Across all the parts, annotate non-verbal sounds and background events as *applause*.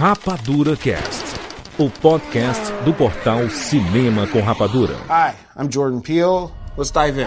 Rapadura Cast, o podcast do portal Cinema com Rapadura. Hi, I'm Jordan Peele. Let's dive in.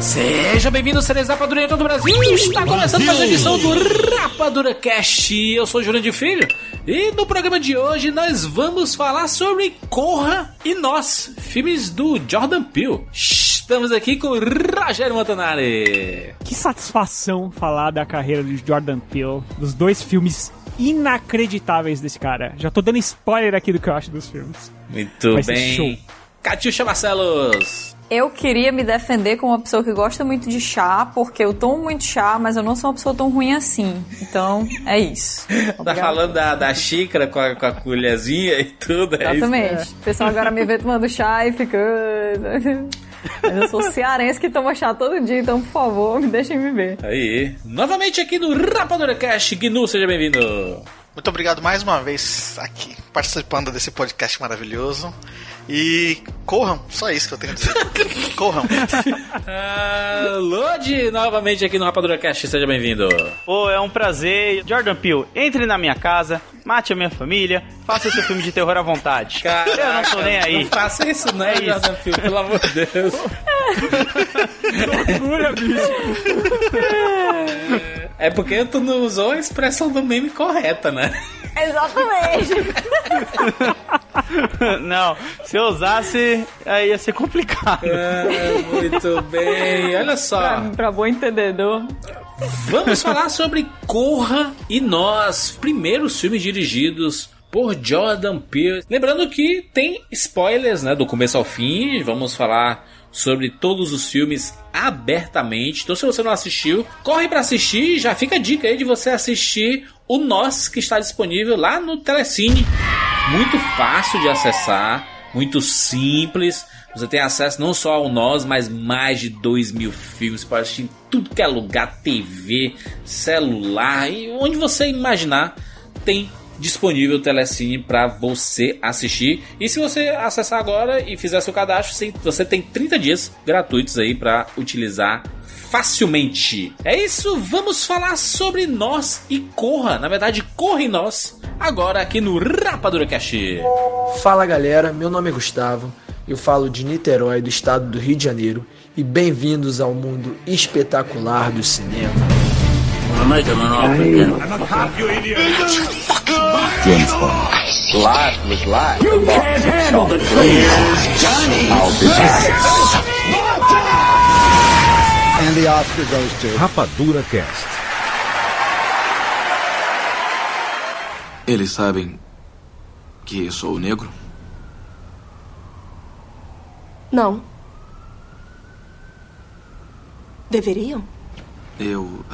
Seja bem-vindo, seres Rapadura em todo o Brasil. Está começando mais uma edição do Rapadura Cast. Eu sou o de Filho e no programa de hoje nós vamos falar sobre Corra e Nós, filmes do Jordan Peele. Estamos aqui com Rogério Montanari. Que satisfação falar da carreira de Jordan Peele, dos dois filmes inacreditáveis desse cara. Já tô dando spoiler aqui do que eu acho dos filmes. Muito Vai bem. Catiuxa Marcelos. Eu queria me defender como uma pessoa que gosta muito de chá, porque eu tomo muito chá, mas eu não sou uma pessoa tão ruim assim. Então, é isso. *laughs* tá falando da, da xícara com a, com a colherzinha e tudo, é Exatamente. Isso? O pessoal agora me vê tomando chá e fica... Mas eu sou cearense que toma chá todo dia, então por favor, me deixem me ver. Aí, novamente aqui no Rapadura Cash, Gnu, seja bem-vindo. Muito obrigado mais uma vez aqui, participando desse podcast maravilhoso. E corram, só isso que eu tenho a dizer. *laughs* corram. uh, Lodi, novamente aqui no Rapadura Cast, seja bem-vindo. Pô, é um prazer. Jordan Peele, entre na minha casa, mate a minha família, faça seu filme de terror à vontade. *laughs* Caraca, eu não tô nem aí. Não faça isso não, é Jordan isso. Peele, pelo amor de Deus. Loucura, bicho. É porque tu não usou a expressão do meme correta, né? Exatamente. *laughs* não, se eu usasse, aí ia ser complicado. É, muito bem. Olha só. Pra, pra bom entendedor. Vamos falar sobre Corra e Nós, primeiros filmes dirigidos por Jordan Peele. Lembrando que tem spoilers, né, do começo ao fim. Vamos falar sobre todos os filmes abertamente. Então, se você não assistiu, corre para assistir. Já fica a dica aí de você assistir o Nós, que está disponível lá no Telecine. Muito fácil de acessar, muito simples. Você tem acesso não só ao Nós, mas mais de 2 mil filmes para assistir em tudo que é lugar, TV, celular e onde você imaginar tem disponível o Telecine para você assistir. E se você acessar agora e fizer seu cadastro, você tem 30 dias gratuitos aí para utilizar facilmente. É isso, vamos falar sobre nós e corra. Na verdade, corra em nós. Agora aqui no Rapadura Cash. Fala galera, meu nome é Gustavo. Eu falo de Niterói, do estado do Rio de Janeiro. E bem-vindos ao mundo espetacular do cinema. James Bond. Life was life. You can't handle the truth. Johnny. I'll be back. And the Oscar goes to Rapadura Cast. Eles sabem que sou negro? Não. Deveriam? Eu.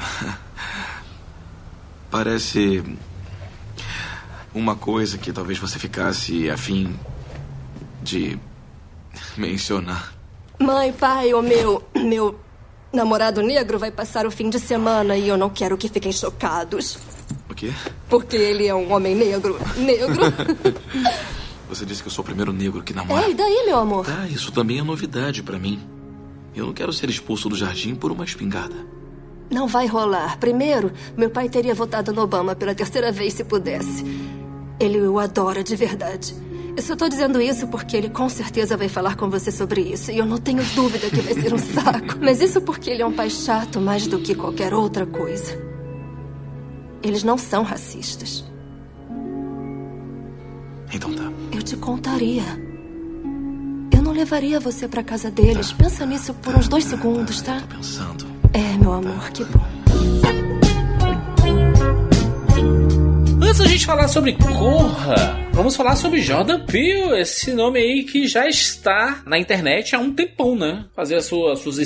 *laughs* Parece. Uma coisa que talvez você ficasse afim de mencionar. Mãe, pai, o meu. meu namorado negro vai passar o fim de semana e eu não quero que fiquem chocados. O quê? Porque ele é um homem negro. Negro? *laughs* Você disse que eu sou o primeiro negro que namora. É, e daí, meu amor? Tá, isso também é novidade para mim. Eu não quero ser expulso do jardim por uma espingarda. Não vai rolar. Primeiro, meu pai teria votado no Obama pela terceira vez se pudesse. Ele o adora de verdade. Eu só tô dizendo isso porque ele com certeza vai falar com você sobre isso. E eu não tenho dúvida que vai ser um saco. Mas isso porque ele é um pai chato mais do que qualquer outra coisa. Eles não são racistas. Então tá. Eu te contaria. Eu não levaria você pra casa deles. Tá. Pensa nisso por tá, uns dois tá, segundos, tá? Tô pensando. É, meu amor, que bom. Antes da gente falar sobre Corra, vamos falar sobre Jordan Peele, esse nome aí que já está na internet há um tempão, né? Fazer as suas, suas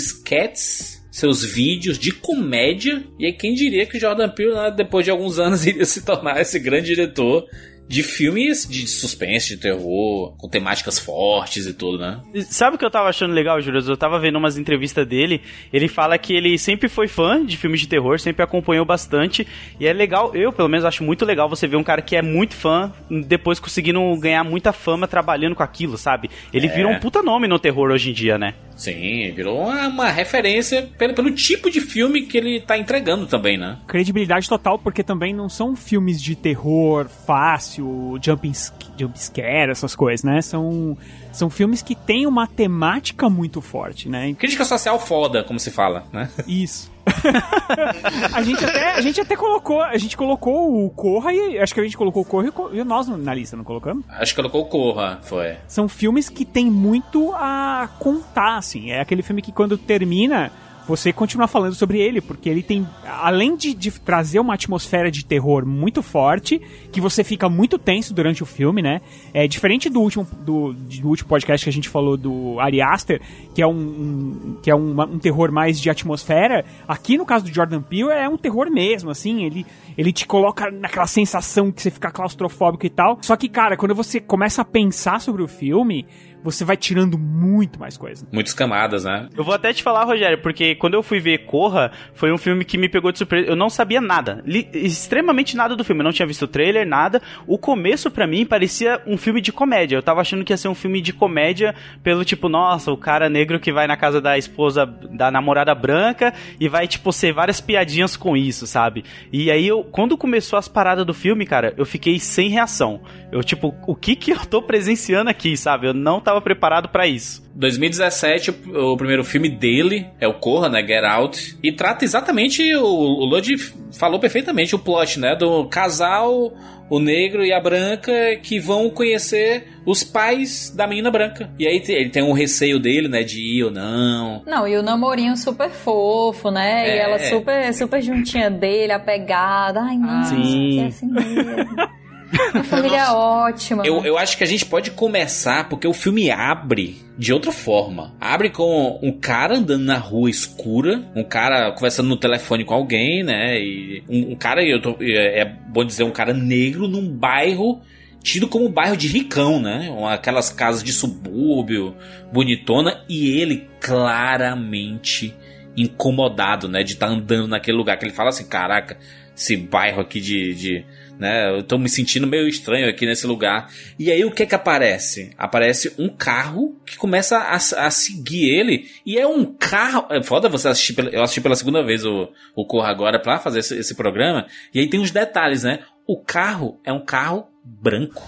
seus vídeos de comédia. E aí quem diria que Jordan Peele, né, depois de alguns anos, *laughs* iria se tornar esse grande diretor de filmes de suspense, de terror, com temáticas fortes e tudo, né? Sabe o que eu tava achando legal, Júlio? Eu tava vendo umas entrevistas dele. Ele fala que ele sempre foi fã de filmes de terror, sempre acompanhou bastante. E é legal, eu pelo menos acho muito legal você ver um cara que é muito fã, depois conseguindo ganhar muita fama trabalhando com aquilo, sabe? Ele É. virou um puta nome no terror hoje em dia, né? Sim, virou uma, uma referência pelo, pelo tipo de filme que ele tá entregando também, né? Credibilidade total, porque também não são filmes de terror fácil, jump, jump scare, essas coisas, né? São, são filmes que têm uma temática muito forte, né? Crítica social foda, como se fala, né? Isso. *laughs* a, gente até, a gente até colocou, a gente colocou o Corra e acho que a gente colocou o Corra e o e o nós na lista, não colocamos? Acho que colocou o Corra, foi. São filmes que tem muito a contar, assim. É aquele filme que quando termina, você continua falando sobre ele, porque ele tem, além de, de trazer uma atmosfera de terror muito forte, que você fica muito tenso durante o filme, né? É diferente do último, do, do último podcast que a gente falou do Ari Aster, que é um, um- que é um, um terror mais de atmosfera. Aqui no caso do Jordan Peele é um terror mesmo, assim. Ele, ele te coloca naquela sensação que você fica claustrofóbico e tal. Só que, cara, quando você começa a pensar sobre o filme, você vai tirando muito mais coisa. Muitas camadas, né? Eu vou até te falar, Rogério, porque quando eu fui ver Corra, foi um filme que me pegou de surpresa. Eu não sabia nada, li- extremamente nada do filme. Eu não tinha visto o trailer, nada. O começo, pra mim, parecia um filme de comédia. Eu tava achando que ia ser um filme de comédia pelo tipo, nossa, o cara negro que vai na casa da esposa, da namorada branca e vai, tipo, ser várias piadinhas com isso, sabe? E aí, eu, quando começou as paradas do filme, cara, eu fiquei sem reação. Eu, tipo, o que que eu tô presenciando aqui, sabe? Eu não tava preparado pra isso. 2017, o, o primeiro filme dele é o Corra, né? Get Out. E trata exatamente, o, o Lodi falou perfeitamente o plot, né? Do casal, o negro e a branca, que vão conhecer os pais da menina branca. E aí ele tem um receio dele, né? De ir ou não. Não, e o namorinho super fofo, né? E É. ela super, super juntinha dele, apegada. Ai, não, Sim. é assim mesmo. *laughs* Minha família ótima. Eu, eu acho que a gente pode começar porque o filme abre de outra forma. Abre com um cara andando na rua escura, um cara conversando no telefone com alguém, né? E um, um cara, eu tô- é é bom dizer, um cara negro num bairro tido como bairro de ricão, né? Aquelas casas de subúrbio, bonitona, e ele claramente incomodado, né? De estar andando naquele lugar que ele fala assim, caraca, esse bairro aqui de, de né? Eu tô me sentindo meio estranho aqui nesse lugar. E aí o que que aparece? Aparece um carro que começa a, a seguir ele. E é um carro. É foda você assistir. pela- Eu assisti pela segunda vez o, o Corra agora pra fazer esse, esse programa. E aí tem uns detalhes, né? O carro é um carro branco.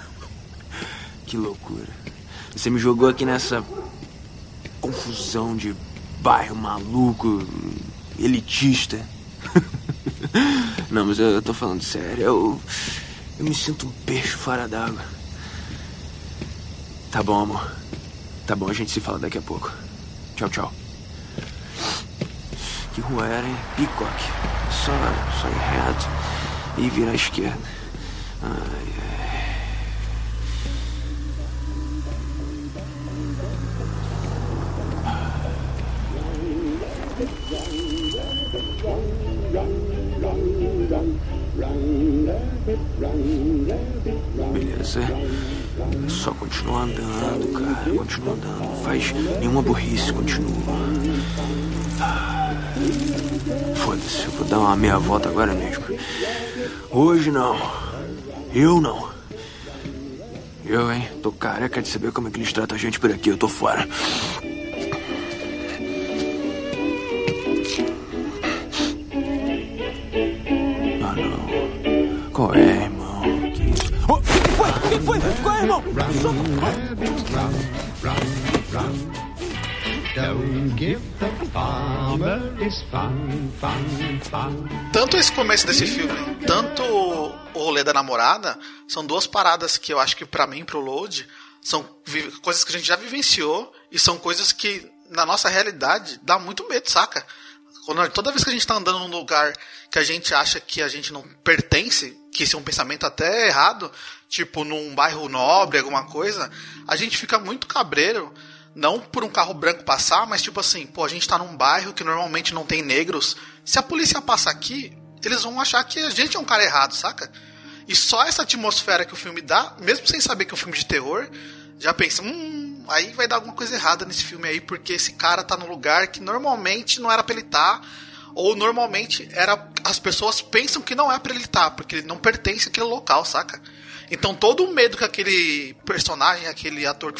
Que loucura. Você me jogou aqui nessa confusão de bairro maluco, elitista. *laughs* Não, mas eu, eu tô falando sério. Eu, eu me sinto um peixe fora d'água. Tá bom, amor. Tá bom, a gente se fala daqui a pouco. Tchau, tchau. Que rua era, hein? Peacock. Só, só ir reto e virar à esquerda. Ai, ai. Beleza. Só continua andando, cara. Continua andando. Não faz nenhuma burrice, continua. Foda-se, eu vou dar uma meia volta agora mesmo. Hoje não. Eu não. Eu, hein? Tô careca de saber como é que eles tratam a gente por aqui. Eu tô fora. Qual é, irmão? Que isso? Oh, que foi? Que foi? Qual é, irmão? Tanto esse começo desse filme, tanto o rolê da namorada, são duas paradas que eu acho que pra mim, pro Load, são coisas que a gente já vivenciou e são coisas que na nossa realidade dá muito medo, saca? Quando, toda vez que a gente tá andando num lugar que a gente acha que a gente não pertence, que isso é um pensamento até errado, tipo num bairro nobre, alguma coisa, a gente fica muito cabreiro, não por um carro branco passar, mas tipo assim, pô, a gente tá num bairro que normalmente não tem negros. Se a polícia passa aqui, eles vão achar que a gente é um cara errado, saca? E só essa atmosfera que o filme dá, mesmo sem saber que é um filme de terror, já pensa, hum, aí vai dar alguma coisa errada nesse filme aí, porque esse cara tá num lugar que normalmente não era pra ele estar, ou normalmente era as pessoas pensam que não é pra ele estar, porque ele não pertence àquele local, saca? Então todo o medo que aquele personagem, aquele ator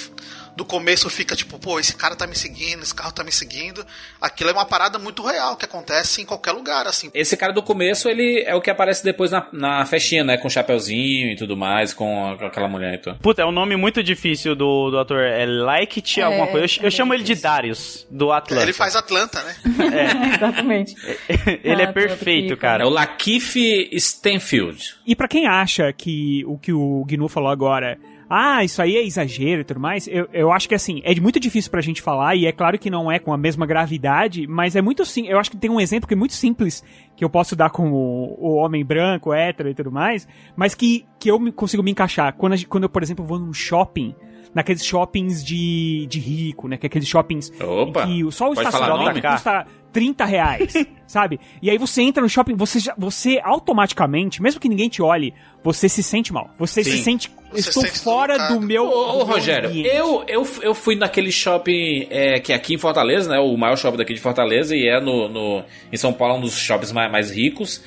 do começo fica tipo, pô, esse cara tá me seguindo, esse carro tá me seguindo. Aquilo é uma parada muito real que acontece em qualquer lugar, assim. Esse cara do começo, ele é o que aparece depois na, na festinha, né? Com o chapeuzinho e tudo mais, com, aquela mulher e tudo. Puta, é um nome muito difícil do, do ator. É Like É, alguma coisa. Eu, ch- eu é chamo ele de. Darius, do Atlanta. Ele faz Atlanta, né? *laughs* Exatamente. *laughs* ele é Ah, perfeito, tudo que- cara. É o Lakeith Stanfield. E pra quem acha que o que o Gnu falou agora, ah, isso aí é exagero e tudo mais, eu, eu acho que assim, é muito difícil pra gente falar, e é claro que não é com a mesma gravidade, mas é muito sim. Eu acho que tem um exemplo que é muito simples que eu posso dar com o, o homem branco, hétero e tudo mais, mas que, que eu consigo me encaixar. Quando, quando eu, por exemplo, vou num shopping. Naqueles shoppings de, de rico, né? Que é aqueles shoppings Opa, que o- só o estacionamento custa 30 reais, *laughs* sabe? E aí você entra no shopping, você, já, você automaticamente, mesmo que ninguém te olhe, você se sente mal. Você se Sim. sente, Você estou sente fora do meu. Ô, ô, Rogério, ambiente. eu, eu, eu fui naquele shopping é, que é aqui em Fortaleza, né? O maior shopping daqui de Fortaleza, e é no, no, em São Paulo um dos shoppings mais, mais ricos.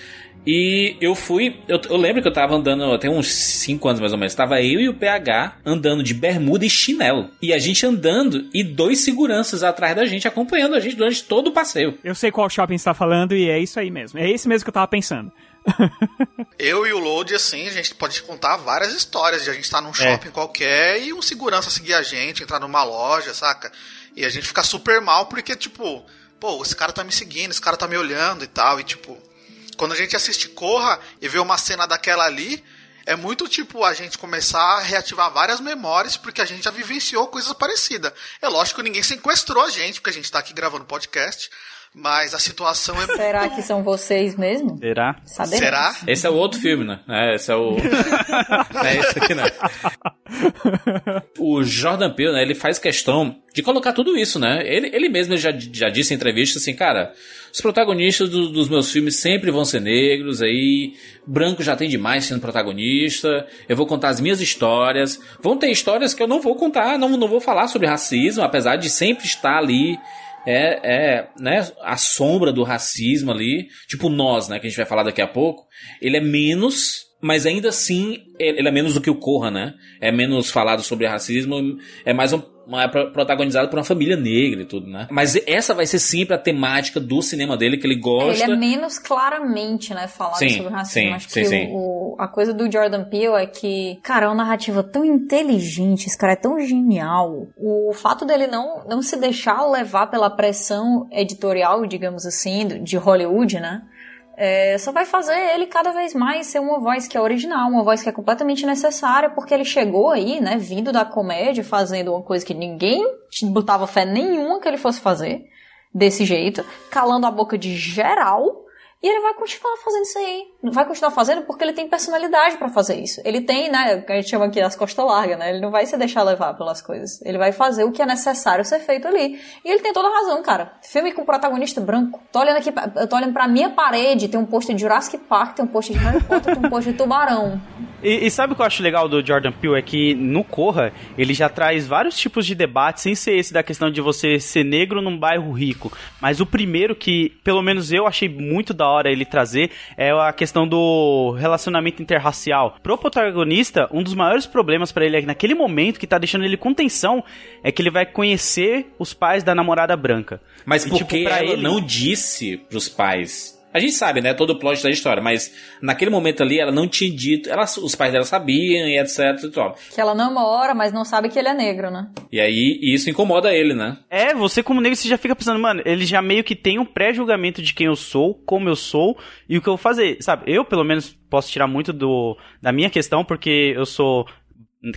E eu fui. Eu, eu lembro que eu tava andando até uns 5 anos mais ou menos. Tava eu e o PH andando de bermuda e chinelo. E a gente andando e dois seguranças atrás da gente, acompanhando a gente durante todo o passeio. Eu sei qual shopping você tá falando e é isso aí mesmo. É esse mesmo que eu tava pensando. *laughs* Eu e o Load, assim, a gente pode contar várias histórias de a gente estar num shopping qualquer e um segurança seguir a gente, entrar numa loja, saca? E a gente ficar super mal porque, tipo, pô, esse cara tá me seguindo, esse cara tá me olhando e tal. E, tipo, quando a gente assiste Corra e vê uma cena daquela ali, é muito tipo a gente começar a reativar várias memórias porque a gente já vivenciou coisas parecidas. É lógico que ninguém sequestrou a gente, porque a gente tá aqui gravando podcast, mas a situação é. Será que são vocês mesmo? Será? Saberemos. Será? Esse é o outro filme, né? É, esse é o. não *laughs* é esse aqui, não. O Jordan Peele, né? Ele faz questão de colocar tudo isso, né? Ele, ele mesmo já, já disse em entrevista assim, cara, os protagonistas do- dos meus filmes sempre vão ser negros, aí branco já tem demais sendo protagonista. Eu vou contar as minhas histórias. Vão ter histórias que eu não vou contar, não, não vou falar sobre racismo, apesar de sempre estar ali é, é, né, a sombra do racismo ali, tipo nós, né, que a gente vai falar daqui a pouco, ele é menos, mas ainda assim, ele é menos do que o Corra, né, é menos falado sobre racismo, é mais um, é pro- protagonizado por uma família negra e tudo, né, mas essa vai ser sempre a temática do cinema dele, que ele gosta, Ele é menos claramente, né, falado Sim, sobre racismo. sim, Acho sim, que sim. O, a coisa do Jordan Peele é que, cara, é uma narrativa tão inteligente, esse cara é tão genial. O fato dele não, não se deixar levar pela pressão editorial, digamos assim, de Hollywood, né? É, só vai fazer ele cada vez mais ser uma voz que é original, uma voz que é completamente necessária, porque ele chegou aí, né, vindo da comédia, fazendo uma coisa que ninguém botava fé nenhuma que ele fosse fazer desse jeito, calando a boca de geral. E ele vai continuar fazendo isso aí. Vai continuar fazendo porque ele tem personalidade pra fazer isso. Ele tem, né, o que a gente chama aqui as costas largas, né? Ele não vai se deixar levar pelas coisas. Ele vai fazer o que é necessário ser feito ali. E ele tem toda a razão, cara. Filme com protagonista branco. Tô olhando aqui, eu tô olhando pra minha parede, tem um pôster de Jurassic Park, tem um pôster de Harry Potter, tem um pôster de Tubarão. *laughs* E, e sabe o que eu acho legal do Jordan Peele? É que no Corra, ele já traz vários tipos de debate, sem ser esse da questão de você ser negro num bairro rico. Mas o primeiro que, pelo menos eu achei muito da hora ele trazer, é a questão do relacionamento interracial. Pro protagonista, um dos maiores problemas pra ele é que naquele momento que tá deixando ele com tensão, é que ele vai conhecer os pais da namorada branca. mas E, porque tipo, ela ele- não disse pros pais. A gente sabe, né, todo o plot da história, mas naquele momento ali ela não tinha dito, ela, os pais dela sabiam e etc e tal. Que ela namora, mas não sabe que ele é negro, né? E aí isso incomoda ele, né? É, você como negro, você já fica pensando, mano, ele já meio que tem um pré-julgamento de quem eu sou, como eu sou e o que eu vou fazer, sabe? Eu, pelo menos, posso tirar muito do da minha questão, porque eu sou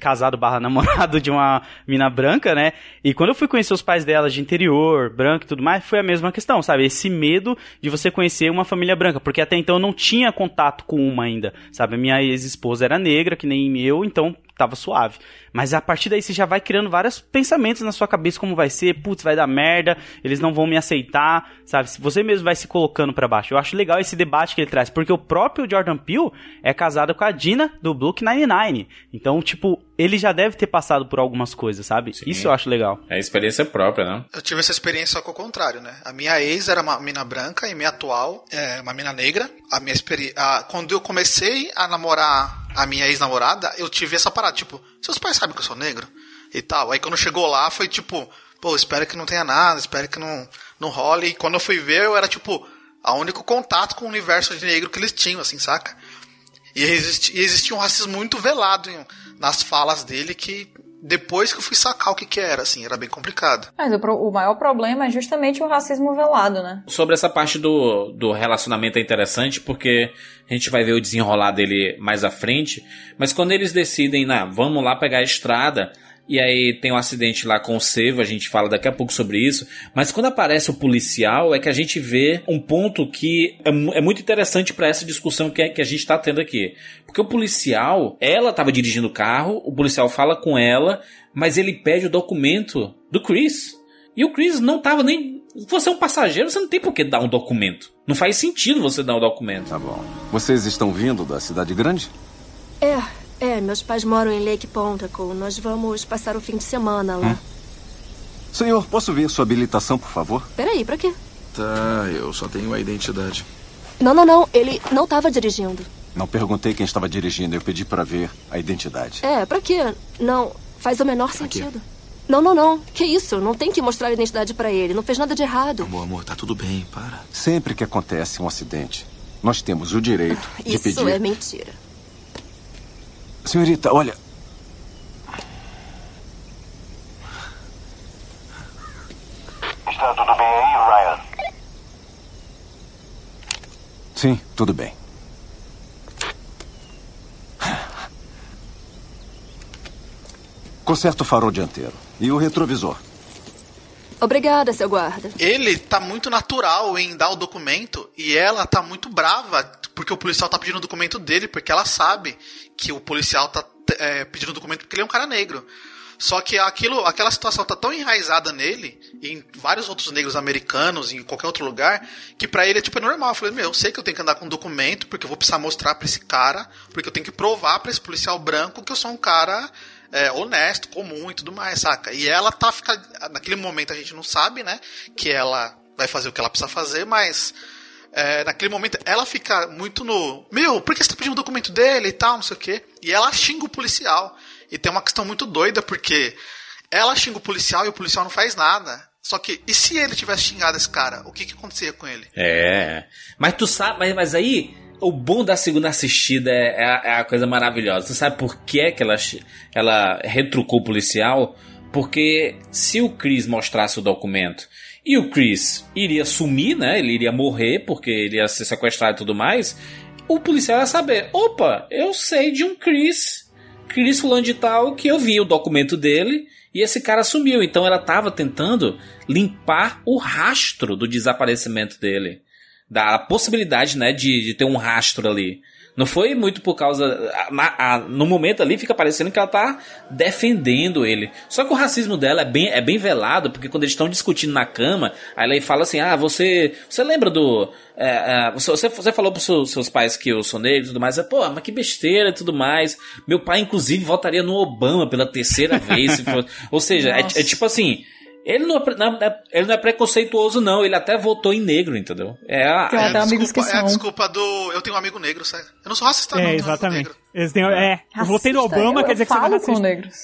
casado barra namorado de uma mina branca, né? E quando eu fui conhecer os pais dela de interior, branco e tudo mais, foi a mesma questão, sabe? Esse medo de você conhecer uma família branca, porque até então eu não tinha contato com uma ainda, sabe? A minha ex-esposa era negra, que nem eu, então tava suave. Mas a partir daí você já vai criando vários pensamentos na sua cabeça como vai ser, putz, vai dar merda, eles não vão me aceitar, sabe? Você mesmo vai se colocando para baixo. Eu acho legal esse debate que ele traz, porque o próprio Jordan Peele é casado com a Dina do Blue 99. Então, tipo, ele já deve ter passado por algumas coisas, sabe? Sim. Isso eu acho legal. É a experiência própria, né? Eu tive essa experiência só com o contrário, né? A minha ex era uma mina branca e minha atual é uma mina negra. A minha experiência, quando eu comecei a namorar a minha ex-namorada, eu tive essa parada, tipo, seus pais sabem que eu sou negro? E tal. Aí quando chegou lá, foi tipo, pô, espero que não tenha nada, espero que não, não role. E quando eu fui ver, eu era tipo, a único contato com o universo de negro que eles tinham, assim, saca? E existia, existia um racismo muito velado nas falas dele que depois que eu fui sacar o que que era, assim, era bem complicado. Mas o, o, maior problema é justamente o racismo velado, né? Sobre essa parte do, do relacionamento é interessante porque a gente vai ver o desenrolar dele mais à frente, mas quando eles decidem, nah, vamos lá pegar a estrada, e aí tem um acidente lá com o Sevo, a gente fala daqui a pouco sobre isso. Mas quando aparece o policial, é que a gente vê um ponto que é, é muito interessante para essa discussão que, é, que a gente está tendo aqui. Porque o policial, ela estava dirigindo o carro, o policial fala com ela, mas ele pede o documento do Chris. E o Chris não estava nem. Você é um passageiro, você não tem por que dar um documento. Não faz sentido você dar um documento. Tá bom. Vocês estão vindo da cidade grande? É, é, meus pais moram em Lake Pontacle. Nós vamos passar o fim de semana lá. Hum. Senhor, posso ver sua habilitação, por favor? Peraí, pra quê? Tá, eu só tenho a identidade. Não, não, não. Ele não estava dirigindo. Não perguntei quem estava dirigindo. Eu pedi para ver a identidade. É, pra quê? Não, faz o menor sentido. Não, não, não. Que isso? Não tem que mostrar a identidade para ele. Não fez nada de errado. Amor, amor, tá tudo bem. Para. Sempre que acontece um acidente, nós temos o direito de isso pedir... Isso é mentira. Senhorita, olha. Está tudo bem aí, Ryan? Sim, tudo bem. Conserta o farol dianteiro e o retrovisor. Obrigada, seu guarda. Ele tá muito natural em dar o documento e ela tá muito brava porque o policial tá pedindo o documento dele, porque ela sabe que o policial tá é, pedindo o documento porque ele é um cara negro. Só que aquilo, aquela situação tá tão enraizada nele, e em vários outros negros americanos, em qualquer outro lugar, que para ele é tipo é normal. Eu falei, meu, eu sei que eu tenho que andar com um documento, porque eu vou precisar mostrar para esse cara, porque eu tenho que provar para esse policial branco que eu sou um cara é, honesto, comum e tudo mais, saca? E ela tá fica naquele momento a gente não sabe, né, que ela vai fazer o que ela precisa fazer, mas é, naquele momento ela fica muito no. Meu, por que você tá pedindo o documento dele e tal, não sei o quê. E ela xinga o policial. E tem uma questão muito doida, porque ela xinga o policial e o policial não faz nada. Só que, e se ele tivesse xingado esse cara, o que que acontecia com ele? É. Mas tu sabe, mas, mas aí, o bom da segunda assistida é, é, a, é a coisa maravilhosa. Tu sabe por que, que ela, ela retrucou o policial? Porque se o Chris mostrasse o documento e o Chris iria sumir, né? Ele iria morrer porque ele ia ser sequestrado e tudo mais. O policial ia saber: opa, eu sei de um Chris, Chris fulano de tal, que eu vi o documento dele e esse cara sumiu. Então ela estava tentando limpar o rastro do desaparecimento dele. Da possibilidade, né, de, de ter um rastro ali. Não foi muito por causa. A, a, no momento ali fica parecendo que ela tá defendendo ele. Só que o racismo dela é bem, é bem velado, porque quando eles estão discutindo na cama, aí ela fala assim: Ah, você. Você lembra do. É, é, você, você falou pros seus, seus pais que eu sou negro e tudo mais. É, Pô, mas que besteira e tudo mais. Meu pai, inclusive, votaria no Obama pela terceira *laughs* vez. for... Ou seja, é, é tipo assim ele não, é, não, é, ele não é preconceituoso, não. Ele até votou em negro, entendeu? É a, é, a, desculpa, é a desculpa do. Eu tenho um amigo negro, sério. Eu não sou racista, é, não. Exatamente. Eles têm, é, eu votei no Obama, eu, quer dizer que você não é com negros.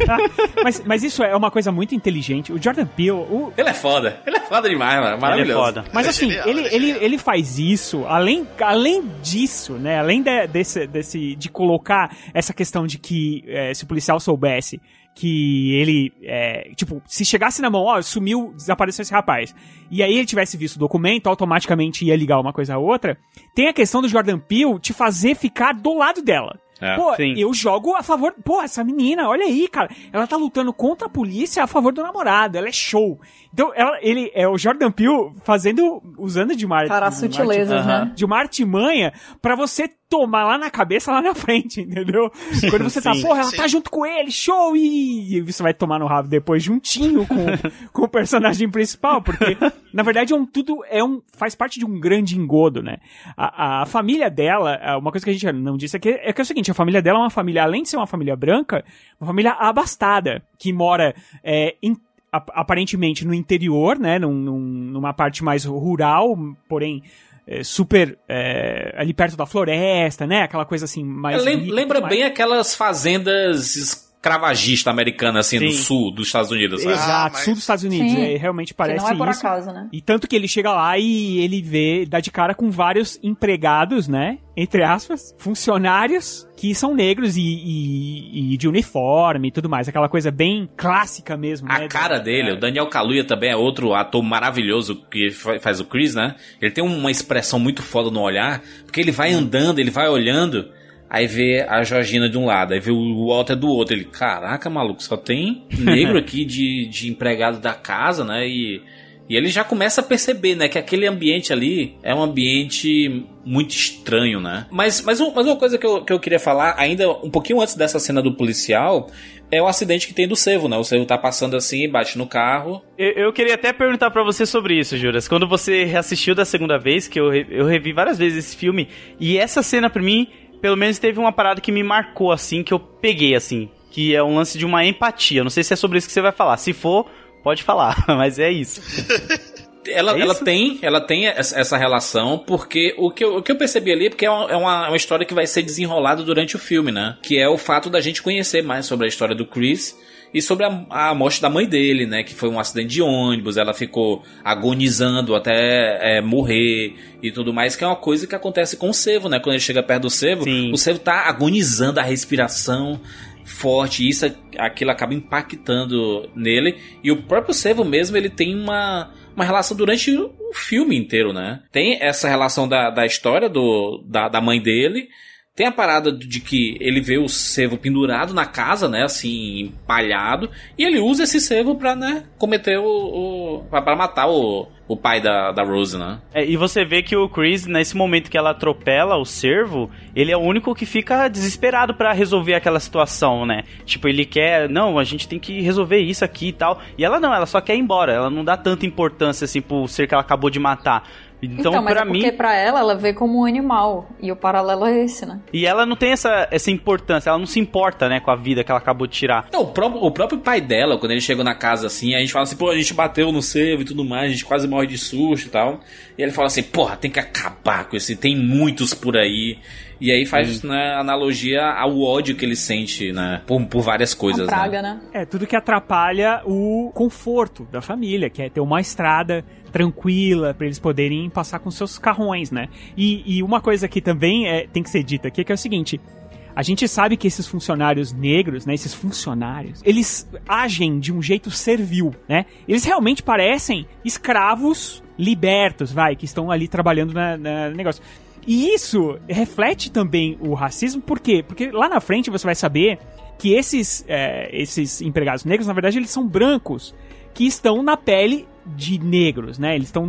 *laughs* mas, mas isso é uma coisa muito inteligente. O Jordan Peele... O... Ele é foda. Ele é foda demais, mano. Maravilhoso. Ele é foda. Mas assim, genial, ele, ele, ele faz isso, além, além disso, né? Além de, desse, desse, de colocar essa questão de que é, se o policial soubesse que ele, é, tipo, se chegasse na mão, ó, sumiu, desapareceu esse rapaz, e aí ele tivesse visto o documento, automaticamente ia ligar uma coisa a outra, tem a questão do Jordan Peele te fazer ficar do lado dela. É, pô, sim. eu jogo a favor. Pô, essa menina, olha aí, cara. Ela tá lutando contra a polícia a favor do namorado. Ela é show. Então, ela, ele é o Jordan Peele fazendo. usando de uma. Para sutilezas, né? De uma artimanha pra você tomar lá na cabeça, lá na frente, *laughs* entendeu? Quando você tá, Sim, porra, ela sim. tá junto com ele, show! E você vai tomar no rabo depois juntinho com, *laughs* com o personagem principal, porque, na verdade, é um tudo, é um, faz parte de um grande engodo, né? A, a família dela, é, uma coisa que a gente não disse aqui, é que é o seguinte, a família dela é uma família, além de ser uma família branca, uma família abastada, que mora é, em ap- aparentemente no interior, né, num- num- numa parte mais rural, porém é, super é, ali perto da floresta, né, aquela coisa assim mais rica e lembra tudo mais. bem aquelas fazendas escravagistas americanas, assim, do Sim. sul dos Estados Unidos, sabe? Exato, sul dos Estados Unidos, é, realmente Que parece não é por isso. acaso, né? E tanto que ele chega lá e ele vê, dá de cara com vários empregados, né? Entre aspas, funcionários que são negros e, e- e de uniforme e tudo mais. Aquela coisa bem clássica mesmo, A né? cara dele, o Daniel Kaluuya também é outro ator maravilhoso que fa- faz o Chris, né? Ele tem uma expressão muito foda no olhar, porque ele vai andando, ele vai olhando, aí vê a Georgina de um lado, aí vê o Walter do outro. Ele, caraca, maluco, só tem negro aqui de, de empregado da casa, né? E, e ele já começa a perceber, né, que aquele ambiente ali é um ambiente muito estranho, né? Mas, mas, mas uma coisa que eu, que eu queria falar, ainda um pouquinho antes dessa cena do policial, é o acidente que tem do Servo, né? O Servo tá passando assim, bate no carro, Eu, eu queria até perguntar pra você sobre isso, Juras. Quando você reassistiu da segunda vez, que eu, eu revi várias vezes esse filme, e essa cena pra mim, pelo menos teve uma parada que me marcou, assim, que eu peguei, assim, que é um lance de uma empatia. Não sei se é sobre isso que você vai falar. Se for, pode falar, *laughs* mas é isso. *laughs* Ela, É ela tem, ela tem essa relação, porque o que, eu, o que eu percebi ali é porque é uma, é uma história que vai ser desenrolada durante o filme, né? Que é o fato da gente conhecer mais sobre a história do Chris e sobre a, a morte da mãe dele, né? Que foi um acidente de ônibus, ela ficou agonizando até é, morrer e tudo mais, que é uma coisa que acontece com o Sevo, né? Quando ele chega perto do Sevo, o Sevo tá agonizando a respiração forte, e isso aquilo acaba impactando nele. E o próprio Sevo mesmo, ele tem uma, uma relação durante o filme inteiro, né? Tem essa relação da, da história do, da, da mãe dele. Tem a parada de que ele vê o servo pendurado na casa, né? Assim, empalhado. E ele usa esse servo pra, né? Cometer o. o pra, matar o, o pai da, da Rose, né? É, e você vê que o Chris, nesse momento que ela atropela o servo, ele é o único que fica desesperado pra resolver aquela situação, né? Tipo, ele quer, não, a gente tem que resolver isso aqui e tal. E ela não, ela só quer ir embora. Ela não dá tanta importância assim pro ser que ela acabou de matar. Então, Então, mas pra é porque mim. pra ela, ela vê como um animal. E o paralelo é esse, né? E ela não tem essa, essa importância, ela não se importa, né, com a vida que ela acabou de tirar. Não, o próprio, o próprio pai dela, quando ele chegou na casa assim, a gente fala assim, pô, a gente bateu no servo e tudo mais, a gente quase morre de susto e tal. E ele fala assim, porra, tem que acabar com esse, tem muitos por aí. E aí faz né, analogia ao ódio que ele sente, né, por, por várias coisas, né? né? É, tudo que atrapalha o conforto da família, que é ter uma estrada tranquila para eles poderem passar com seus carrões, né? E, e uma coisa que também é, tem que ser dita aqui que é o seguinte. A gente sabe que esses funcionários negros, né, esses funcionários, eles agem de um jeito servil, né? Eles realmente parecem escravos libertos, vai, que estão ali trabalhando na, na negócio. E isso reflete também o racismo, por quê? Porque lá na frente você vai saber que esses, é, esses empregados negros, na verdade, eles são brancos, que estão na pele de negros, né? Eles estão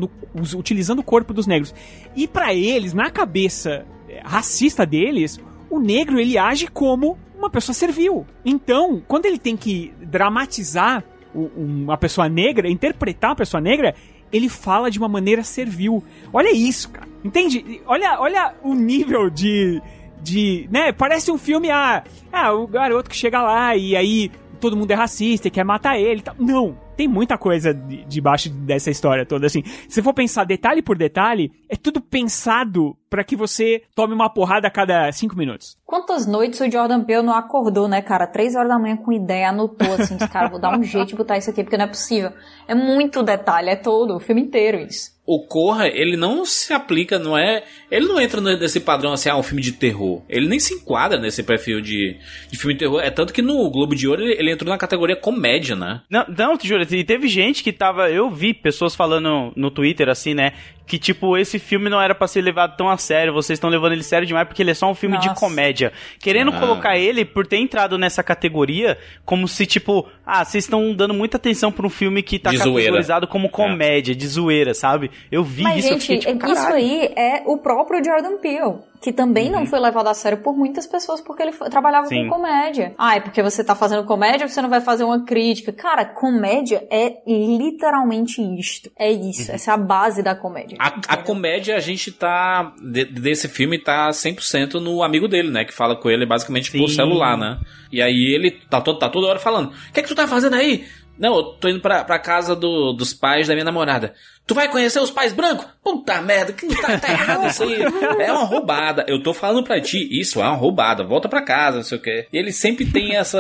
utilizando o corpo dos negros. E pra eles, na cabeça é, racista deles, o negro ele age como uma pessoa servil. Então, quando ele tem que dramatizar uma pessoa negra, interpretar uma pessoa negra, ele fala de uma maneira servil. Olha isso, cara. Entende? Olha, olha o nível de. de. né? Parece um filme, ah, ah, o garoto que chega lá e aí todo mundo é racista e quer matar ele tal. Não. Tem muita coisa de- debaixo dessa história toda, assim. Se for pensar detalhe por detalhe, é tudo pensado pra que você tome uma porrada a cada cinco minutos. Quantas noites o Jordan Peele não acordou, né, cara? Três horas da manhã com ideia, anotou assim, de cara, vou dar um *laughs* jeito de botar isso aqui, porque não é possível. É muito detalhe, é todo, o filme inteiro isso. O Corra, ele não se aplica, não é. Ele não entra nesse padrão assim, ah, um filme de terror. Ele nem se enquadra nesse perfil de, de filme de terror. É tanto que no Globo de Ouro ele, ele entrou na categoria comédia, né? Não, não, te juro, e teve gente que tava. Eu vi pessoas falando no Twitter, assim, né? Que, tipo, esse filme não era pra ser levado tão a sério, vocês estão levando ele sério demais porque ele é só um filme de Nossa. comédia. Querendo Ah. colocar ele por ter entrado nessa categoria como se, tipo, ah, vocês estão dando muita atenção pra um filme que tá De zoeira. categorizado como comédia, de zoeira, sabe? Eu vi Mas, isso, eu gente, fiquei tipo, isso aí é o próprio Jordan Peele. Que também não foi levado a sério por muitas pessoas porque ele foi- trabalhava Sim. com comédia. Ah, é porque você tá fazendo comédia, você não vai fazer uma crítica. Cara, comédia é literalmente isto. É isso, essa é a base da comédia. A, a comédia, a gente tá. de- desse filme tá 100% no amigo dele, né? Que fala com ele basicamente por Sim. celular, né? E aí ele tá, to- tá toda hora falando: O que é que tu tá fazendo aí? Não, eu tô indo pra, pra casa do- dos pais da minha namorada. Tu vai conhecer os pais brancos? Puta merda, que tá, tá errado isso aí. É uma roubada. Eu tô falando pra ti, isso é uma roubada. Volta pra casa, não sei o quê. E ele sempre tem essa.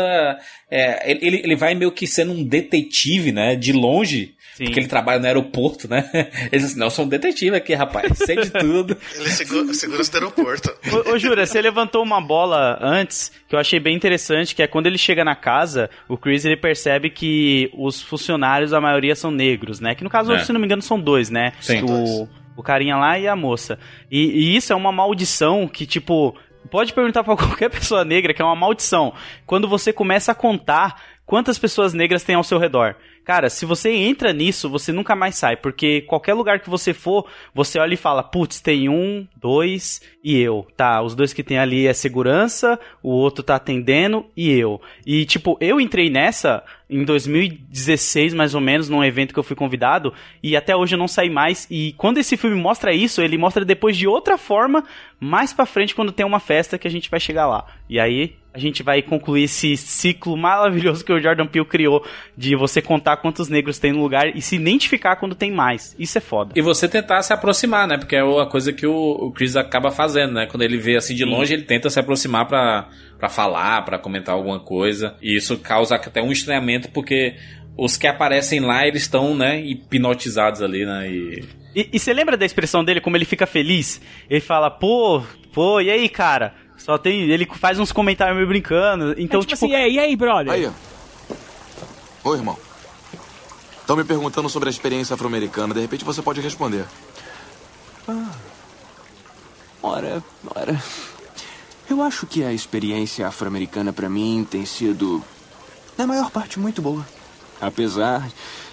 é, ele, ele vai meio que sendo um detetive, né? De longe. Porque ele trabalha no aeroporto, né? *laughs* Ele diz assim: Não, eu sou um detetive aqui, rapaz. Sei de tudo. *laughs* Ele segura, segura do aeroporto. Ô, ô, Jura, você levantou uma bola antes que eu achei bem interessante, que é quando ele chega na casa, o Chris ele percebe que os funcionários, a maioria são negros, né? Que no caso, É. se não me engano, são dois, né? Sim. O, o carinha lá e a moça. E, e isso é uma maldição que, tipo, pode perguntar pra *laughs* qualquer pessoa negra que é uma maldição. Quando você começa a contar quantas pessoas negras tem ao seu redor. Cara, se você entra nisso, você nunca mais sai, porque qualquer lugar que você for, você olha e fala, putz, tem um, dois e eu. Tá, os dois que tem ali é segurança, o outro tá atendendo e eu. E tipo, eu entrei nessa em 2016, mais ou menos, num evento que eu fui convidado, e até hoje eu não saí mais. E quando esse filme mostra isso, ele mostra depois de outra forma, mais pra frente, quando tem uma festa que a gente vai chegar lá. E aí a gente vai concluir esse ciclo maravilhoso que o Jordan Peele criou de você contar quantos negros tem no lugar e se identificar quando tem mais. Isso é foda. E você tentar se aproximar, né? Porque é a coisa que o, Chris acaba fazendo, né? Quando ele vê assim de Sim. longe, ele tenta se aproximar pra, pra falar, pra comentar alguma coisa. E isso causa até um estranhamento, porque os que aparecem lá, eles estão, né, hipnotizados ali, né? E. E, e você lembra da expressão dele, como ele fica feliz? Ele fala, pô, pô, e aí, cara? Só tem. Ele faz uns comentários meio brincando. Então, tipo, tipo. assim, e aí, e aí, brother? Aí, ó. Oi, irmão. Estão me perguntando sobre a experiência afro-americana. De repente você pode responder. Ah. Ora, ora. Eu acho que a experiência afro-americana pra mim tem sido, na maior parte, muito boa. Apesar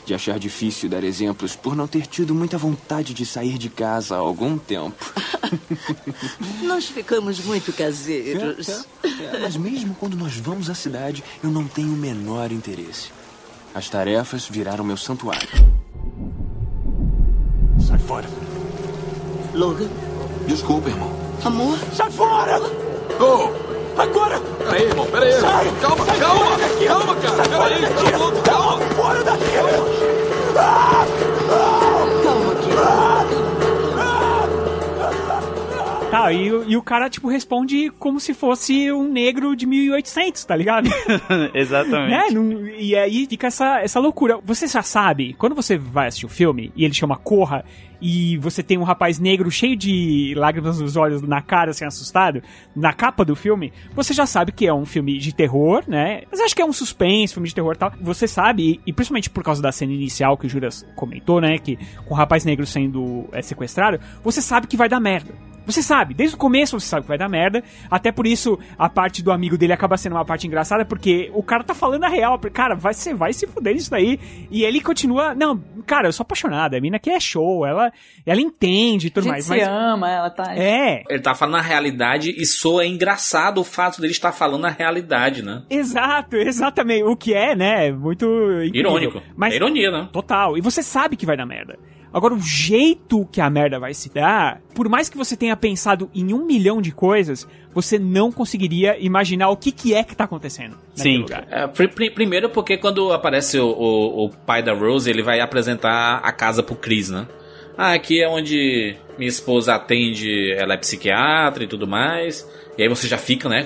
de achar difícil dar exemplos por não ter tido muita vontade de sair de casa há algum tempo. *laughs* Nós ficamos muito caseiros. É, mas mesmo quando nós vamos à cidade, eu não tenho o menor interesse. As tarefas viraram meu santuário. Sai fora. Logan, Desculpa, irmão. amor. Sai fora! Oh! Agora! Peraí, irmão, peraí. Sai! Calma, Sai calma, calma, cara. Peraí, tá louco, Calma! Fora daqui! Ah! Calma, Tá, e, o- e o cara, tipo, responde como se fosse um negro de 1800, tá ligado? *laughs* Exatamente. né? Não- e aí fica essa, essa loucura. Você já sabe, quando você vai assistir o filme e ele chama Corra e você tem um rapaz negro cheio de lágrimas nos olhos, na cara, assim, assustado, na capa do filme, você já sabe que é um filme de terror, né? Mas acho que é um suspense, filme de terror e tal. Você sabe, e, e principalmente por causa da cena inicial que o Juras comentou, né? Que com o rapaz negro sendo é, sequestrado, você sabe que vai dar merda. Você sabe, desde o começo você sabe que vai dar merda. Até por isso a parte do amigo dele acaba sendo uma parte engraçada, porque o cara tá falando a real. Cara, vai, você vai se fuder nisso daí. E ele continua. Não, cara, eu sou apaixonado. A mina aqui é show. Ela, ela entende e tudo mais. se mas ama, ela tá. É. Ele tá falando a realidade e soa engraçado o fato dele estar falando a realidade, né? Exato, exatamente. O que é, né? Muito incrível. Irônico. Mas, É ironia, né? Total. E você sabe que vai dar merda. Agora, o jeito que a merda vai se dar, por mais que você tenha pensado em um milhão de coisas, você não conseguiria imaginar o que, que é que tá acontecendo Sim. lugar. É, pri- primeiro porque quando aparece o, o- o pai da Rose, ele vai apresentar a casa pro Chris, né? Ah, aqui é onde minha esposa atende, ela é psiquiatra e tudo mais. E aí você já fica, né?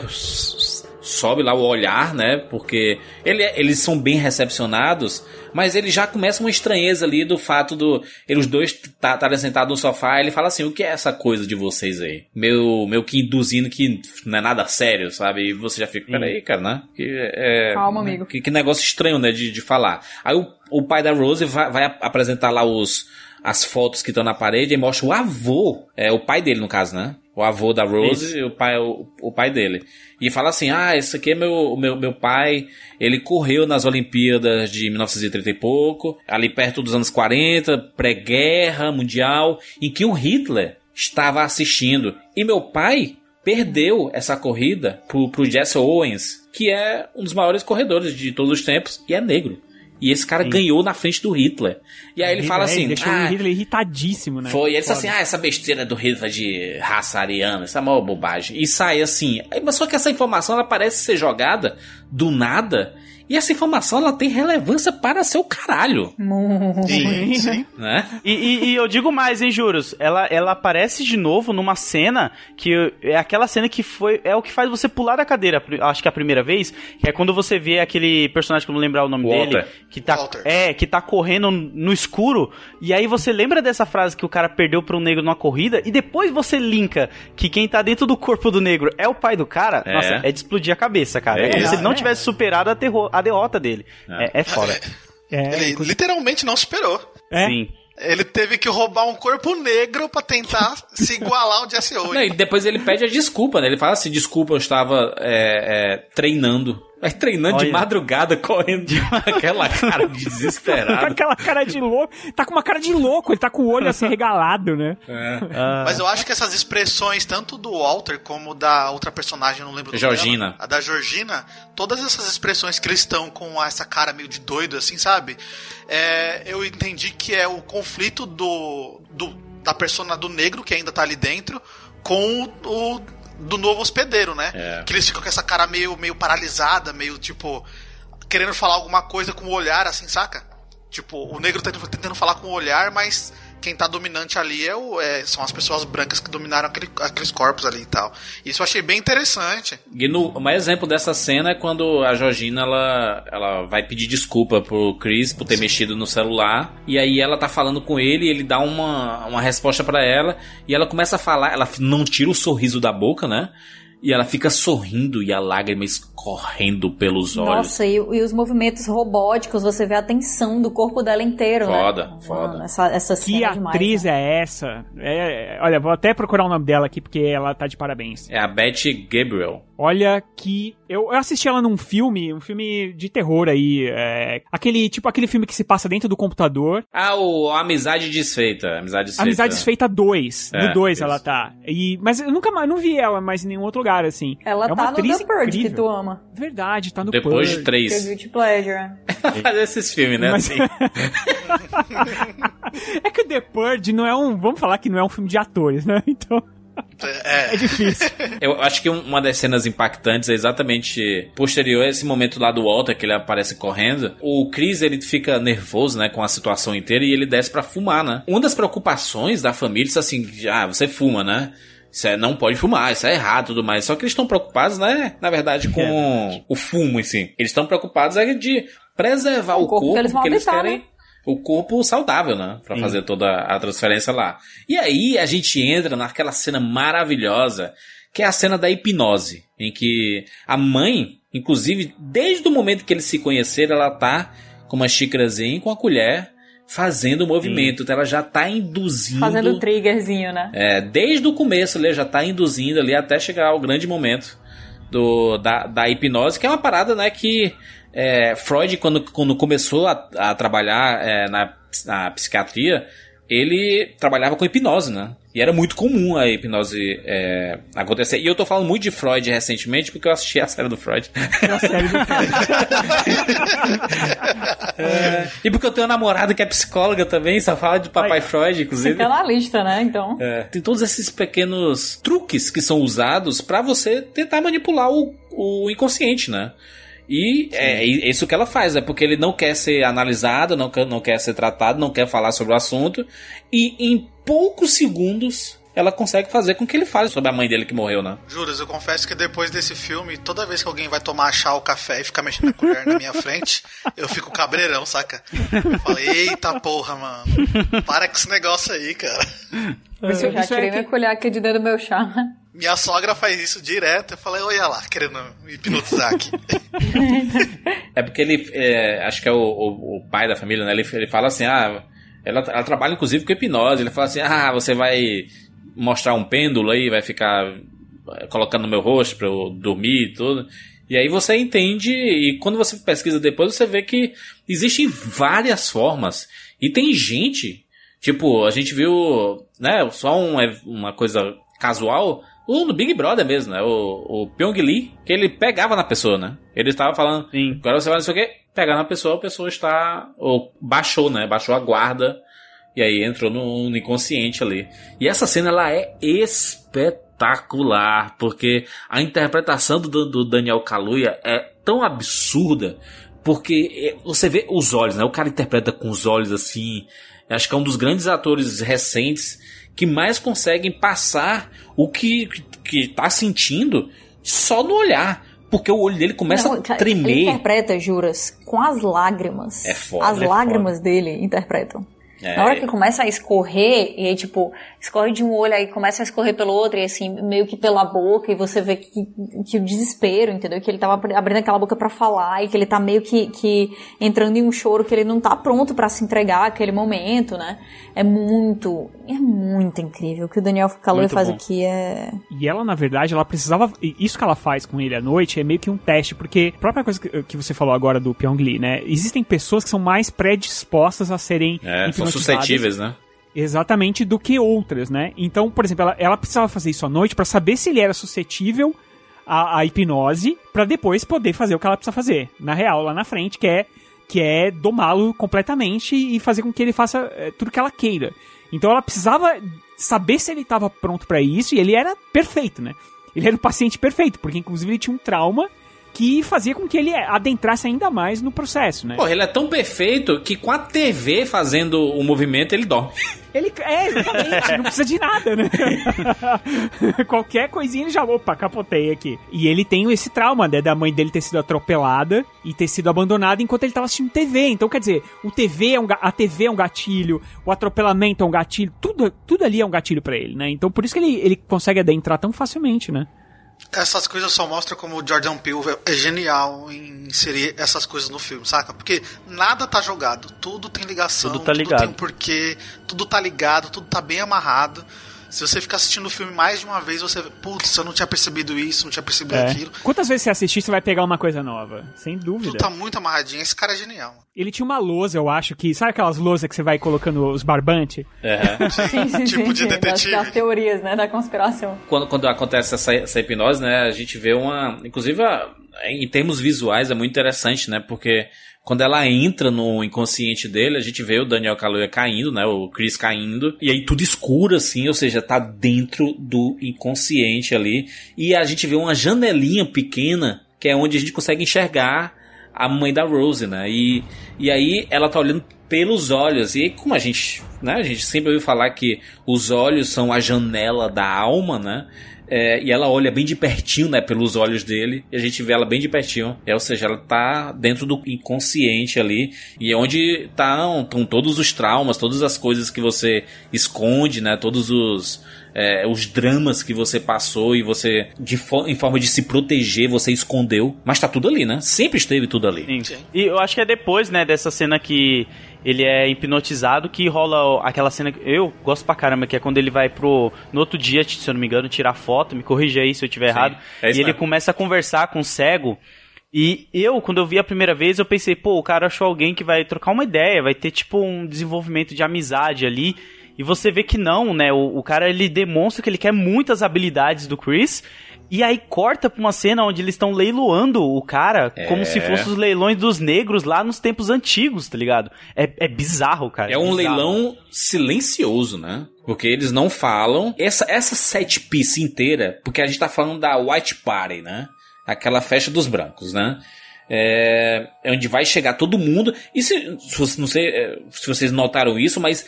Sobe lá o olhar, né? Porque ele, é- eles são bem recepcionados, mas ele já começa uma estranheza ali do fato do. Eles dois estarem sentados no sofá. Ele fala assim: o que é essa coisa de vocês aí? Meu, meu que induzindo que não é nada sério, sabe? E você já fica, peraí, cara, né? Que, é, Calma, né? amigo. Que, que negócio estranho, né? De, de falar. Aí o, o pai da Rose vai, vai ap- apresentar lá os, as fotos que estão na parede e mostra o avô. É o pai dele, no caso, né? O avô da Rose Isso. e o pai, o, o pai dele. E fala assim: ah, esse aqui é meu, meu, meu pai. Ele correu nas Olimpíadas de 1930 e pouco, ali perto dos anos 40, pré-guerra mundial, em que o Hitler estava assistindo. E meu pai perdeu essa corrida pro, pro Jesse Owens, que é um dos maiores corredores de todos os tempos e é negro. E esse cara Sim. ganhou na frente do Hitler. E aí ele fala assim. Deixou ah, o Hitler irritadíssimo, né? Foi. Ele disse assim: ah, essa besteira do Hitler de raça ariana, essa é maior bobagem. E sai assim. Mas só que essa informação ela parece ser jogada do nada e essa informação ela tem relevância para seu caralho. Sim, sim. Né? E, e, e, eu digo mais, hein, Juros? Ela, ela aparece de novo numa cena que é aquela cena que foi. É o que faz você pular da cadeira, acho que é a primeira vez, que é quando você vê aquele personagem que eu não lembrar o nome Walter. dele, que tá, Walter. é, que tá correndo no escuro, e aí você lembra dessa frase que o cara perdeu para um negro numa corrida, e depois você linka que quem tá dentro do corpo do negro é o pai do cara. É. Nossa, é de explodir a cabeça, cara. É, é como se ele não tivesse superado a terror a derrota dele. É, é, é foda. É, ele literalmente não superou. É? Sim. Ele teve que roubar um corpo negro para tentar se igualar ao Jesse Owens. Não, e depois ele pede a desculpa, né? Ele fala assim, desculpa, eu estava é, é, treinando. Vai treinando Olha. de madrugada, correndo de *laughs* aquela cara de desesperado. com aquela cara de louco. Tá com uma cara de louco, ele tá com o olho assim regalado, né? É. Ah. Mas eu acho que essas expressões, tanto do Walter como da outra personagem, eu não lembro do Georgina. Dela, a da Georgina, todas essas expressões que eles estão com essa cara meio de doido, assim, sabe? É, eu entendi que é o conflito do, do da persona do negro que ainda tá ali dentro com o, o do novo hospedeiro, né? É. Que eles ficam com essa cara meio, meio paralisada, meio tipo. querendo falar alguma coisa com o olhar, assim, saca? Tipo, o negro tá tentando falar com o olhar, mas quem tá dominante ali é o, é, são as pessoas brancas que dominaram aquele, aqueles corpos ali e tal. Isso eu achei bem interessante. E no, o mais exemplo dessa cena é quando a Georgina ela, ela vai pedir desculpa pro Chris por ter Sim. mexido no celular. E aí ela tá falando com ele e ele dá uma, uma resposta para ela. E ela começa a falar, ela não tira o sorriso da boca, né? E ela fica sorrindo e a lágrima escorrendo pelos olhos. Nossa, e, e, os movimentos robóticos, você vê a tensão do corpo dela inteiro, foda, né? Foda. Essa, essa que atriz demais, né? é essa? É, olha, vou até procurar o nome dela aqui porque ela tá de parabéns. É a Betty Gabriel. Olha que. Eu, eu assisti ela num filme, um filme de terror aí. É, aquele, tipo aquele filme que se passa dentro do computador. Ah, o Amizade Desfeita. Amizade Desfeita. Amizade Desfeita 2. É, no 2 ela tá. E, mas eu nunca mais não vi ela mais em nenhum outro lugar, assim. Ela é uma tá atriz no The Purge, que tu ama. Verdade, tá no Depois Purge. de três. Guilty Pleasure. *laughs* Fazer esses filmes, né? Mas... Assim. *laughs* é que o The Purge não é um. Vamos falar que não é um filme de atores, né? *laughs* Então. É. é. difícil. Eu acho que uma das cenas impactantes é exatamente posterior a esse momento lá do Walter, que ele aparece correndo. O Chris, ele fica nervoso, né, com a situação inteira e ele desce para fumar, né? Uma das preocupações da família é assim, ah, você fuma, né? Isso é, não pode fumar, isso é errado e tudo mais. Só que eles estão preocupados, né? Na verdade, com é o fumo, assim. Eles estão preocupados é de preservar o, o corpo, corpo porque eles querem. Né? O corpo saudável, né? Pra Sim. fazer toda a transferência lá. E aí a gente entra naquela cena maravilhosa, que é a cena da hipnose, em que a mãe, inclusive, desde o momento que eles se conheceram, ela tá com uma xícarazinha e com a colher fazendo o movimento. Então ela já tá induzindo. Fazendo o triggerzinho, né? É, desde o começo ali, já tá induzindo ali até chegar ao grande momento do, da, da hipnose, que é uma parada, né, que é, Freud, quando, quando começou a, a trabalhar é, na, na psiquiatria, ele trabalhava com hipnose, né? E era muito comum a hipnose é, acontecer. E eu tô falando muito de Freud recentemente porque eu assisti a série do Freud. *laughs* A série do Freud. *laughs* é, e porque eu tenho uma namorada que é psicóloga também, só fala de papai Ai, Freud, inclusive. Fica na lista, né? Então. É, tem todos esses pequenos truques que são usados para você tentar manipular o, o inconsciente, né? E é, é, isso que ela faz, é porque ele não quer ser analisado, não quer, não quer ser tratado, não quer falar sobre o assunto. E em poucos segundos ela consegue fazer com que ele fale sobre a mãe dele que morreu, né? Juras, eu confesso que depois desse filme, toda vez que alguém vai tomar chá ou café e ficar mexendo a colher na minha frente, *laughs* eu fico cabreirão, saca? Eu falei, eita porra, mano. Para com esse negócio aí, cara. Mas eu já tirei é minha colher aqui de dentro do meu chá. Minha sogra faz isso direto. Eu falei, olha lá, querendo me hipnotizar aqui. *laughs* é porque ele, é, acho que é o, o, o, pai da família, né? Ele, ele fala assim, ah, ela, ela trabalha inclusive com hipnose. Ele fala assim, ah, você vai mostrar um pêndulo aí, vai ficar é, colocando no meu rosto pra eu dormir e tudo. E aí você entende, e quando você pesquisa depois, você vê que existem várias formas. E tem gente Tipo, a gente viu, né, só um, uma coisa casual, o do Big Brother mesmo, né? O, o Pyong Lee, que ele pegava na pessoa, né? Ele estava falando, Sim. agora você vai não sei o quê, pegar na pessoa, a pessoa está. Ou baixou, né? Baixou a guarda. E aí entrou no, no inconsciente ali. E essa cena ela é espetacular, porque a interpretação do, do Daniel Kaluuya é tão absurda, porque é, você vê os olhos, né? O cara interpreta com os olhos assim. Acho que é um dos grandes atores recentes que mais conseguem passar o que, que tá sentindo só no olhar. Porque o olho dele começa Não, a tremer. Ele interpreta, juras, com as lágrimas. É foda. As é lágrimas foda. dele interpretam. É. Na hora que começa a escorrer, e aí, tipo, escorre de um olho, aí começa a escorrer pelo outro, e assim, meio que pela boca, e você vê que, que o desespero, entendeu? Que ele tava abrindo aquela boca para falar, e que ele tá meio que, que entrando em um choro que ele não tá pronto para se entregar aquele momento, né? É muito, é muito incrível. O que o Daniel Kaluuya faz bom. aqui é... E ela, na verdade, ela precisava... Isso que ela faz com ele à noite é meio que um teste, porque a própria coisa que, você falou agora do Pyong Lee, né? Existem pessoas que são mais predispostas a serem é, suscetíveis, né? Exatamente, do que outras, né? Então, por exemplo, ela, ela precisava fazer isso à noite para saber se ele era suscetível à, à hipnose, para depois poder fazer o que ela precisa fazer, na real, lá na frente, que é que é domá-lo completamente e fazer com que ele faça é, tudo que ela queira. Então ela precisava saber se ele estava pronto para isso e ele era perfeito, né? Ele era o paciente perfeito, porque inclusive ele tinha um trauma que fazia com que ele adentrasse ainda mais no processo, né? Pô, ele é tão perfeito que com a TV fazendo o movimento ele dorme. Ele é, exatamente, não precisa de nada, né? *laughs* Qualquer coisinha ele já, opa, capotei aqui. E ele tem esse trauma, né, da mãe dele ter sido atropelada e ter sido abandonada enquanto ele estava assistindo TV. Então, quer dizer, o TV é um, a TV é um gatilho, o atropelamento é um gatilho, tudo, tudo ali é um gatilho para ele, né? Então, por isso que ele, ele consegue adentrar tão facilmente, né? Essas coisas só mostram como o Jordan Peele é genial em inserir essas coisas no filme, saca? Porque nada tá jogado, tudo tem ligação, tudo, tá ligado. tudo tem um porquê, tudo tá ligado, tudo tá bem amarrado. Se você ficar assistindo o filme mais de uma vez, você, putz, eu não tinha percebido isso, não tinha percebido é. aquilo. Quantas vezes você assistir, você vai pegar uma coisa nova? Sem dúvida. Tudo tá muito amarradinho, esse cara é genial. Ele tinha uma lousa, eu acho, que. Sabe aquelas lousas que você vai colocando os barbantes? *laughs* É. sim, sim, tipo sim, de detetive. Das, das, teorias, né? Da conspiração. Quando, quando acontece essa, essa hipnose, né? A gente vê uma. Inclusive, em termos visuais, é muito interessante, né? Porque quando ela entra no inconsciente dele, a gente vê o Daniel Kaluuya caindo, né? O Chris caindo. E aí tudo escuro, assim, ou seja, tá dentro do inconsciente ali. E a gente vê uma janelinha pequena, que é onde a gente consegue enxergar a mãe da Rose, né? E, e aí ela tá olhando pelos olhos. E como a gente, né? A gente sempre ouviu falar que os olhos são a janela da alma, né? É, e ela olha bem de pertinho, né, pelos olhos dele, e a gente vê ela bem de pertinho. É, ou seja, ela tá dentro do inconsciente ali, e é onde estão tá, todos os traumas, todas as coisas que você esconde, né, todos os é, os dramas que você passou e você, de fo em forma de se proteger, você escondeu. Mas tá tudo ali, né? Sempre esteve tudo ali. Sim. Sim. E eu acho que é depois, né, dessa cena que ele é hipnotizado que rola aquela cena que eu gosto pra caramba, que é quando ele vai pro. No outro dia, se eu não me engano, tirar foto, me corrija aí se eu tiver Sim, errado. É e ele começa a conversar com o cego. E eu, quando eu vi a primeira vez, eu pensei, pô, o cara achou alguém que vai trocar uma ideia, vai ter tipo um desenvolvimento de amizade ali. E você vê que não, né? O, o cara ele demonstra que ele quer muitas habilidades do Chris. E aí corta pra uma cena onde eles estão leiloando o cara é. como se fossem os leilões dos negros lá nos tempos antigos, tá ligado? É, é bizarro, cara. É, é um bizarro. leilão silencioso, né? Porque eles não falam. Essa, essa set piece inteira, porque a gente tá falando da White Party, né? Aquela festa dos brancos, né? É, é onde vai chegar todo mundo. E se, se, não sei é, se vocês notaram isso, mas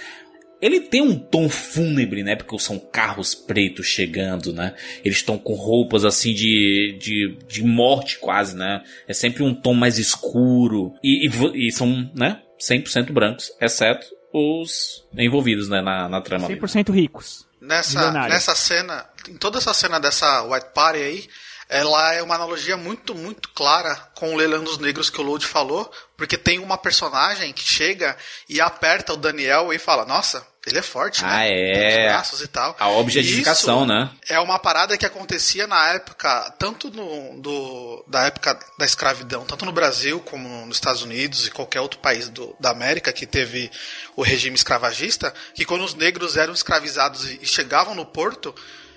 ele tem um tom fúnebre, né? Porque são carros pretos chegando, né? Eles estão com roupas assim de, de, de morte quase, né? É sempre um tom mais escuro. E, e, e são, né? 100% brancos, exceto os envolvidos, né? Na, na trama. 100% ricos. Nessa, nessa cena, em toda essa cena dessa White Party aí, ela é uma analogia muito, muito clara com o Leilão dos Negros que o Load falou, porque tem uma personagem que chega e aperta o Daniel e fala, nossa, ele é forte, né? Ah, é. braços e tal. A objetificação, Isso né? É uma parada que acontecia na época, tanto no, do, da época da escravidão, tanto no Brasil como nos Estados Unidos e qualquer outro país do, da América que teve o regime escravagista, que quando os negros eram escravizados e chegavam no porto,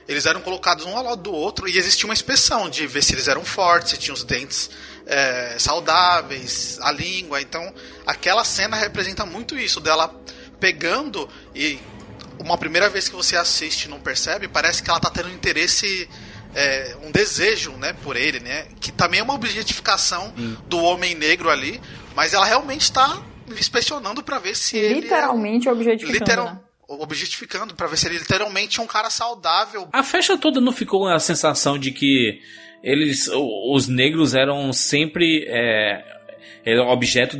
eles eram colocados um ao lado do outro e existia uma inspeção de ver se eles eram fortes, se tinham os dentes é, saudáveis, a língua. Então, aquela cena representa muito isso, dela pegando e uma primeira vez que você assiste e não percebe, parece que ela tá tendo um interesse, é, um desejo, né, por ele, né? Que também é uma objetificação do homem negro ali, mas ela realmente está inspecionando para ver se ele Literalmente é, objetificando. literal, né? Objetificando para ver se ele literalmente é um cara saudável. A festa toda não ficou a sensação de que eles, os negros eram sempre é, objeto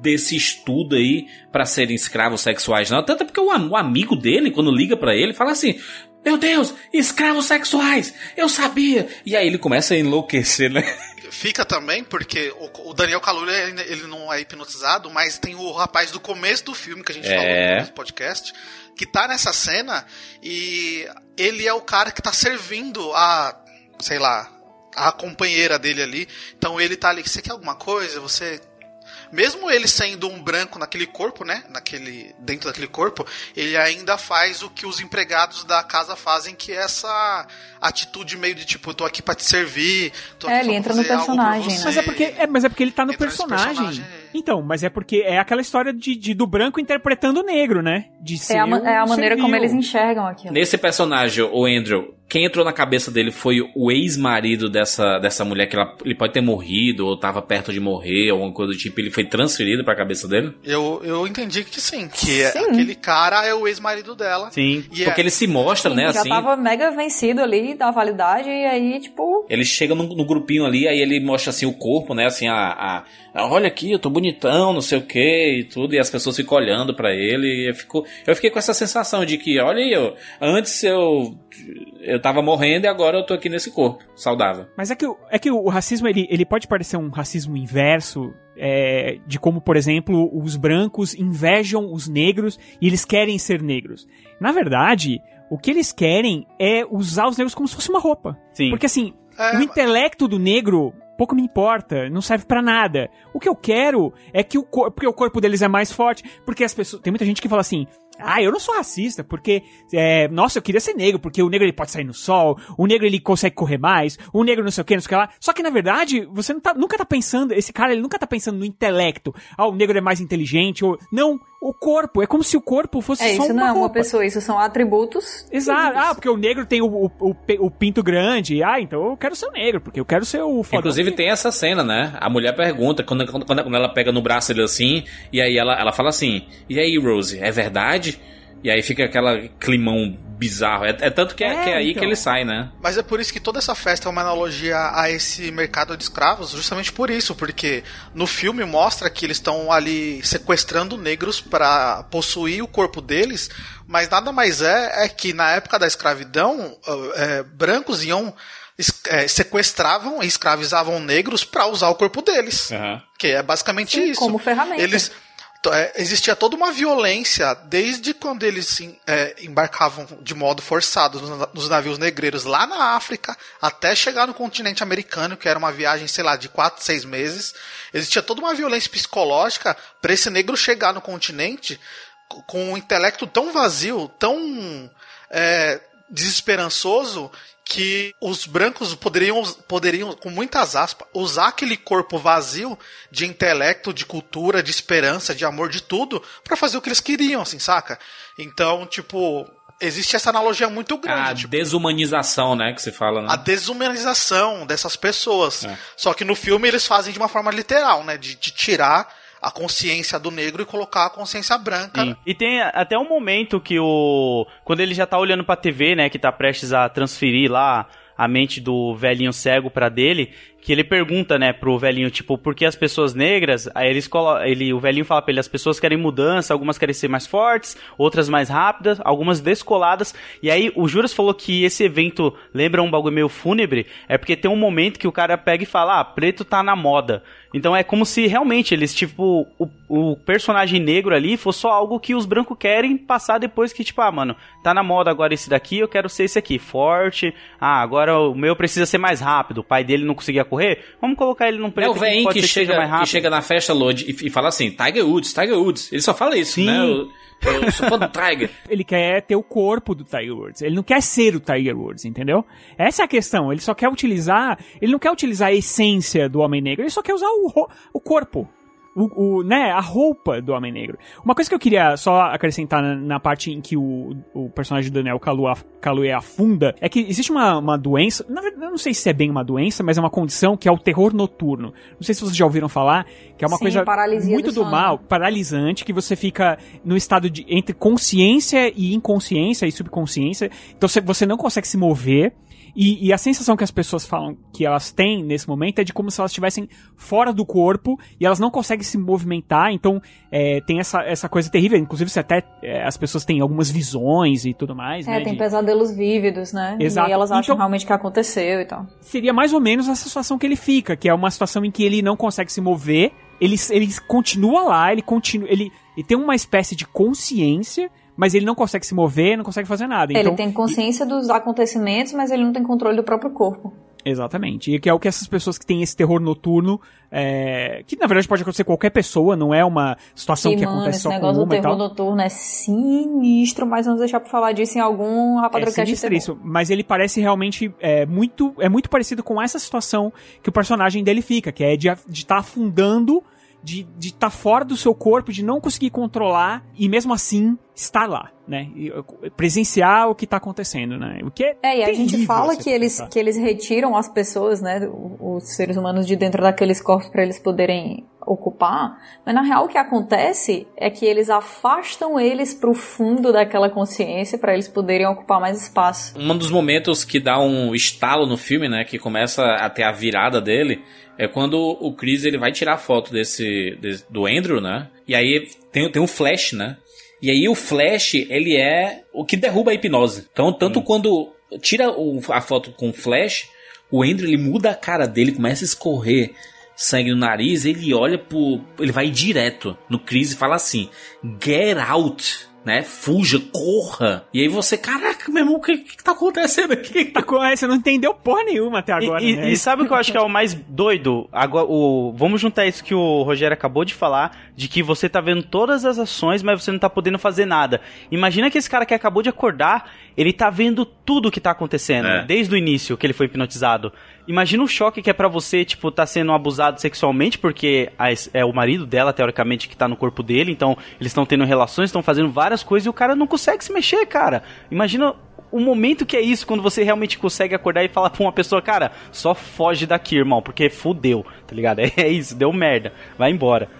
desse estudo aí pra serem escravos sexuais, não? Tanto é porque o, o amigo dele, quando liga pra ele, fala assim: Meu Deus, escravos sexuais, eu sabia. E aí ele começa a enlouquecer, né? *laughs* Fica também porque o, o Daniel Kaluuya ele, ele não é hipnotizado, mas tem o rapaz do começo do filme que a gente É. falou no podcast que tá nessa cena e ele é o cara que tá servindo a, sei lá, a companheira dele ali. Então ele tá ali, você quer alguma coisa? Você mesmo ele sendo um branco naquele corpo, né? Naquele dentro daquele corpo, ele ainda faz o que os empregados da casa fazem, que é essa atitude meio de tipo, eu tô aqui pra te servir, tô É, aqui ele pra entra no personagem, né? Mas é porque é, mas é porque ele tá no personagem. personagem. Então, mas é porque é aquela história de, de- do branco interpretando o negro, né? De ser É a, é a maneira como eles enxergam aquilo. Nesse personagem, o Andrew, quem entrou na cabeça dele foi o ex-marido dessa, dessa mulher, que ela- ele pode ter morrido, ou tava perto de morrer, alguma coisa do tipo, ele foi transferido pra cabeça dele? Eu, eu entendi que sim, que é- Sim. aquele cara é o ex-marido dela. Sim. E Porque é- ele se mostra, né, já assim. tava mega vencido ali da validade e aí, tipo, Ele chega no, no grupinho ali, aí ele mostra assim o corpo, né? Assim, a, a- a- olha aqui, eu tô bonitão, não sei o que e tudo, e as pessoas ficam olhando pra ele. E eu, fico, eu fiquei com essa sensação de que, olha aí, eu, antes eu, eu tava morrendo e agora eu tô aqui nesse corpo, saudável. Mas é que, o- é que o racismo, ele, ele pode parecer um racismo inverso, é, de como, por exemplo, os brancos invejam os negros e eles querem ser negros. Na verdade, o que eles querem é usar os negros como se fosse uma roupa. Sim. Porque assim, É, o intelecto do negro pouco me importa, não serve pra nada. O que eu quero é que o corpo, porque o corpo deles é mais forte, porque as pessoas, tem muita gente que fala assim: "Ah, eu não sou racista, porque é, nossa, eu queria ser negro, porque o negro ele pode sair no sol, o negro ele consegue correr mais, o negro não sei o que, não sei o que lá". Só que na verdade, você não tá- nunca tá pensando, esse cara ele nunca tá pensando no intelecto. Ah, o negro é mais inteligente ou não, o corpo, é como se o corpo fosse é só isso uma não é uma roupa. pessoa, isso são atributos. Exato. Ah, porque o negro tem o, o, o o pinto grande. Ah, então eu quero ser negro, porque eu quero ser o fodão. Inclusive tem essa cena, né? A mulher pergunta, quando, quando, quando ela pega no braço dele assim, e aí ela, ela fala assim: E aí, Rose, é verdade? E aí fica aquela climão bizarro. É, é tanto que é, É, que é aí então. que ele sai, né? Mas é por isso que toda essa festa é uma analogia a esse mercado de escravos, justamente por isso, porque no filme mostra que eles estão ali sequestrando negros para possuir o corpo deles, mas nada mais é é que na época da escravidão, é, brancos iam é, sequestravam e escravizavam negros para usar o corpo deles, que é basicamente Sim, isso. como ferramenta. Eles existia toda uma violência desde quando eles é, embarcavam de modo forçado nos, na- nos navios negreiros lá na África até chegar no continente americano, que era uma viagem, sei lá, de 4, 6 meses. Existia toda uma violência psicológica para esse negro chegar no continente com um intelecto tão vazio, tão é, desesperançoso que os brancos poderiam, poderiam, com muitas aspas, usar aquele corpo vazio de intelecto, de cultura, de esperança, de amor, de tudo, pra fazer o que eles queriam, assim, saca? Então, tipo, existe essa analogia muito grande. A tipo, desumanização, né? Que se fala, né? a desumanização dessas pessoas. É. Só que no filme eles fazem de uma forma literal, né? De, de tirar a consciência do negro e colocar a consciência branca. Sim. E tem até um momento que o. Quando ele já tá olhando pra TV, né? Que tá prestes a transferir lá a mente do velhinho cego pra dele. Que ele pergunta, né, pro velhinho, tipo, por que as pessoas negras, aí eles ele, o velhinho fala pra ele, as pessoas querem mudança, algumas querem ser mais fortes, outras mais rápidas, algumas descoladas, e aí o Juras falou que esse evento lembra um bagulho meio fúnebre, é porque tem um momento que o cara pega e fala, ah, preto tá na moda. Então é como se realmente eles, tipo, o, o personagem negro ali fosse só algo que os brancos querem passar depois que, tipo, ah, mano, tá na moda agora esse daqui, eu quero ser esse aqui, forte. Ah, agora o meu precisa ser mais rápido. O pai dele não conseguia correr, vamos colocar ele num preto é o que, que, chega, que chega na festa Lodge e, e, fala assim, Tiger Woods, Tiger Woods. Ele só fala isso, Sim. né? Eu, eu sou fã do Tiger. *laughs* Ele quer ter o corpo do Tiger Woods. Ele não quer ser o Tiger Woods, entendeu? Essa é a questão. Ele só quer utilizar. Ele não quer utilizar a essência do Homem Negro. Ele só quer usar o, o corpo o, o, né, a roupa do Homem Negro. Uma coisa que eu queria só acrescentar na, na parte em que o, o personagem do Daniel Kaluuya afunda é que existe uma, uma doença, na verdade, eu não sei se é bem uma doença, mas é uma condição que é o terror noturno. Não sei se vocês já ouviram falar, que é uma Sim, coisa muito do, do mal, paralisante, que você fica no estado de entre consciência e inconsciência e subconsciência. Então você não consegue se mover. E, e, a sensação que as pessoas falam que elas têm nesse momento é de como se elas estivessem fora do corpo e elas não conseguem se movimentar, então é, tem essa, essa coisa terrível. Inclusive, se até é, as pessoas têm algumas visões e tudo mais. É, né, tem de... pesadelos vívidos, né? Exato. E elas acham então, realmente que aconteceu e tal. Seria mais ou menos essa situação que ele fica, que é uma situação em que ele não consegue se mover, ele, ele continua lá, ele continua. Ele, ele tem uma espécie de consciência mas ele não consegue se mover, não consegue fazer nada. Ele então, tem consciência dos acontecimentos, mas ele não tem controle do próprio corpo. Exatamente. E que é o que essas pessoas que têm esse terror noturno, é, que na verdade pode acontecer com qualquer pessoa, não é uma situação e, que mano, acontece só negócio com uma do terror e tal. noturno é sinistro, mas vamos deixar pra falar disso em algum É rapadrocast de terror. sinistríssimo, mas ele parece realmente é, muito, é muito parecido com essa situação que o personagem dele fica, que é de estar tá afundando de estar tá fora do seu corpo, de não conseguir controlar e mesmo assim estar lá, né? E, presenciar o que está acontecendo, né? O que é, É, e a gente fala que eles, pensar. que eles retiram as pessoas, né, os seres humanos de dentro daqueles corpos para eles poderem ocupar, mas na real o que acontece é que eles afastam eles pro fundo daquela consciência para eles poderem ocupar mais espaço. Um dos momentos que dá um estalo no filme, né, que começa a ter a virada dele, é quando o Chris ele vai tirar a foto desse, desse do Andrew, né? E aí tem, tem um flash, né? E aí o flash, ele é o que derruba a hipnose. Então, tanto quando tira o, a foto com o flash, o Andrew ele muda a cara dele, começa a escorrer sangue no nariz, ele olha pro. Ele vai direto no Chris e fala assim: Get out! Né? Fuja, corra! E aí você, caraca, meu irmão, o que, que tá acontecendo aqui? Tá com- Você não entendeu porra nenhuma até agora, E, e- né? e sabe o que eu acho que é o mais doido? Agora, o, vamos juntar isso que o Rogério acabou de falar, de que você tá vendo todas as ações, mas você não tá podendo fazer nada. Imagina que esse cara que acabou de acordar, ele tá vendo tudo que tá acontecendo, É. desde o início que ele foi hipnotizado. Imagina o choque que é pra você, tipo, tá sendo abusado sexualmente, porque é o marido dela, teoricamente, que tá no corpo dele, então eles estão tendo relações, estão fazendo várias coisas e o cara não consegue se mexer, cara. Imagina o momento que é isso, quando você realmente consegue acordar e falar pra uma pessoa, cara, só foge daqui, irmão, porque fudeu, tá ligado? *laughs* É isso, deu merda, vai embora.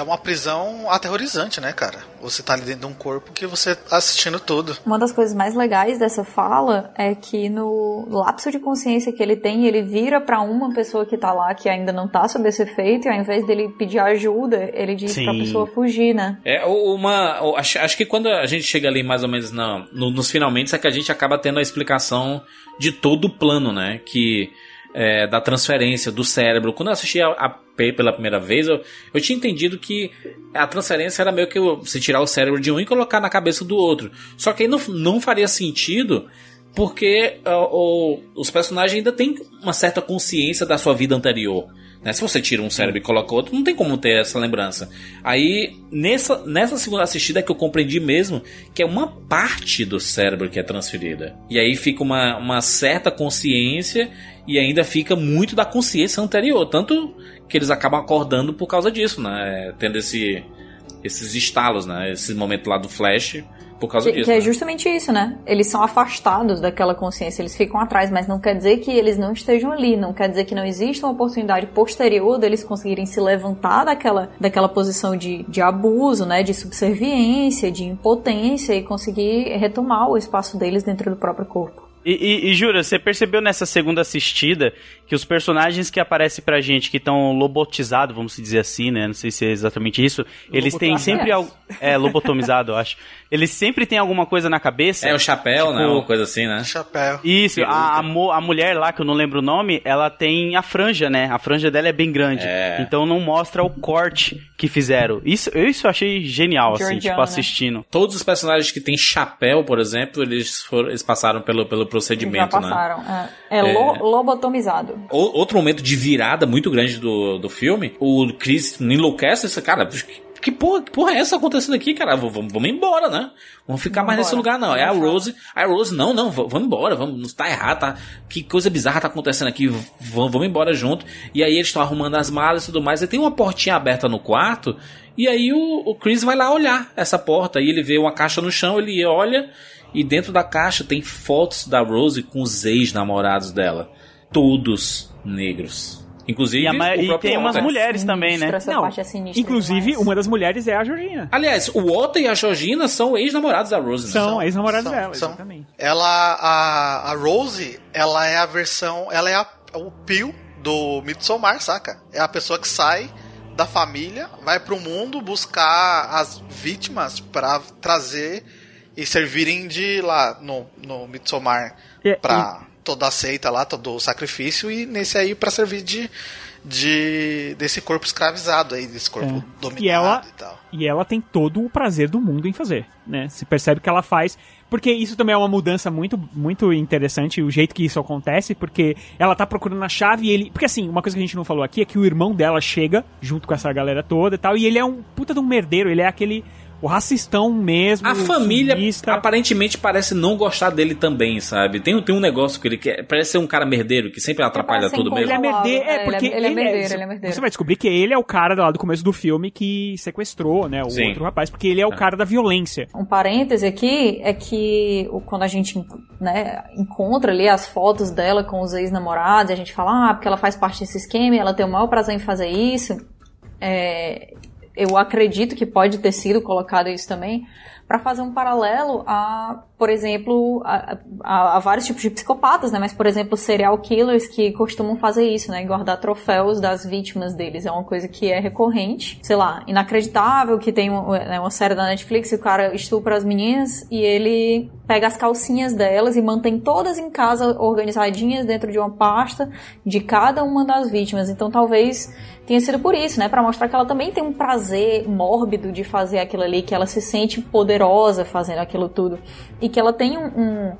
É uma prisão aterrorizante, né, cara? Você tá ali dentro de um corpo que você tá assistindo tudo. Uma das coisas mais legais dessa fala é que no lapso de consciência que ele tem, ele vira pra uma pessoa que tá lá que ainda não tá sob esse efeito, e ao invés dele pedir ajuda, ele diz pra Sim. pessoa fugir, né? É uma. Acho, acho que quando a gente chega ali mais ou menos na, no- nos finalmente, é que a gente acaba tendo a explicação de todo o plano, né? Que. é, da transferência do cérebro. Quando eu assisti a, a Pela primeira vez, eu, eu tinha entendido que a transferência era meio que você tirar o cérebro de um e colocar na cabeça do outro. Só que aí não, não faria sentido porque ó, o- os personagens ainda têm uma certa consciência da sua vida anterior. Né? Se você tira um cérebro e coloca outro, não tem como ter essa lembrança. Aí, nessa, nessa segunda assistida é que eu compreendi mesmo que é uma parte do cérebro que é transferida. E aí fica uma, uma certa consciência e ainda fica muito da consciência anterior. Tanto que eles acabam acordando por causa disso, né? Tendo esse, esses estalos, né? Esse momento lá do flash por causa Que, disso. que é né? justamente isso, né? Eles são afastados daquela consciência, eles ficam atrás, mas não quer dizer que eles não estejam ali, não quer dizer que não exista uma oportunidade posterior deles conseguirem se levantar daquela, daquela posição de, de abuso, né? De subserviência, de impotência e conseguir retomar o espaço deles dentro do próprio corpo. E, e, e jura, você percebeu nessa segunda assistida que os personagens que aparecem pra gente que estão lobotizados, vamos dizer assim, né? Não sei se é exatamente isso. Eles têm sempre algo. É, lobotomizado, eu acho. Eles sempre têm alguma coisa na cabeça. É o chapéu, tipo, né? Uma coisa assim, né? Chapéu. Isso, a, a, mo- a mulher lá, que eu não lembro o nome, ela tem a franja, né? A franja dela é bem grande. É. Então não mostra o corte que fizeram. Isso, eu isso eu achei genial, assim, Georgiana, tipo, né? assistindo. Todos os personagens que têm chapéu, por exemplo, eles, foram, eles passaram pelo, pelo Já procedimento, né? passaram. É, é lo- lobotomizado. O- Outro momento de virada muito grande do, do filme, o Chris enlouquece esse cara. Que, porra, que porra é essa acontecendo aqui, cara? Vamos, vamos embora, né? Vamos ficar mais nesse lugar, não. É a Rose. A Rose, não, não, vamos embora, vamos, tá errado, tá? Que coisa bizarra tá acontecendo aqui, vamos, vamos embora junto. E aí eles estão arrumando as malas e tudo mais. E tem uma portinha aberta no quarto. E aí o, o Chris vai lá olhar essa porta. E ele vê uma caixa no chão, ele olha. E dentro da caixa tem fotos da Rose com os ex-namorados dela. Todos negros. Inclusive, E, a ma- o e tem umas Otto. mulheres também, né? Não, parte é sinistra Inclusive, demais. uma das mulheres é a Georgina. Aliás, o Otto e a Georgina são ex-namorados da Rose. né? São ex-namorados dela, são. exatamente. Ela, a, a Rose, ela é a versão, ela é a- o Pio do Midsommar, saca? É a pessoa que sai da família, vai pro mundo buscar as vítimas pra trazer e servirem de lá no, no Midsommar É, pra toda a seita lá, todo o sacrifício e nesse aí pra servir de, de desse corpo escravizado aí, desse corpo É. dominado E ela, e tal. e ela tem todo o prazer do mundo em fazer, né? Se percebe que ela faz. Porque isso também é uma mudança muito, muito interessante, o jeito que isso acontece, porque ela tá procurando a chave e ele. Porque assim, uma coisa que a gente não falou aqui é que o irmão dela chega junto com essa galera toda e tal, e ele é um puta de um merdeiro, ele é aquele. O racistão mesmo. A família aparentemente parece não gostar dele também, sabe? Tem, tem um negócio que ele quer. Parece ser um cara merdeiro que sempre atrapalha parece tudo mesmo. Ele é merdeiro, é, É, ele é- porque ele é merdeiro, ele é merdeiro. Você vai descobrir que ele é o cara lá do começo do filme que sequestrou, né? O Sim. outro rapaz, porque ele é o cara da violência. Um parêntese aqui é que quando a gente né, encontra ali as fotos dela com os ex-namorados, e a gente fala, ah, porque ela faz parte desse esquema e ela tem o maior prazer em fazer isso. É, eu acredito que pode ter sido colocado isso também para fazer um paralelo a, por exemplo, a, a- a vários tipos de psicopatas, né? Mas, por exemplo, serial killers que costumam fazer isso, né? Guardar troféus das vítimas deles. É uma coisa que é recorrente. Sei lá, inacreditável que tem uma, né, uma série da Netflix que o cara estupra as meninas e ele pega as calcinhas delas e mantém todas em casa organizadinhas dentro de uma pasta de cada uma das vítimas. Então, talvez tenha sido por isso, né? Pra mostrar que ela também tem um prazer mórbido de fazer aquilo ali, que ela se sente poderosa fazendo aquilo tudo. E que ela tem um. um-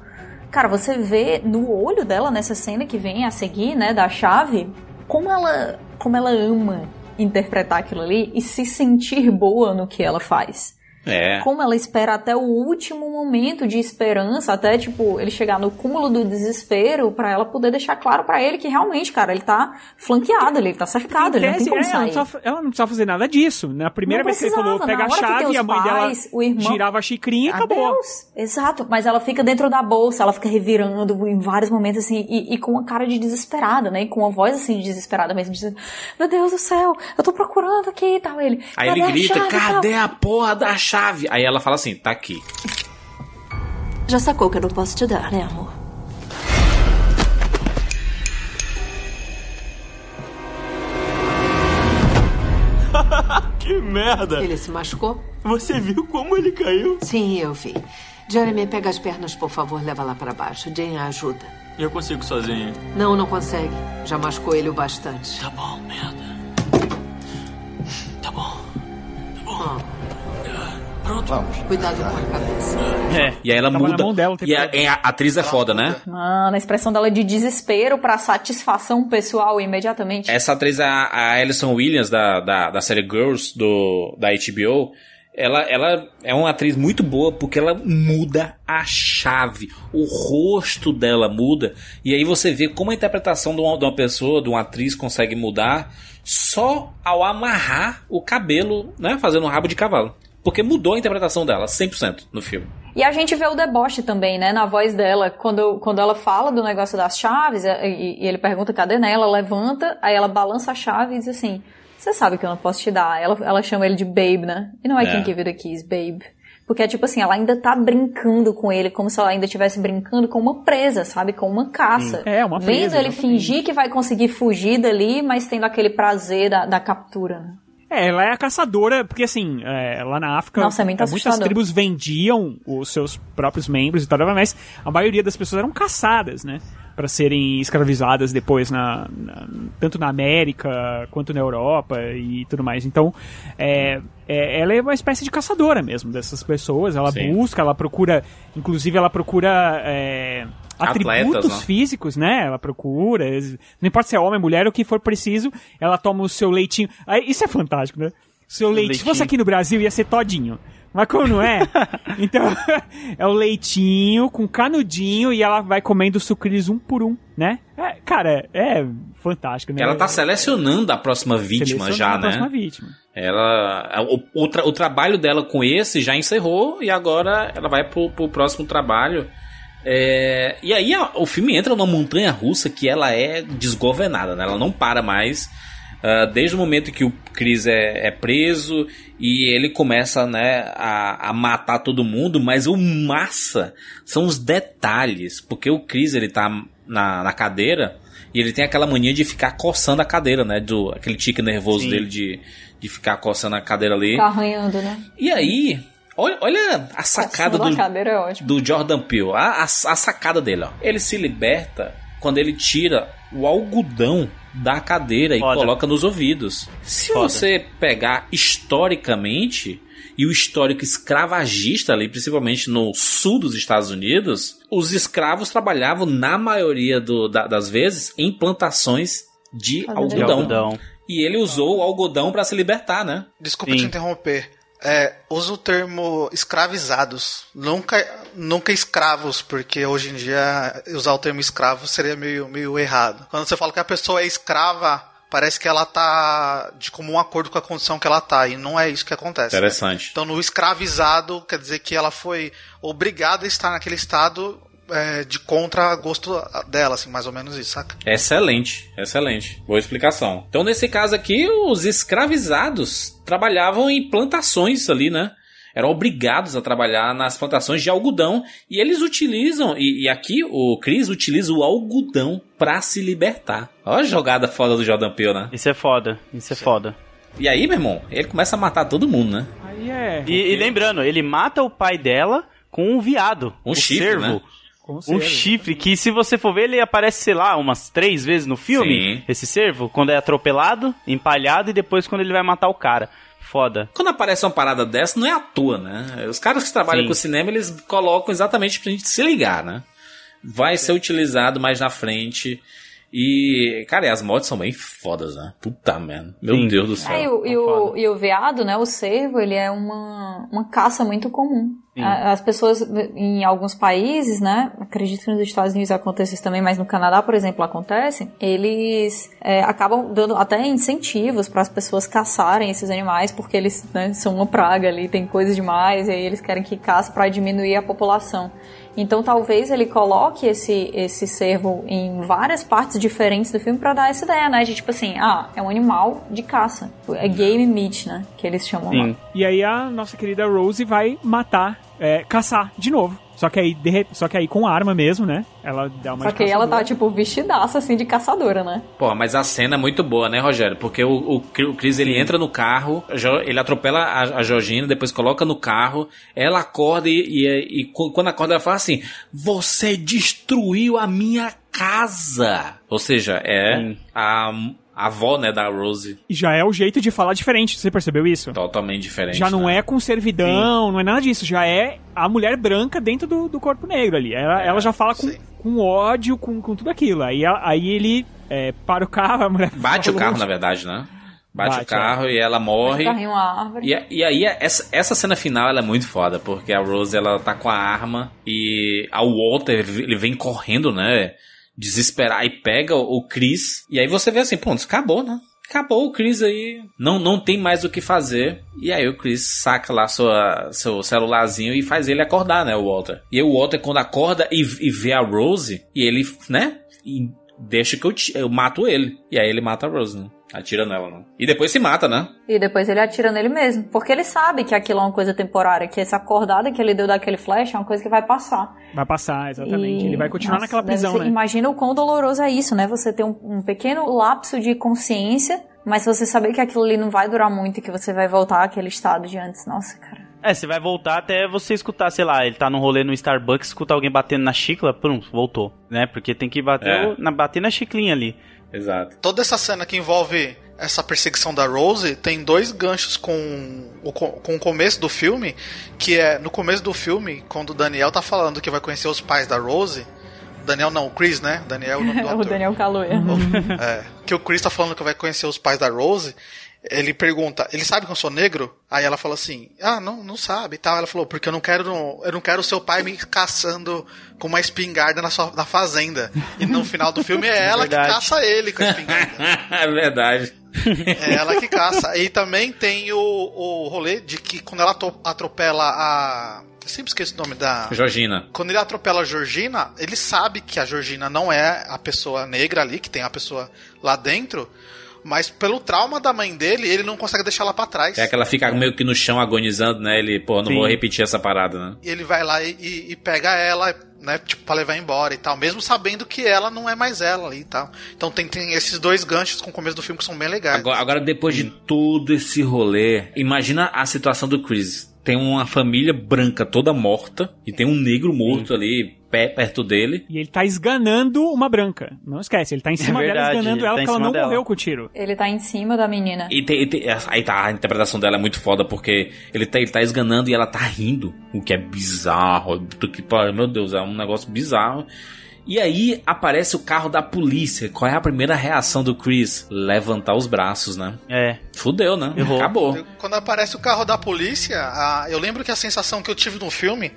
Cara, você vê no olho dela nessa cena que vem a seguir, né, da chave, como ela, como ela ama interpretar aquilo ali e se sentir boa no que ela faz. É. Como ela espera até o último momento de esperança, até tipo ele chegar no cúmulo do desespero pra ela poder deixar claro pra ele que realmente, cara, ele tá flanqueado, ele tá cercado, ele não tem como é, ela, não sair. precisava, ela não precisava fazer nada disso. Na primeira Não vez que ele falou, pega a chave, os a mãe pais, dela o irmão- girava a xicrinha e acabou. Exato, mas ela fica dentro da bolsa, ela fica revirando em vários momentos assim, e, e com uma cara de desesperada, né? E com uma voz assim de desesperada mesmo, dizendo: Meu Deus do céu, eu tô procurando aqui e tal. Ele, Aí "Cadê ele grita: e tal?" cadê a porra da chave? Aí ela fala assim: tá aqui. Já sacou que eu não posso te dar, né, amor? *laughs* Que merda! Ele se machucou? Você viu como ele caiu? Sim, eu vi. Jeremy, pega as pernas, por favor, leva lá para baixo. Jane ajuda. Eu consigo sozinho. Não, não consegue. Já machucou ele o bastante. Tá bom, merda. Tá bom. Tá bom. Pronto. Vamos. Cuidado com a cabeça. É. E aí ela Tava muda. mão dela e a, a atriz é foda, né? Mano, a expressão dela de desespero pra satisfação pessoal imediatamente. Essa atriz, a, a Alison Williams, da, da, da série Girls, do, da HBO, ela, ela é uma atriz muito boa porque ela muda a chave. O rosto dela muda. E aí você vê como a interpretação de uma, de uma pessoa, de uma atriz, consegue mudar só ao amarrar o cabelo, né? Fazendo um rabo de cavalo. Porque mudou a interpretação dela, 100% no filme. E a gente vê o deboche também, né, na voz dela, quando, quando ela fala do negócio das chaves, e, e ele pergunta cadê, né, ela levanta, aí ela balança a chave e diz assim, você sabe que eu não posso te dar. Ela, ela chama ele de babe, né? E não é É. quem give the keys, babe. Porque é tipo assim, ela ainda tá brincando com ele, como se ela ainda estivesse brincando com uma presa, sabe? Com uma caça. É, uma presa. Vendo ele exatamente. fingir que vai conseguir fugir dali, mas tendo aquele prazer da, da captura, né? É, ela é a caçadora, porque assim, é, lá na África, Nossa, é muito muitas tribos vendiam os seus próprios membros e tal, mas a maioria das pessoas eram caçadas, né? Pra serem escravizadas depois, na, na- tanto na América quanto na Europa e tudo mais. Então, é, é- ela é uma espécie de caçadora mesmo dessas pessoas. Ela Sim. busca, ela procura, inclusive ela procura. é, Atletas, atributos né? físicos, né? Ela procura. Não importa se é homem, mulher, o que for preciso, ela toma o seu leitinho. Aí, isso é fantástico, né? Seu leite. Se leitinho. fosse aqui no Brasil, ia ser todinho. Mas como não é? *laughs* então, *laughs* é o leitinho com canudinho e ela vai comendo sucrilhos um por um, né? É, cara, é fantástico, né? Ela tá selecionando a próxima vítima já, a próxima né? vítima. Ela. O, o, tra- o trabalho dela com esse já encerrou e agora ela vai pro, pro próximo trabalho. É, e aí a- o filme entra numa montanha russa que ela é desgovernada, né? Ela não para mais. ah, desde o momento que o Chris é, é preso e ele começa né, a, a matar todo mundo, mas o massa são os detalhes, porque o Chris ele tá na, na cadeira e ele tem aquela mania de ficar coçando a cadeira, né? Do, aquele tique nervoso Sim. dele de, de ficar coçando a cadeira ali. Ficar arranhando, né? E aí, olha, olha a sacada do, cadeira é do Jordan Peele. A, a, a sacada dele, ó. Ele se liberta quando ele tira o algodão da cadeira e Foda. coloca nos ouvidos. Se Foda. você pegar historicamente e o histórico escravagista ali, principalmente no sul dos Estados Unidos, os escravos trabalhavam na maioria do- da- das vezes em plantações de algodão. algodão. E ele usou o algodão para se libertar, né? Desculpa Sim. te interromper. É, usa o termo escravizados, nunca, nunca escravos, porque hoje em dia usar o termo escravo seria meio, meio errado. Quando você fala que a pessoa é escrava, parece que ela tá de comum acordo com a condição que ela tá, e não é isso que acontece. né? Interessante. Então, no escravizado, quer dizer que ela foi obrigada a estar naquele estado é, de contra gosto dela, assim, mais ou menos isso, saca? Excelente, excelente. Boa explicação. Então, nesse caso aqui, os escravizados trabalhavam em plantações ali, né? Eram obrigados a trabalhar nas plantações de algodão. E eles utilizam, e, e aqui o Chris utiliza o algodão pra se libertar. Olha a jogada foda do Jordan Peele, né? Isso é foda, isso é foda. E aí, meu irmão, ele começa a matar todo mundo, né? Aí é. E, e lembrando, ele mata o pai dela com um viado. Um o chifre, cervo. né? Com Um chifre que, se você for ver, ele aparece, sei lá, umas três vezes no filme. Sim. Esse cervo, quando é atropelado, empalhado e depois quando ele vai matar o cara. Foda. Quando aparece uma parada dessa, não é à toa, né? Os caras que trabalham Sim. com cinema, eles colocam exatamente pra gente se ligar, né? Vai ser utilizado mais na frente. E, cara, e as mortes são bem fodas, né? Puta merda. Meu Sim. Deus do céu. É, e, o, e, o, e o veado, né, o cervo, ele é uma, uma caça muito comum. Sim. As pessoas em alguns países, né, acredito que nos Estados Unidos acontece isso também, mas no Canadá, por exemplo, acontece, eles é, acabam dando até incentivos para as pessoas caçarem esses animais, porque eles né, são uma praga ali, tem coisa demais, e aí eles querem que caça para diminuir a população. Então talvez ele coloque esse, esse cervo em várias partes diferentes do filme para dar essa ideia, né? De tipo assim, ah, é um animal de caça. É game meat, né? Que eles chamam lá. Sim. E aí a nossa querida Rose vai matar, é, caçar de novo. Só que aí, de re- só que aí com arma mesmo, né? Ela dá uma Só que aí ela tá, tipo, vestidaça, assim, de caçadora, né? Pô, mas a cena é muito boa, né, Rogério? Porque o, o, o Chris, ele entra no carro, ele atropela a, a Georgina, depois coloca no carro, ela acorda e, e, e qu- quando acorda ela fala assim, você destruiu a minha casa! Ou seja, é Sim. a avó, né, da Rose. E já é o jeito de falar diferente, você percebeu isso? Totalmente diferente. Já não né? é com servidão, não é nada disso. Já é a mulher branca dentro do, do corpo negro ali. Ela, É, ela já fala com, sim. com ódio, com, com tudo aquilo. Aí, aí ele é, para o carro, a mulher. Bate o carro, na verdade, né? Bate, Bate, o carro e ela morre. Carrinho uma árvore. E, e aí, essa, essa cena final ela é muito foda, porque a Rose ela tá com a arma e a Walter ele vem correndo, né? Desesperar e pega o Chris. E aí você vê assim, pronto, acabou, né? Acabou o Chris aí. Não, não tem mais o que fazer. E aí o Chris saca lá sua, seu celularzinho e faz ele acordar, né? O Walter. E aí o Walter, quando acorda e, e vê a Rose, e ele, né? E deixa que eu, te- eu mato ele. E aí ele mata a Rose, né? Atira nela, não. E depois se mata, né? E depois ele atira nele mesmo. Porque ele sabe que aquilo é uma coisa temporária, que essa acordada que ele deu daquele flash é uma coisa que vai passar. Vai passar, exatamente. E- Ele vai continuar Nossa, naquela prisão, ser- né? Imagina o quão doloroso é isso, né? Você ter um, um pequeno lapso de consciência, mas você saber que aquilo ali não vai durar muito e que você vai voltar àquele estado de antes. Nossa, cara. É, você vai voltar até você escutar, sei lá, ele tá num rolê no Starbucks, escutar alguém batendo na xícara, pronto, voltou, né? Porque tem que bater, É. o- na, bater na chiclinha ali. Exato. Toda essa cena que envolve essa perseguição da Rose tem dois ganchos com o, co- com o começo do filme, que é no começo do filme, quando o Daniel tá falando que vai conhecer os pais da Rose. Daniel não, o Chris, né? Daniel é o nome do *laughs* o. Daniel Kaluuya. *laughs* É, que o Chris tá falando que vai conhecer os pais da Rose. Ele pergunta, ele sabe que eu sou negro? Aí ela fala assim, ah, não, não sabe e tal. Ela falou, porque eu não quero, eu não quero o seu pai me caçando com uma espingarda na, sua, na fazenda. E no final do filme é *laughs* ela que caça ele com a espingarda. *laughs* é verdade. É ela que caça. E também tem o, o rolê de que quando ela atropela a. Eu sempre esqueço o nome da. Georgina. Quando ele atropela a Georgina, ele sabe que a Georgina não é a pessoa negra ali, que tem a pessoa lá dentro. Mas pelo trauma da mãe dele, ele não consegue deixar ela pra trás. É que ela fica meio que no chão agonizando, né? Ele, pô, não Sim. vou repetir essa parada, né? E ele vai lá e, e- e pega ela, né, tipo, pra levar embora e tal, mesmo sabendo que ela não é mais ela ali e tal. Então tem, tem esses dois ganchos com o começo do filme que são bem legais. Agora, agora, depois de todo esse rolê, imagina a situação do Chris. Tem uma família branca toda morta e tem um negro morto ali pé, perto dele. E ele tá esganando uma branca. Não esquece, ele tá em cima dela verdade, esganando ele ela tá em porque ela cima não dela. morreu com o tiro. Ele tá em cima da menina. E tem, e tem- aí tá, a interpretação dela é muito foda porque ele tá, ele tá esganando e ela tá rindo, o que é bizarro. que Meu Deus, é um negócio bizarro. E aí aparece o carro da polícia. Qual é a primeira reação do Chris? Levantar os braços, né? É. Fudeu, né? Acabou. Quando aparece o carro da polícia, a- eu lembro que a sensação que eu tive no filme,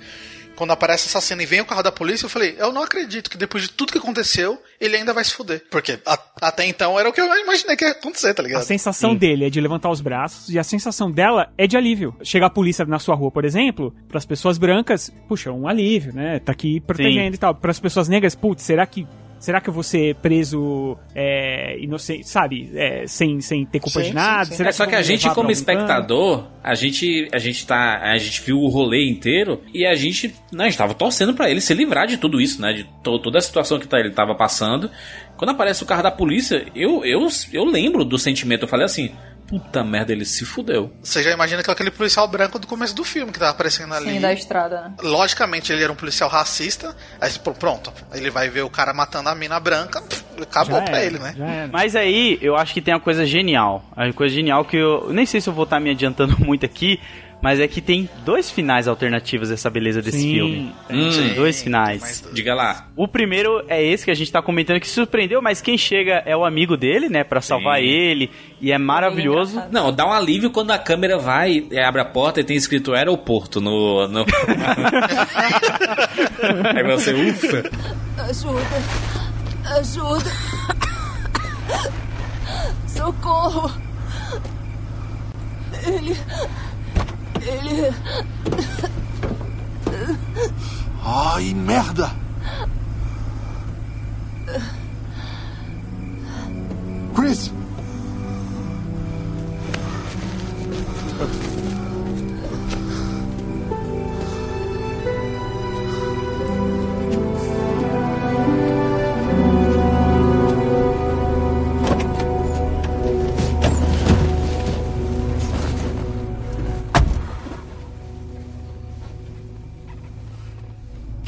quando aparece essa cena e vem o carro da polícia, eu falei, eu não acredito que depois de tudo que aconteceu, ele ainda vai se fuder. Porque a- até então era o que eu imaginei que ia acontecer, tá ligado? A sensação dele é de levantar os braços e a sensação dela é de alívio. Chega a polícia na sua rua, por exemplo, para as pessoas brancas, puxa, um alívio, né? Tá aqui protegendo e tal. Para as pessoas negras, putz, será que será que eu vou ser preso é, inocente, sabe, é, sem, sem ter culpa Sim, de nada? sim, sim. Será É só vão que a gente, como espectador, a gente, a gente tá. A gente viu o rolê inteiro e a gente. Né, a gente tava torcendo pra ele se livrar de tudo isso, né? De to- toda a situação que tá- ele tava passando. Quando aparece o carro da polícia, eu, eu, eu lembro do sentimento. Eu falei assim. Puta merda, ele se fudeu. Você já imagina que é aquele policial branco do começo do filme que tava aparecendo ali. Sim, da estrada, né? Logicamente ele era um policial racista. Aí pô, pronto, ele vai ver o cara matando a mina branca, acabou Já pra era, ele, né? Mas aí eu acho que tem uma coisa genial. A coisa genial que eu. eu Nem sei se eu vou estar me adiantando *laughs* muito aqui. Mas é que tem dois finais alternativos essa beleza desse Sim. filme. Hum. Sim. Dois finais. Diga lá. O primeiro é esse que a gente tá comentando que surpreendeu, mas quem chega é o amigo dele, né? Pra salvar Sim. ele. E é maravilhoso. Não, dá um alívio quando a câmera vai, é, abre a porta e tem escrito aeroporto no. no... *laughs* Aí você, ufa. Ajuda. Ajuda. Socorro. Ele. Ele. Ai, merda! Chris!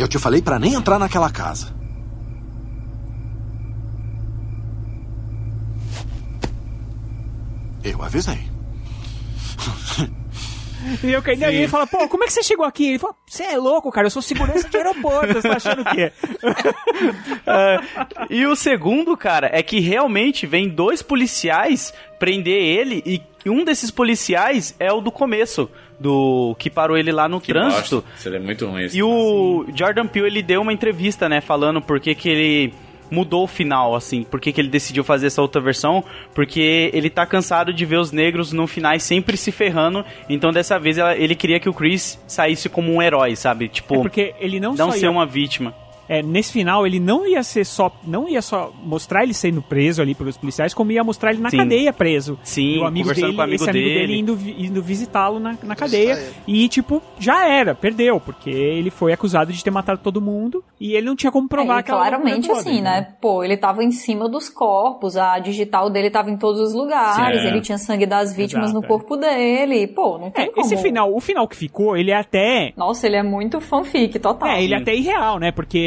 Eu te falei pra nem entrar naquela casa. Eu avisei. E eu caí e ele fala, pô, como é que você chegou aqui? Ele fala, você é louco, cara, eu sou segurança de aeroporto, você tá achando o quê? *laughs* É, e o segundo, cara, é que realmente vem dois policiais prender ele e um desses policiais é o do começo, do que parou ele lá no Que trânsito. bosta. Seria muito ruim isso. E o Jordan Peele, ele deu uma entrevista, né, falando por que que ele mudou o final, assim, por que que ele decidiu fazer essa outra versão, porque ele tá cansado de ver os negros no final sempre se ferrando, então dessa vez ela- ele queria que o Chris saísse como um herói, sabe? Tipo, É porque ele não não só ser ia- uma vítima. É, nesse final ele não ia ser só. Não ia só mostrar ele sendo preso ali pelos policiais, como ia mostrar ele na Sim. cadeia preso. Sim, E o amigo conversando dele, com o amigo esse amigo dele. dele indo, indo visitá-lo na, na cadeia. E, tipo, já era, perdeu, porque ele foi acusado de ter matado todo mundo e ele não tinha como provar É, e aquela claramente toda, assim, né? Pô, ele tava em cima dos corpos, a digital dele tava em todos os lugares, Sim. ele tinha sangue das vítimas Exato, no corpo dele. Pô, não tem É, como. esse final, o final que ficou, ele é até. Nossa, ele é muito fanfic, total. É, ele é até irreal, né? Porque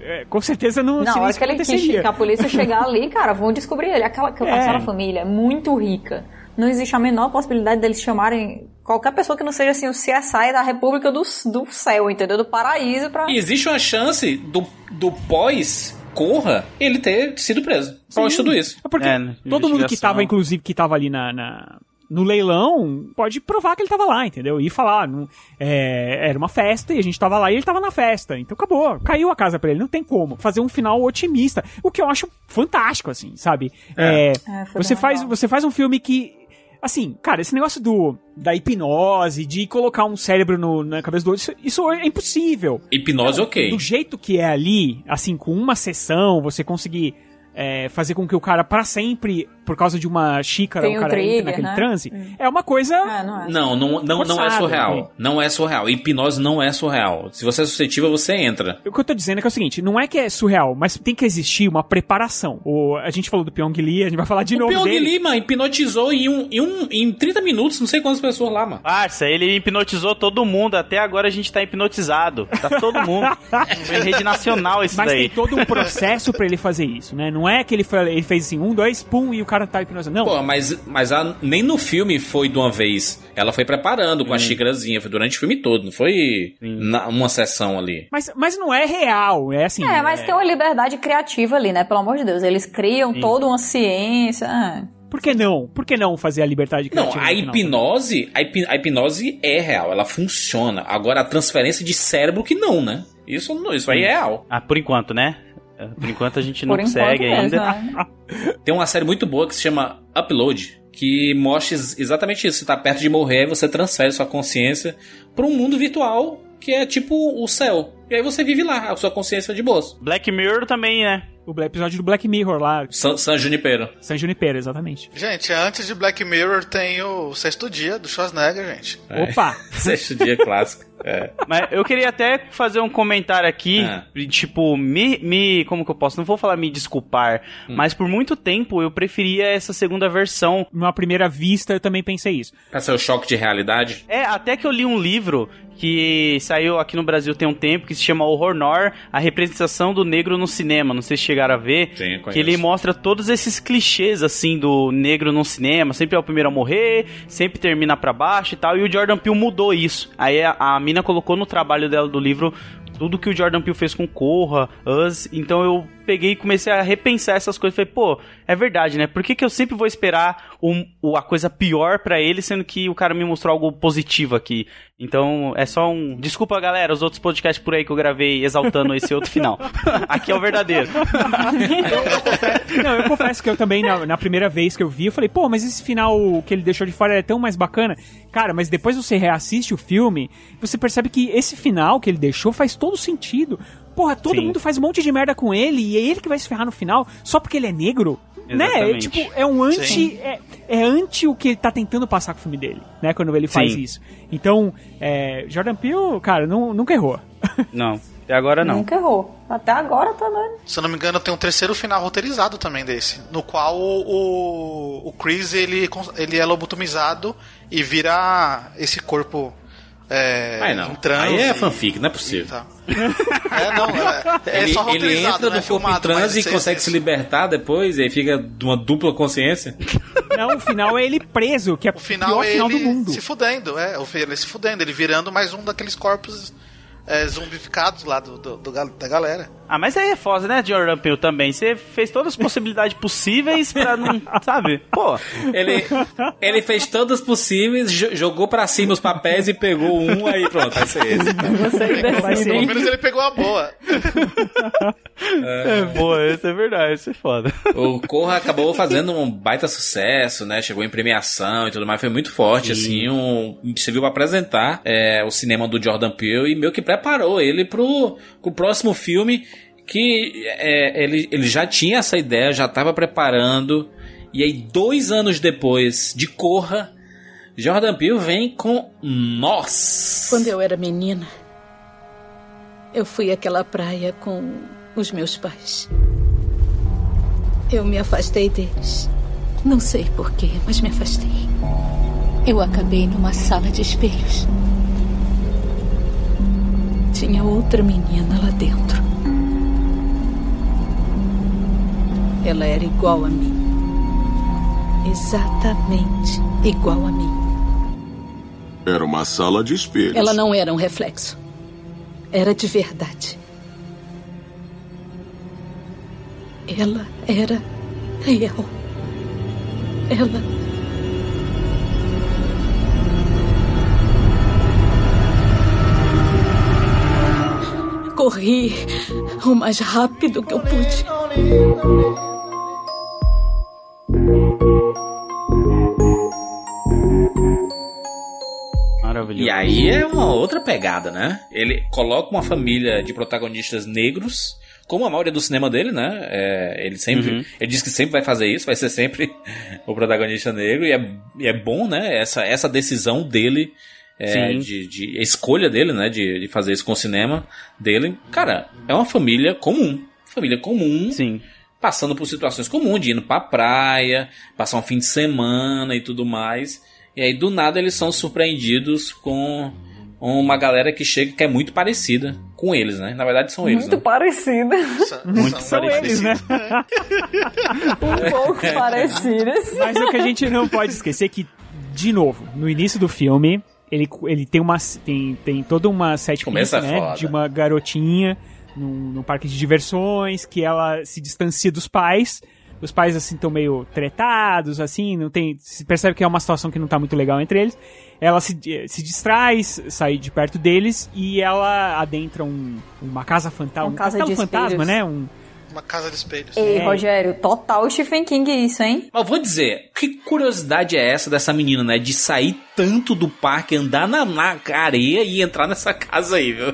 é, com certeza não, Não, hora que, ele, aconteceria. que a polícia chegar ali, cara, vão descobrir ele. Aquela, É. aquela família é muito rica. Não existe a menor possibilidade deles chamarem qualquer pessoa que não seja assim o CSI da República do, do Céu, entendeu? Do paraíso pra. E existe uma chance do, do pós Corra ele ter sido preso. Pós tudo isso. É porque todo mundo que tava, inclusive, que tava ali na, na- no leilão, pode provar que ele tava lá, entendeu? E falar, não, é, era uma festa e a gente tava lá e ele tava na festa. Então acabou, caiu a casa pra ele, não tem como. Fazer um final otimista, o que eu acho fantástico, assim, sabe? É, É, foi você, faz, legal. você faz um filme que. Assim, cara, esse negócio do da hipnose, de colocar um cérebro no- na cabeça do outro, isso, isso é impossível. Hipnose, ok. Do jeito que é ali, assim, com uma sessão, você conseguir é, fazer com que o cara, pra sempre, por causa de uma xícara, Tem o um cara entre trigger, naquele né? transe, é uma coisa. não é. Não, não, não, não é surreal. né? Não é surreal. Hipnose não é surreal. Se você é suscetível, você entra. O que eu tô dizendo é que é o seguinte, não é que é surreal, mas tem que existir uma preparação. O, a gente falou do Pyong Lee, a gente vai falar de o novo Pyong dele. Lee, mano, hipnotizou em, um, em, um, em 30 minutos, não sei quantas pessoas lá, mano. Parça, ele hipnotizou todo mundo. Até agora a gente tá hipnotizado. Tá todo mundo. *laughs* Em rede nacional isso Mas daí. tem todo um processo pra ele fazer isso, né? Não é que ele, foi, ele fez assim, um, dois, pum, e o cara tá hipnotizado. Não. Pô, mas, mas a- nem no filme foi de uma vez. Ela foi preparando Hum. com a xícarazinha. Foi durante o filme todo, não foi na- uma sessão ali. Mas, mas não é real, é assim. É, mas tem uma liberdade criativa ali, né? Pelo amor de Deus. Eles criam Sim. toda uma ciência. ah. Por que não? Por que não fazer a liberdade Não, criativa? a no final? hipnose, a, hipi- a hipnose é real, ela funciona. Agora a transferência de cérebro que não, né? Isso, não- isso aí é real. Ah, por enquanto, né? Por enquanto a gente não consegue mesmo, ainda. *laughs* né? Tem uma série muito boa que se chama Upload, que mostra ex- exatamente isso. Você tá perto de morrer, você transfere sua consciência para um mundo virtual que é tipo o céu. E aí você vive lá, a sua consciência de boas. Black Mirror também, né? O episódio do Black Mirror lá. San, San Junipero. San Junipero, exatamente. Gente, antes de Black Mirror tem o Sexto Dia do Schwarzenegger, gente. Opa! *laughs* Sexto dia clássico. É. Mas eu queria até fazer um comentário aqui, Ah. tipo, me, me. Como que eu posso? Não vou falar me desculpar, Hum. mas por muito tempo eu preferia essa segunda versão. Numa primeira vista, eu também pensei isso. Pra ser o choque de realidade. É, até que eu li um livro que saiu aqui no Brasil tem um tempo, que se chama Horror Noir, a representação do negro no cinema. Não sei se chegaram a ver. Sim, que ele mostra todos esses clichês, assim, do negro no cinema. Sempre é o primeiro a morrer, sempre termina pra baixo e tal. E o Jordan Peele mudou isso. Aí a, a mina colocou no trabalho dela do livro tudo que o Jordan Peele fez com Corra, Us. Então eu peguei e comecei a repensar essas coisas. Falei, pô, é verdade, né? Por que, que eu sempre vou esperar um- a coisa pior pra ele, sendo que o cara me mostrou algo positivo aqui? Então é só um. Desculpa, galera, os outros podcasts por aí que eu gravei exaltando esse outro final. *laughs* aqui é o verdadeiro. *laughs* Não, eu confesso que eu também, na, na primeira vez que eu vi, eu falei, pô, mas esse final que ele deixou de fora é tão mais bacana. Cara, mas depois você reassiste o filme, você percebe que esse final que ele deixou faz todo sentido. Porra, todo Sim. mundo faz um monte de merda com ele e é ele que vai se ferrar no final só porque ele é negro. Né? É, Exatamente. tipo, é um anti. É, é anti o que ele tá tentando passar com o filme dele, né? Quando ele faz Sim. isso. Então, é, Jordan Peele, cara, não, nunca errou. *laughs* Não, até agora não. Nunca errou. Até agora tá dando. Se eu não me engano, tem um terceiro final roteirizado também desse, no qual o, o, o Chris ele, ele é lobotomizado e vira esse corpo é, Aí não. transe. Aí é fanfic, não é possível. Tá. É, não, é, é ele, só ele entra não é no corpo em transe e consegue se libertar depois, e aí fica de uma dupla consciência. Não, o final é ele preso, que é o final pior é final do ele mundo. se fudendo, é, o- ele se fudendo, ele virando mais um daqueles corpos é, zumbificados lá do, do- do da galera. Ah, mas aí é foda, né, Jordan Peele também. Você fez todas as possibilidades possíveis pra não. Sabe? Pô. Ele, ele fez todas possíveis, jo- jogou pra cima os papéis e pegou um, aí pronto, vai ser esse. Pelo menos ele pegou a boa. É, boa, isso é verdade, isso é foda. O Corra acabou fazendo um baita sucesso, né? Chegou em premiação e tudo mais, foi muito forte, assim, um, serviu pra apresentar é, o cinema do Jordan Peele e meio que preparou ele pro, pro próximo filme que é, ele, ele já tinha essa ideia, já tava preparando, e aí dois anos depois de Corra, Jordan Peele vem com Nós. Quando eu era menina, eu fui àquela praia com os meus pais. Eu me afastei deles. Não sei porquê, mas me afastei. Eu acabei numa sala de espelhos. Tinha outra menina lá dentro. Ela era igual a mim. Exatamente igual a mim. Era uma sala de espelhos. Ela não era um reflexo. Era de verdade. Ela era real. Ela. Corri o mais rápido que eu pude. Maravilhoso. E aí é uma outra pegada, né? Ele coloca uma família de protagonistas negros, como a maioria do cinema dele, né? É, ele sempre. Uhum. Ele diz que sempre vai fazer isso, vai ser sempre *laughs* o protagonista negro, e é, e é bom, né? Essa, essa decisão dele. é, de, de a escolha dele, né? De, de fazer isso com o cinema dele. Cara, é uma família comum. Família comum. Sim. Passando por situações comuns, de indo pra praia, passar um fim de semana e tudo mais. E aí, do nada, eles são surpreendidos com uma galera que chega que é muito parecida com eles, né? Na verdade, são eles. Muito né? parecida. Muito São eles, né? *laughs* Um pouco *laughs* parecidas. Mas o que a gente não pode esquecer é que, de novo, no início do filme, ele, ele tem uma tem, tem toda uma set Começa piece, né, de uma garotinha num, num parque de diversões que ela se distancia dos pais. Os pais assim estão meio tretados, assim, não tem, se percebe que é uma situação que não tá muito legal entre eles. Ela se, se distrai, sai de perto deles e ela adentra um, uma casa fantasma, Uma um casa castelo fantasma, né? Um, Uma casa de espelhos. Ei, É. Rogério, total Stephen King isso, hein? Mas vou dizer, que curiosidade é essa dessa menina, né? De sair tanto do parque, andar na, na areia e entrar nessa casa aí, viu?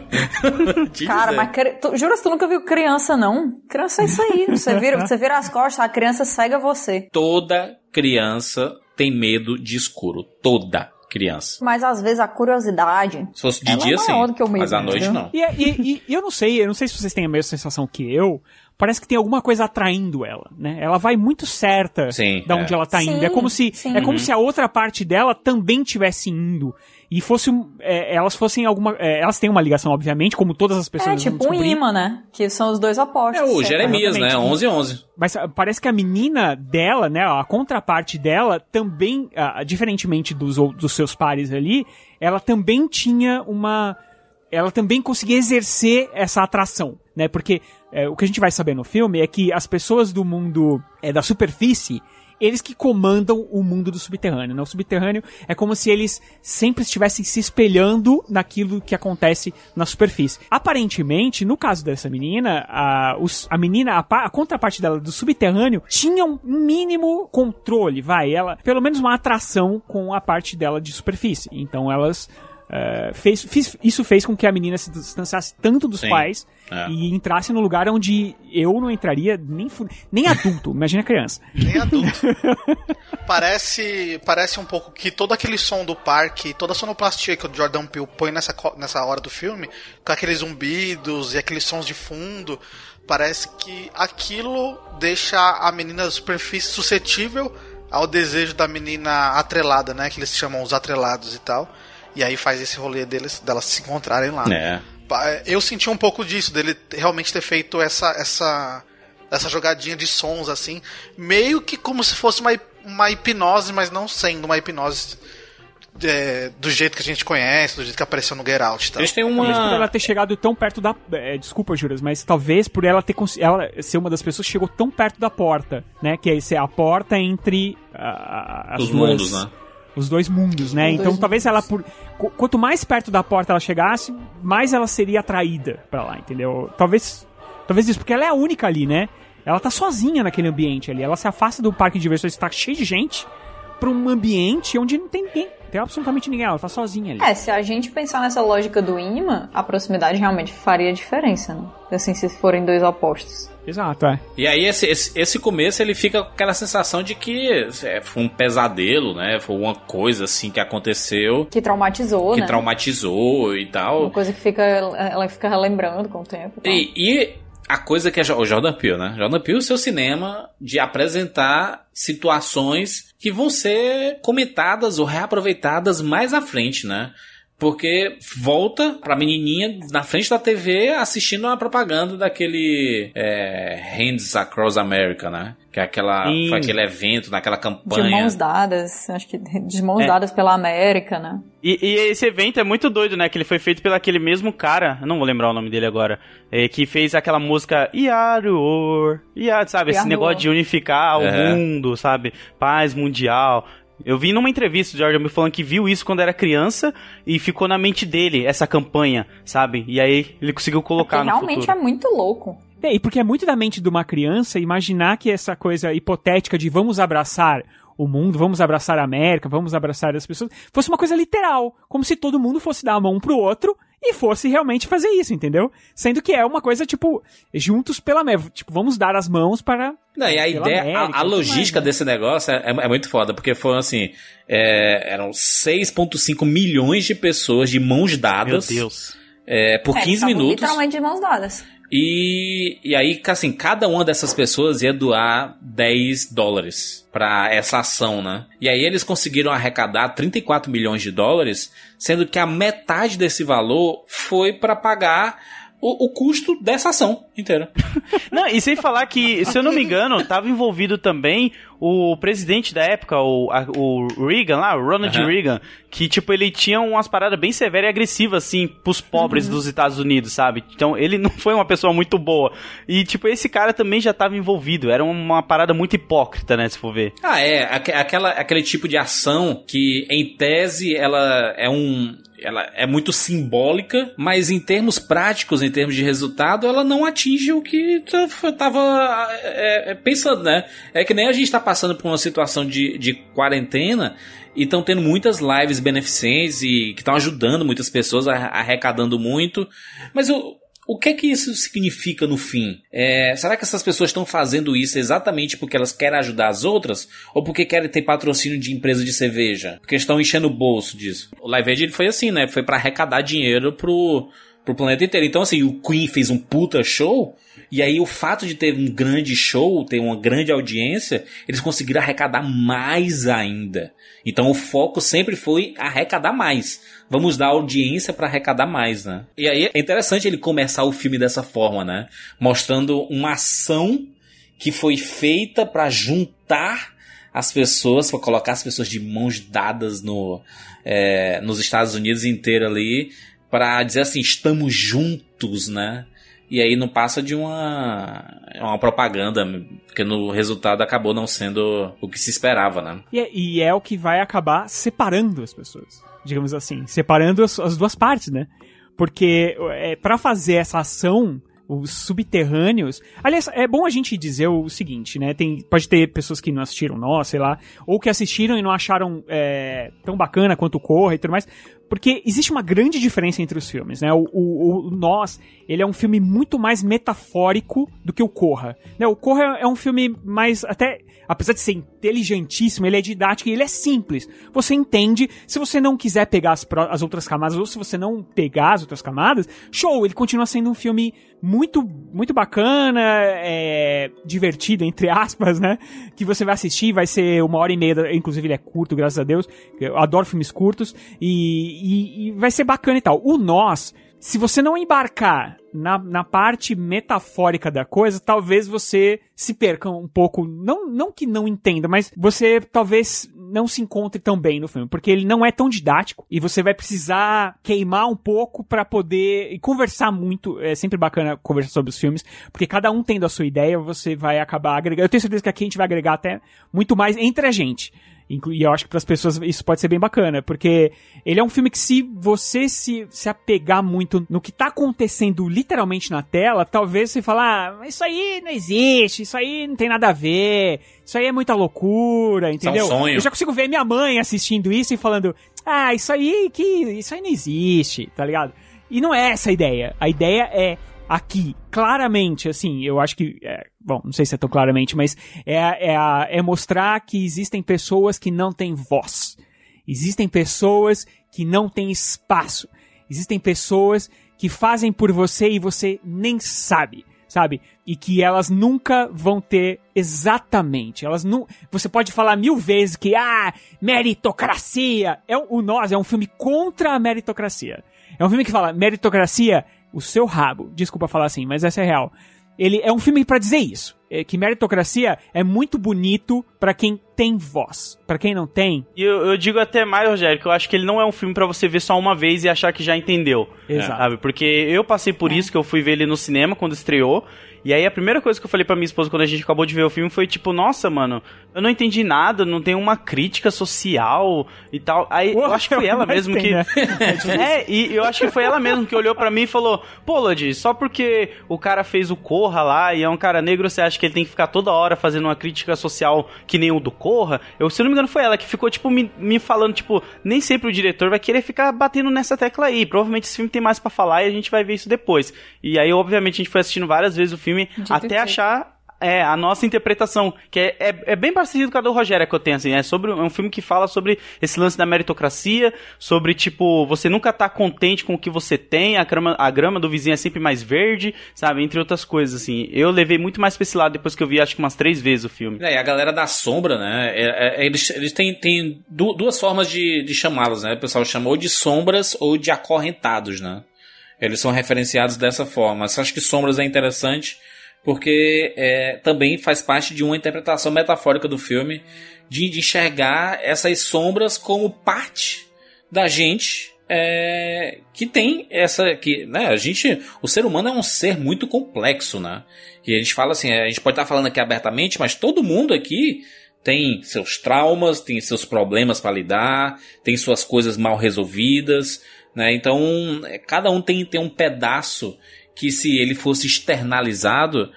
*laughs* Cara, mas tu, jura que tu nunca viu criança, não? Criança é isso aí. Você vira, você vira as costas, a criança cega você. Toda criança tem medo de escuro. Toda criança. Mas às vezes a curiosidade. Se fosse de ela dia, é sim. maior do que o medo, Mas à noite, não. E, e- e eu não sei, eu não sei se vocês têm a mesma sensação que eu. Parece que tem alguma coisa atraindo ela, né? Ela vai muito certa Sim, da onde é. ela tá indo. Sim, é como se sim. é como Uhum. se a outra parte dela também tivesse indo e fosse um- é, elas fossem alguma é, elas têm uma ligação obviamente, como todas as pessoas É tipo um imã, né? Que são os dois É opostos. o? Jeremias, né? Exatamente. 11 11. Mas ah, parece que a menina dela, né, a contraparte dela, também, ah, diferentemente dos, dos seus pares ali, ela também tinha uma. Ela também conseguia exercer essa atração, né? Porque é, o que a gente vai saber no filme é que as pessoas do mundo é, da superfície. Eles que comandam o mundo do subterrâneo. Né? O subterrâneo é como se eles sempre estivessem se espelhando naquilo que acontece na superfície. Aparentemente, no caso dessa menina, a, os- a menina, a, a contraparte dela do subterrâneo tinha um mínimo controle, vai, ela, pelo menos uma atração com a parte dela de superfície. Então elas eh, fez, fiz- isso fez com que a menina se distanciasse tanto dos Sim, pais é. e entrasse no lugar onde eu não entraria nem, nem adulto, imagina criança. Nem adulto. parece, parece um pouco que todo aquele som do parque, toda a sonoplastia que o Jordan Peele põe nessa, nessa hora do filme, com aqueles zumbidos e aqueles sons de fundo, parece que aquilo deixa a menina da superfície suscetível ao desejo da menina atrelada, né? Que eles chamam os atrelados e tal. E aí faz esse rolê deles, delas se encontrarem lá. É. Pa- Eu senti um pouco disso, dele realmente ter feito essa essa essa jogadinha de sons assim, meio que como se fosse uma, uma hipnose, mas não sendo uma hipnose é, do jeito que a gente conhece, do jeito que apareceu no Get Out. Tá? Eles têm Talvez por uma. ela ter chegado tão perto da. é, desculpa, Juras, mas talvez por ela ter cons- ela ser uma das pessoas que chegou tão perto da porta, né? Que é ser a porta entre ah, as Os duas, mundos, né? Os dois mundos, né? Os então dois talvez ela por. qu- Quanto mais perto da porta ela chegasse, mais ela seria atraída pra lá, entendeu? Talvez. Talvez isso, porque ela é a única ali, né? Ela tá sozinha naquele ambiente ali. Ela se afasta do parque de diversões tá cheio de gente pra um ambiente onde não tem ninguém. Tem absolutamente ninguém. Ela tá sozinha ali. É, se a gente pensar nessa lógica do imã, a proximidade realmente faria diferença, né? Assim, se forem dois opostos. Exato, é. E aí esse, esse, esse começo ele fica com aquela sensação de que é, foi um pesadelo, né? Foi uma coisa assim que aconteceu, Que traumatizou, que né? traumatizou e tal. Uma coisa que fica, ela fica relembrando com o tempo. e tal. E, e a coisa que é o Jordan Peele, né? Jordan Peele, seu cinema de apresentar situações que vão ser comentadas ou reaproveitadas mais à frente, né? Porque volta pra menininha na frente da TV assistindo a propaganda daquele é, Hands Across America, né? Que é aquela, Sim. foi aquele evento, naquela De campanha. mãos dadas, acho que de mãos É. dadas pela América, né? E, e esse evento é muito doido, né? Que ele foi feito pelo aquele mesmo cara, eu não vou lembrar o nome dele agora, é, que fez aquela música Iaruor, Iar, sabe? Esse Iaruor. negócio de unificar o É. mundo, sabe? Paz mundial. Eu vi numa entrevista do Jordan Peele falando que viu isso quando era criança e ficou na mente dele essa campanha, sabe? E aí ele conseguiu colocar Porque no realmente futuro. é muito louco. É, e porque é muito da mente de uma criança imaginar que essa coisa hipotética de vamos abraçar o mundo, vamos abraçar a América, vamos abraçar as pessoas, fosse uma coisa literal, como se todo mundo fosse dar a mão um pro outro e fosse realmente fazer isso, entendeu? Sendo que é uma coisa tipo juntos pela América, tipo, vamos dar as mãos para Não, e a ideia, América, a, a tudo mais, logística né? desse negócio é, é muito foda, porque foram assim: é, eram 6,5 milhões de pessoas de mãos Meu dadas Deus. é, por É, 15 estavam minutos. Literalmente de mãos dadas. E, e aí, assim, cada uma dessas pessoas ia doar 10 dólares pra essa ação, né? E aí eles conseguiram arrecadar 34 milhões de dólares, sendo que a metade desse valor foi pra pagar o, o custo dessa ação inteira. *laughs* Não, e sem falar que, se eu não me engano, tava envolvido também o presidente da época, o, a- o Reagan lá, o Ronald Aham. Reagan, que, tipo, ele tinha umas paradas bem severas e agressivas, assim, pros pobres dos Estados Unidos, sabe? Então, ele não foi uma pessoa muito boa. E, tipo, esse cara também já tava envolvido. Era uma parada muito hipócrita, né, se for ver. Ah, é. aque- Aquela, aquele tipo de ação que, em tese, ela é um. Ela é muito simbólica, mas em termos práticos, em termos de resultado, ela não atinge o que tava é, é, pensando, né? É que nem a gente tá passando por uma situação de, de quarentena e estão tendo muitas lives beneficentes e que estão ajudando muitas pessoas, arre- arrecadando muito. Mas o, o que é que isso significa no fim? É, será que essas pessoas estão fazendo isso exatamente porque elas querem ajudar as outras? Ou porque querem ter patrocínio de empresa de cerveja? Porque estão enchendo o bolso disso. O Live Aid foi assim, né? Foi para arrecadar dinheiro pro, pro planeta inteiro. Então, assim, o Queen fez um puta show. E aí, o fato de ter um grande show, ter uma grande audiência, eles conseguiram arrecadar mais ainda. Então, o foco sempre foi arrecadar mais. Vamos dar audiência para arrecadar mais, né? E aí, é interessante ele começar o filme dessa forma, né? Mostrando uma ação que foi feita para juntar as pessoas, para colocar as pessoas de mãos dadas no, é, nos Estados Unidos inteiro ali, para dizer assim, estamos juntos, né? E aí não passa de uma, uma propaganda, porque no resultado acabou não sendo o que se esperava, né? E é, e é o que vai acabar separando as pessoas, digamos assim, separando as, as duas partes, né? Porque é, para fazer essa ação, os subterrâneos. Aliás, é bom a gente dizer o seguinte, né? Tem, pode ter pessoas que não assistiram nós, sei lá, ou que assistiram e não acharam é, tão bacana quanto Corra e tudo mais. Porque existe uma grande diferença entre os filmes, né? O, o, o Nós, ele é um filme muito mais metafórico do que o Corra. Né? O Corra é um filme mais, até, apesar de ser inteligentíssimo, ele é didático e ele é simples. Você entende, se você não quiser pegar as, as outras camadas, ou se você não pegar as outras camadas, show, ele continua sendo um filme muito, muito bacana, é, divertido, entre aspas, né? Que você vai assistir, vai ser uma hora e meia, inclusive ele é curto, graças a Deus. Eu adoro filmes curtos e, e- e vai ser bacana e tal. O Nós, se você não embarcar na, na parte metafórica da coisa, talvez você se perca um pouco. Não, não que não entenda, mas você talvez não se encontre tão bem no filme, porque ele não é tão didático e você vai precisar queimar um pouco para poder e conversar muito. É sempre bacana conversar sobre os filmes, porque cada um tendo a sua ideia, você vai acabar agregando. Eu tenho certeza que aqui a gente vai agregar até muito mais entre a gente. E eu acho que para as pessoas isso pode ser bem bacana, porque ele é um filme que se você se, se apegar muito no que tá acontecendo literalmente na tela, talvez você fale, ah, isso aí não existe, isso aí não tem nada a ver, isso aí é muita loucura, entendeu? É um. Eu já consigo ver minha mãe assistindo isso e falando, ah, isso aí que isso aí não existe, tá ligado? E não é essa a ideia. A ideia é aqui, claramente, assim, eu acho que. É, bom, não sei se é tão claramente, mas é, é, é mostrar que existem pessoas que não têm voz. Existem pessoas que não têm espaço. Existem pessoas que fazem por você e você nem sabe, sabe? E que elas nunca vão ter exatamente. Elas não. Você pode falar mil vezes que ah, meritocracia. É o nós é um filme contra a meritocracia. É um filme que fala meritocracia o seu rabo. Desculpa falar assim, mas essa é real. Ele é um filme para dizer isso. É que meritocracia é muito bonito para quem tem voz. para quem não tem. E eu, eu, digo até mais, Rogério, que eu acho que ele não é um filme para você ver só uma vez e achar que já entendeu. Exato. Sabe? Porque eu passei por é. isso, que eu fui ver ele no cinema quando estreou. E aí a primeira coisa que eu falei pra minha esposa quando a gente acabou de ver o filme foi tipo, nossa, mano, eu não entendi nada, não tem uma crítica social e tal. Aí eu acho que foi *laughs* ela mesmo tem, que. Né? *laughs* é, e eu acho que foi ela mesmo que olhou para mim e falou: Pô, Lodi, só porque o cara fez o Corra lá e é um cara negro, você acha que ele tem que ficar toda hora fazendo uma crítica social que nem o do Corra? Eu, se não me engano, foi ela que ficou, tipo, me, me falando, tipo, nem sempre o diretor vai querer ficar batendo nessa tecla aí. Provavelmente esse filme tem mais para falar e a gente vai ver isso depois. E aí, obviamente, a gente foi assistindo várias vezes o filme Dito até achar é, a nossa interpretação, que é, é, é, bem parecido com a do Rogério que eu tenho, assim, é sobre é um filme que fala sobre esse lance da meritocracia, sobre, tipo, você nunca tá contente com o que você tem, a grama, a grama do vizinho é sempre mais verde, sabe, entre outras coisas, assim. Eu levei muito mais pra esse lado depois que eu vi, acho que umas três vezes o filme. É, e a galera da sombra, né, é, é, eles, eles têm, têm duas formas de, de chamá-los, né, o pessoal chamou de sombras ou de acorrentados, né. Eles são referenciados dessa forma. Mas acho que sombras é interessante porque é, também faz parte de uma interpretação metafórica do filme de, de enxergar essas sombras como parte da gente é, que tem essa que né a gente o ser humano é um ser muito complexo né e a gente fala assim a gente pode estar falando aqui abertamente mas todo mundo aqui tem seus traumas tem seus problemas para lidar tem suas coisas mal resolvidas né então cada um tem, tem um pedaço que se ele fosse externalizado,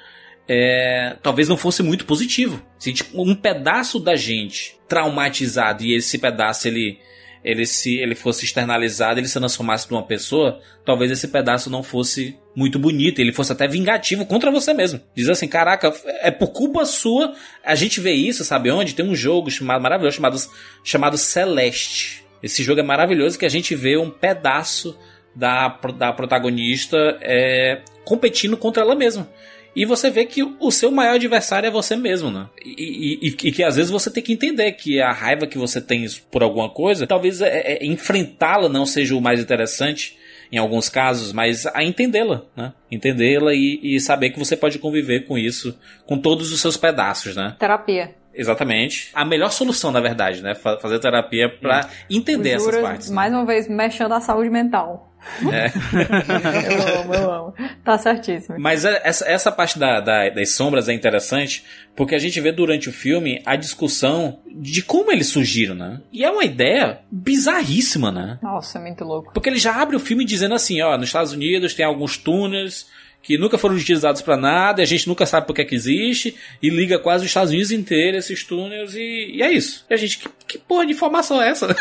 é, talvez não fosse muito positivo. Se tipo, um pedaço da gente traumatizado e esse pedaço ele ele se ele fosse externalizado, ele se transformasse numa pessoa, talvez esse pedaço não fosse muito bonito, ele fosse até vingativo contra você mesmo. Diz assim, caraca, é por culpa sua. A gente vê isso, sabe onde? Tem um jogo chamado maravilhoso chamado chamado Celeste. Esse jogo é maravilhoso que a gente vê um pedaço da, da protagonista é, competindo contra ela mesma. E você vê que o seu maior adversário é você mesmo, né? E, e, e, que às vezes você tem que entender que a raiva que você tem por alguma coisa, talvez é, é, enfrentá-la não seja o mais interessante em alguns casos, mas a entendê-la, né? Entendê-la e, e saber que você pode conviver com isso, com todos os seus pedaços, né? Terapia. Exatamente. A melhor solução, na verdade, né? Fazer terapia para entender essas partes. Né? Mais uma vez, mexendo a saúde mental. É. *laughs* eu amo, eu amo. Tá certíssimo. Mas é, essa, essa parte da, da, das sombras é interessante porque a gente vê durante o filme a discussão de como eles surgiram, né? E é uma ideia bizarríssima, né? Nossa, é muito louco. Porque ele já abre o filme dizendo assim: ó, nos Estados Unidos tem alguns túneis que nunca foram utilizados para nada, a gente nunca sabe por que, é que existe, e liga quase os Estados Unidos inteiro esses túneis, e, e é isso. E a gente, que, que porra de informação é essa?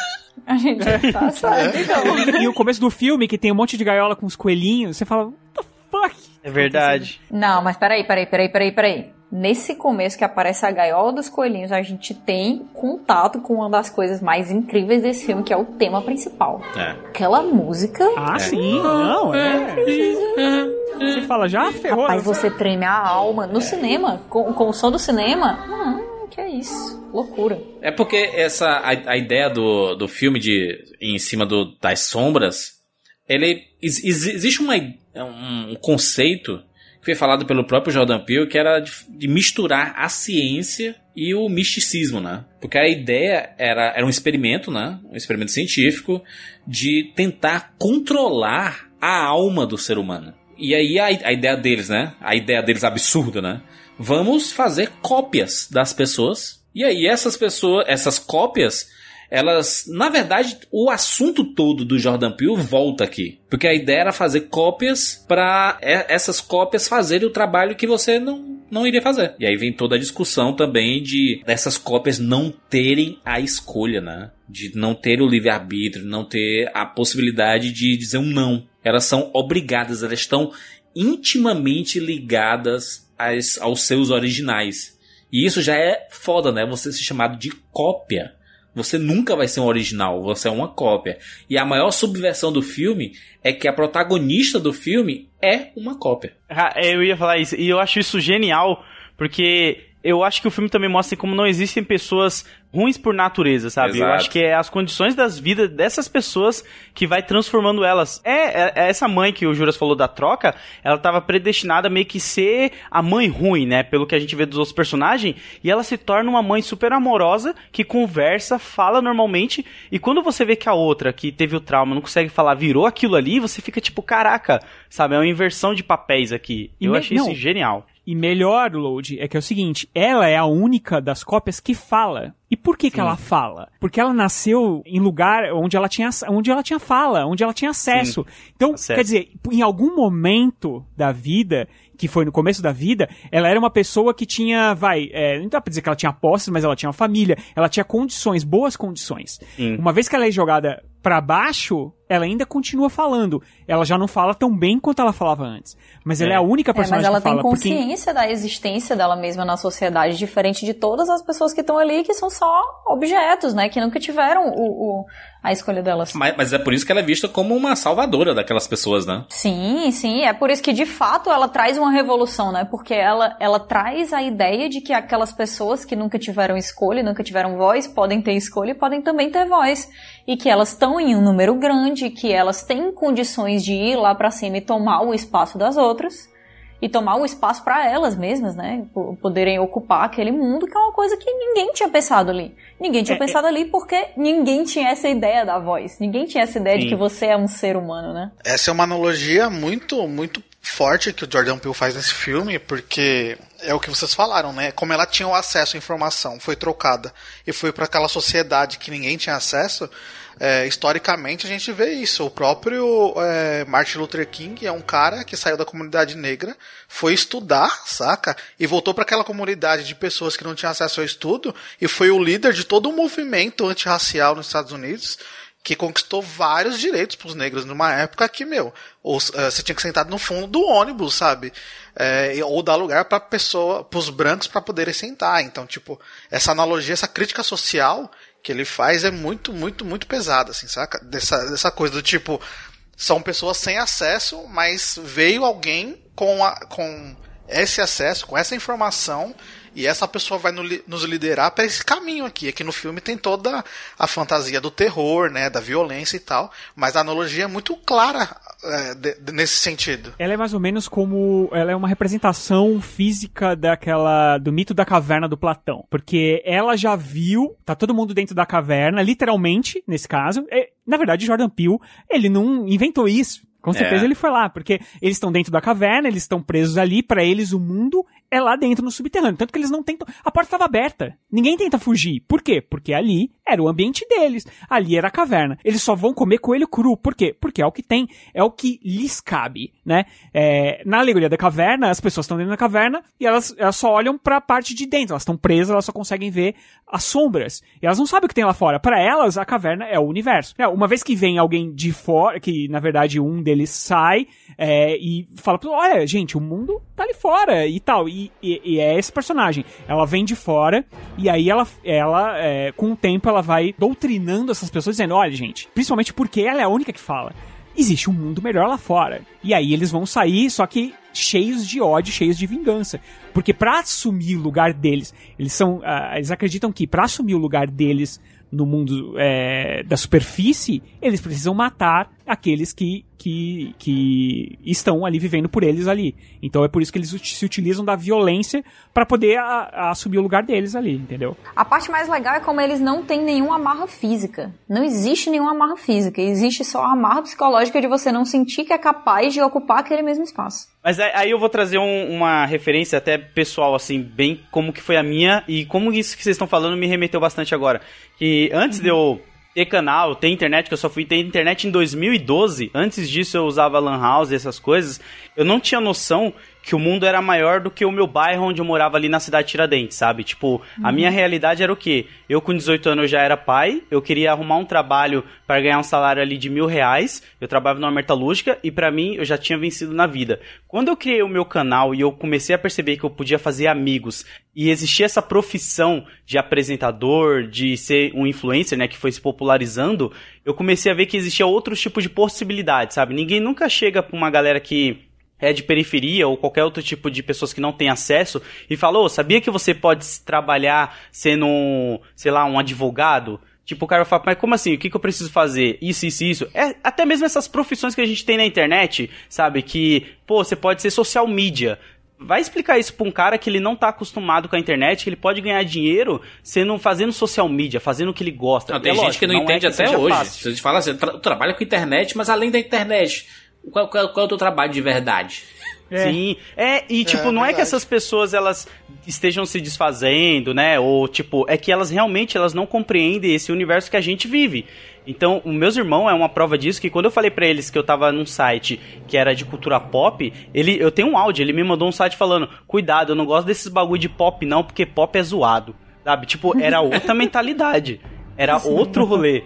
A gente tá sabe, então. *laughs* E, e, o começo do filme, que tem um monte de gaiola com os coelhinhos, você fala, what the fuck? É verdade. Não, mas peraí, peraí, peraí, peraí, peraí. Nesse começo que aparece a gaiola dos coelhinhos, a gente tem contato com uma das coisas mais incríveis desse filme, que é o tema principal. É. Aquela música. Ah, é. sim, não, é. Você fala, já ferrou. Rapaz, você treme a alma. No cinema, com, com o som do cinema, hum, que é isso. Loucura. É porque essa a, a ideia do, do filme de em cima do, das sombras ele ex- ex- existe uma, um conceito foi falado pelo próprio Jordan Peele que era de, misturar a ciência e o misticismo, né? Porque a ideia era, era um experimento, né? Um experimento científico de tentar controlar a alma do ser humano. E aí a, a ideia deles, né? A ideia deles absurda, né? Vamos fazer cópias das pessoas. E aí essas pessoas, essas cópias, elas, na verdade, o assunto todo do Jordan Peele volta aqui, porque a ideia era fazer cópias para essas cópias fazerem o trabalho que você não não iria fazer. E aí vem toda a discussão também de dessas cópias não terem a escolha, né? De não ter o livre-arbítrio, não ter a possibilidade de dizer um não. Elas são obrigadas, elas estão intimamente ligadas às, aos seus originais. E isso já é foda, né? Você ser chamado de cópia. Você nunca vai ser um original, você é uma cópia. E a maior subversão do filme é que a protagonista do filme é uma cópia. Ah, Eu ia falar isso, e eu acho isso genial, porque eu acho que o filme também mostra como não existem pessoas ruins por natureza, sabe? Eu Exato. acho que é as condições das vidas dessas pessoas que vai transformando elas. É, é- é essa mãe que o Juras falou da troca, ela estava predestinada a meio que ser a mãe ruim, né? Pelo que a gente vê dos outros personagens, e ela se torna uma mãe super amorosa, que conversa, fala normalmente, e quando você vê que a outra, que teve o trauma, não consegue falar, virou aquilo ali, você fica tipo, caraca, sabe? É uma inversão de papéis aqui. E eu me- achei não. isso genial. E melhor, Load, é que é o seguinte, ela é a única das cópias que fala. E por que que ela fala? Porque ela nasceu em lugar onde ela tinha, onde ela tinha fala, onde ela tinha acesso. Então, Acesso. quer dizer, em algum momento da vida, que foi no começo da vida, ela era uma pessoa que tinha, vai, é, não dá pra dizer que ela tinha posses, mas ela tinha uma família, ela tinha condições, boas condições. Sim. Uma vez que ela é jogada pra baixo, ela ainda continua falando. Ela já não fala tão bem quanto ela falava antes. Mas ela é a única É, mas personagem ela que tem fala. porque- consciência da existência dela mesma na sociedade, diferente de todas as pessoas que estão ali, que são só objetos, né? Que nunca tiveram o, o- a escolha delas. Mas, mas é por isso que ela é vista como uma salvadora daquelas pessoas, né? Sim, sim, é por isso que de fato ela traz uma revolução, né? Porque ela, ela traz a ideia de que aquelas pessoas que nunca tiveram escolha, nunca tiveram voz, podem ter escolha e podem também ter voz. E que elas estão em um número grande, que elas têm condições de ir lá pra cima e tomar o espaço das outras. E tomar o espaço pra elas mesmas, né? P- Poderem ocupar aquele mundo, que é uma coisa que ninguém tinha pensado ali. Ninguém tinha É, pensado ali porque ninguém tinha essa ideia da voz. Ninguém tinha essa ideia de Sim. que você é um ser humano, né? Essa é uma analogia muito, muito forte que o Jordan Peele faz nesse filme, porque é o que vocês falaram, né? Como ela tinha o acesso à informação, foi trocada e foi para aquela sociedade que ninguém tinha acesso. É, historicamente a gente vê isso. O próprio é, Martin Luther King é um cara que saiu da comunidade negra, foi estudar, saca? E voltou para aquela comunidade de pessoas que não tinham acesso ao estudo e foi o líder de todo um movimento antirracial nos Estados Unidos que conquistou vários direitos para os negros numa época que, meu, os, eh, você tinha que sentar no fundo do ônibus, sabe? E- ou dar lugar para pessoa, para os brancos para poderem sentar. Então, tipo, essa analogia, essa crítica social que ele faz é muito, muito, muito pesada, assim, saca? Dessa, dessa coisa do tipo, são pessoas sem acesso, mas veio alguém com, a, com esse acesso, com essa informação, e essa pessoa vai no nos liderar para esse caminho aqui. Aqui no filme tem toda a fantasia do terror, né, da violência e tal, mas a analogia é muito clara é, de- de- nesse sentido. Ela é mais ou menos como. Ela é uma representação física daquela. do mito da caverna do Platão. Porque ela já viu. Tá todo mundo dentro da caverna, literalmente, nesse caso. É, na verdade, Jordan Peele, ele não inventou isso. Com certeza É. ele foi lá, porque eles estão dentro da caverna, eles estão presos ali, pra eles o mundo é lá dentro no subterrâneo. Tanto que eles não tentam. A porta estava aberta. Ninguém tenta fugir. Por quê? Porque ali era o ambiente deles. Ali era a caverna. Eles só vão comer coelho cru. Por quê? Porque é o que tem, é o que lhes cabe, né? É, na alegoria da caverna, as pessoas estão dentro da caverna e elas, elas só olham pra parte de dentro. Elas estão presas, elas só conseguem ver as sombras. E elas não sabem o que tem lá fora. Para elas, a caverna é o universo. É, uma vez que vem alguém de fora, que na verdade um deles sai é, e fala: Olha, gente, o mundo tá ali fora e tal. E, e- e é esse personagem. Ela vem de fora e aí ela, ela é, com o tempo, ela vai doutrinando essas pessoas, dizendo: Olha, gente, principalmente porque ela é a única que fala. Existe um mundo melhor lá fora. E aí eles vão sair, só que cheios de ódio, cheios de vingança. Porque pra assumir o lugar deles, eles são. ah, eles acreditam que pra assumir o lugar deles no mundo é, da superfície, eles precisam matar aqueles que, que, que estão ali vivendo por eles ali. Então é por isso que eles se utilizam da violência para poder a, a assumir o lugar deles ali, entendeu? A parte mais legal é como eles não têm nenhuma amarra física. Não existe nenhuma amarra física. Existe só a amarra psicológica de você não sentir que é capaz de ocupar aquele mesmo espaço. Mas aí eu vou trazer um, uma referência até pessoal, assim, bem como que foi a minha e como isso que vocês estão falando me remeteu bastante agora. Que antes de eu ter canal, ter internet, que eu só fui ter internet em 2012. Antes disso eu usava Lan House e essas coisas. Eu não tinha noção que o mundo era maior do que o meu bairro onde eu morava ali na cidade de Tiradentes, sabe? Tipo, uhum. a minha realidade era o quê? Eu com 18 anos já era pai, eu queria arrumar um trabalho para ganhar um salário ali de mil reais, eu trabalhava numa metalúrgica e para mim eu já tinha vencido na vida. Quando eu criei o meu canal e eu comecei a perceber que eu podia fazer amigos e existia essa profissão de apresentador, de ser um influencer, né, que foi se popularizando, eu comecei a ver que existia outros tipos de possibilidades, sabe? Ninguém nunca chega pra uma galera que é de periferia ou qualquer outro tipo de pessoas que não têm acesso e falou, oh, sabia que você pode trabalhar sendo, sei lá, um advogado? Tipo, o cara fala, mas como assim? O que, que eu preciso fazer? Isso, isso, isso. É, até mesmo essas profissões que a gente tem na internet, sabe? Que, pô, você pode ser social media. Vai explicar isso pra um cara que ele não tá acostumado com a internet, que ele pode ganhar dinheiro sendo fazendo social media, fazendo o que ele gosta. Não, tem é gente lógico, que não, não entende é que até hoje. Fácil. Você fala assim, tra trabalha com internet, mas além da internet, qual, qual, qual é o teu trabalho de verdade? É. Sim. É, e tipo, é, não é que essas pessoas elas estejam se desfazendo, né? Ou tipo, é que elas realmente elas não compreendem esse universo que a gente vive. Então, os meus irmãos é uma prova disso que quando eu falei para eles que eu tava num site que era de cultura pop, ele eu tenho um áudio, ele me mandou um site falando: "Cuidado, eu não gosto desses bagulho de pop não, porque pop é zoado". Sabe? Tipo, era outra *laughs* mentalidade. Era outro rolê.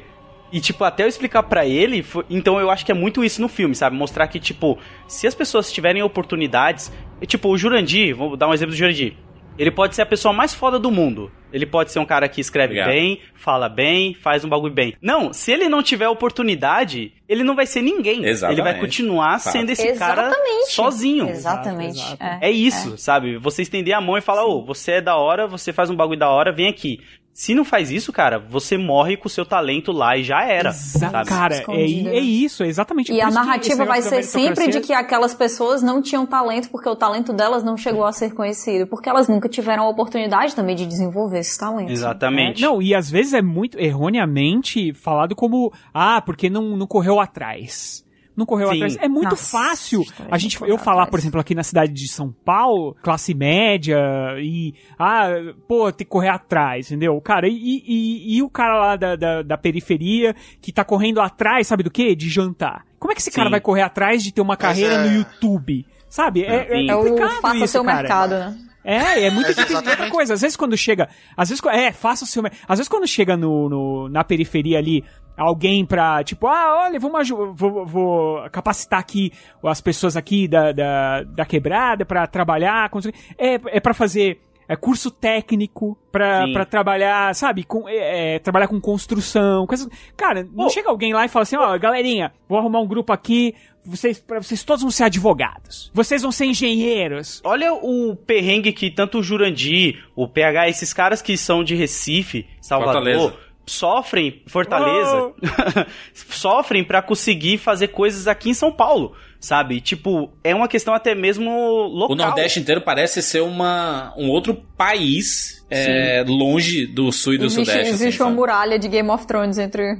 E, tipo, até eu explicar para ele, foi... então eu acho que é muito isso no filme, sabe? Mostrar que, tipo, se as pessoas tiverem oportunidades. Tipo, o Jurandir, vou dar um exemplo do Jurandir. Ele pode ser a pessoa mais foda do mundo. Ele pode ser um cara que escreve Obrigado. bem, fala bem, faz um bagulho bem. Não, se ele não tiver oportunidade, ele não vai ser ninguém. Exatamente. Ele vai continuar Fato. sendo esse Exatamente. cara sozinho. Exatamente. Exato, exato. É, é, isso, é. sabe? Você estender a mão e falar, ô, oh, você é da hora, você faz um bagulho da hora, vem aqui. Se não faz isso, cara, você morre com o seu talento lá e já era. Exato, cara, é, é, isso, é exatamente E a narrativa vai ser sempre de que aquelas pessoas não tinham talento porque o talento delas não chegou a ser conhecido, porque elas nunca tiveram a oportunidade também de desenvolver esses talentos. Exatamente. É, não, e às vezes é muito erroneamente falado como, ah, porque não, não correu atrás não correu Sim. atrás. É muito Nossa, fácil a gente eu falar, atrás. por exemplo, aqui na cidade de São Paulo, classe média e ah, pô, tem que correr atrás, entendeu? Cara, e, e, e o cara lá da, da, da, periferia que tá correndo atrás, sabe do que? De jantar. Como é que esse Sim. cara vai correr atrás de ter uma carreira é... no YouTube? Sabe? É, é, é complicado é o faça isso, seu cara. mercado, né? É, é muito é difícil. Outra coisa, às vezes quando chega. Às vezes, é, faça o seu. Às vezes quando chega no, no na periferia ali, alguém pra, tipo, ah, olha, vamos vou, vou capacitar aqui as pessoas aqui da, da, da quebrada para trabalhar. É, é para fazer é, curso técnico pra, trabalhar, sabe, com, é, é, trabalhar com construção. Coisa... Cara, não chega alguém lá e fala assim, ó, oh, galerinha, vou arrumar um grupo aqui, vocês, pra vocês todos vão ser advogados. Vocês vão ser engenheiros. Olha o perrengue que tanto o Jurandir, o PH, esses caras que são de Recife, Salvador... Fortaleza sofrem, Fortaleza, *laughs* sofrem para conseguir fazer coisas aqui em São Paulo, sabe? Tipo, é uma questão até mesmo local. O Nordeste inteiro parece ser uma, um outro país é, longe do Sul e do existe, Sudeste. Existe assim, uma sabe? muralha de Game of Thrones entre...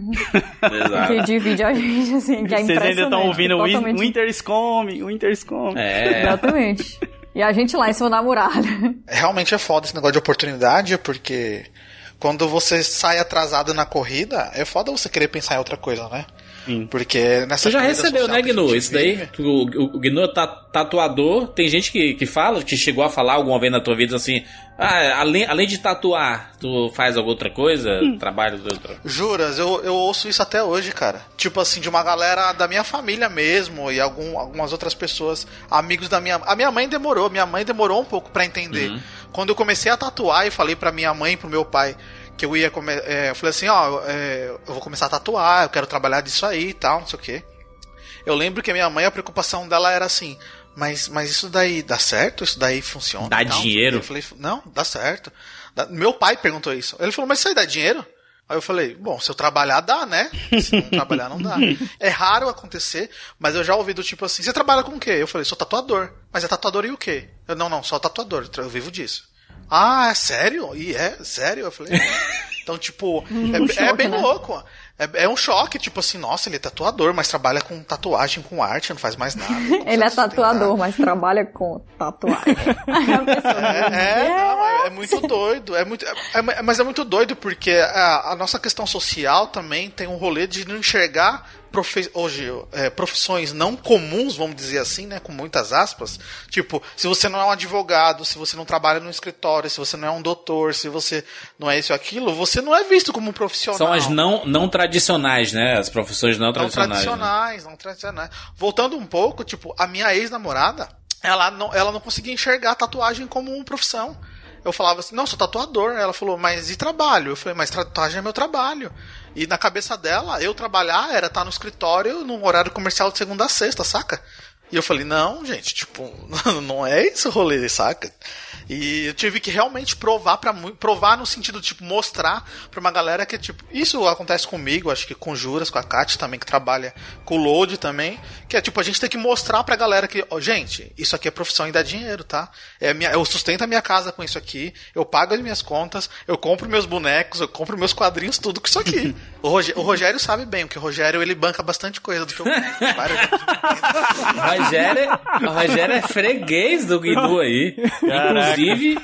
*laughs* que divide a gente, assim, que é Vocês ainda estão ouvindo totalmente... Winter's Come, Winter's Come. É. Exatamente. E a gente lá em cima da muralha. Realmente é foda esse negócio de oportunidade, porque quando você sai atrasado na corrida, é foda você querer pensar em outra coisa, né? Sim. Porque nessa Você já recebeu, né, Gnu? Isso daí? O, o, o Gnu é tatuador. Tem gente que, que fala, que chegou a falar alguma vez na tua vida assim: ah, além, além de tatuar, tu faz alguma outra coisa? Hum. Trabalho de outra. Juras, eu, eu ouço isso até hoje, cara. Tipo assim, de uma galera da minha família mesmo e algum, algumas outras pessoas, amigos da minha. A minha mãe demorou, minha mãe demorou um pouco para entender. Uhum. Quando eu comecei a tatuar e falei pra minha mãe e pro meu pai que eu ia come... É, eu falei assim, ó, é, eu vou começar a tatuar, eu quero trabalhar disso aí e tal, não sei o que. Eu lembro que a minha mãe, a preocupação dela era assim, mas, mas isso daí dá certo? Isso daí funciona? Dá dinheiro? Eu falei, não, dá certo. Meu pai perguntou isso. Ele falou, mas isso aí dá dinheiro? Aí eu falei, bom, se eu trabalhar dá, né? Se não *laughs* trabalhar não dá. É raro acontecer, mas eu já ouvi do tipo assim, você trabalha com o quê? Eu falei, sou tatuador. Mas é tatuador e o quê? Eu, não, não, só tatuador, eu vivo disso. Ah, é sério? E é sério? Eu falei, *laughs* então, tipo, Um é, é choque, bem né? louco. É, é um choque, tipo assim, nossa, ele é tatuador, mas trabalha com tatuagem, com arte, não faz mais nada. *laughs* Ele é tatuador, mas trabalha com tatuagem. *laughs* É, é, não, é, é muito doido. É muito, é- é- mas é muito doido porque a, a nossa questão social também tem um rolê de não enxergar profe- hoje é, profissões não comuns, vamos dizer assim, né, com muitas aspas. Tipo, se você não é um advogado, se você não trabalha no escritório, se você não é um doutor, se você não é isso ou aquilo, você não é visto como um profissional. São as não, não tradicionais, né? As profissões não Não tradicionais. né? tradicionais, não tradicionais. Voltando um pouco, tipo, a minha ex-namorada, ela não, ela não conseguia enxergar a tatuagem como uma profissão. Eu falava assim, não, sou tatuador. Ela falou, mas e trabalho? Eu falei, mas tatuagem é meu trabalho. E na cabeça dela, eu trabalhar era estar no escritório num horário comercial de segunda a sexta, saca? E eu falei, não, gente, tipo, *laughs* não é isso o rolê, saca? E eu tive que realmente provar para provar no sentido tipo mostrar pra uma galera que tipo, isso acontece comigo, acho que com Juras, com a Kat também que trabalha com o Load também, que é tipo a gente tem que mostrar pra galera que, ó, gente, isso aqui é profissão e dá dinheiro, tá? É minha, eu sustento a minha casa com isso aqui, eu pago as minhas contas, eu compro meus bonecos, eu compro meus quadrinhos, tudo com isso aqui. *laughs* O Rogério, o Rogério sabe bem, porque o Rogério ele banca bastante coisa do que eu *laughs* Rogério, o Rogério é freguês do Guidu aí. Caraca. Inclusive,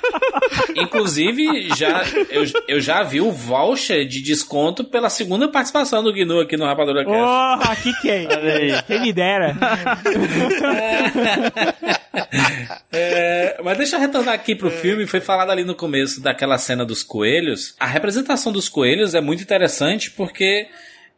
inclusive já, eu, eu já vi o voucher de desconto pela segunda participação do Guidu aqui no Rapadura Cast. Porra, que quem? Aí. Quem me dera. É, mas deixa eu retornar aqui pro filme. Foi falado ali no começo daquela cena dos coelhos. A representação dos coelhos é muito interessante porque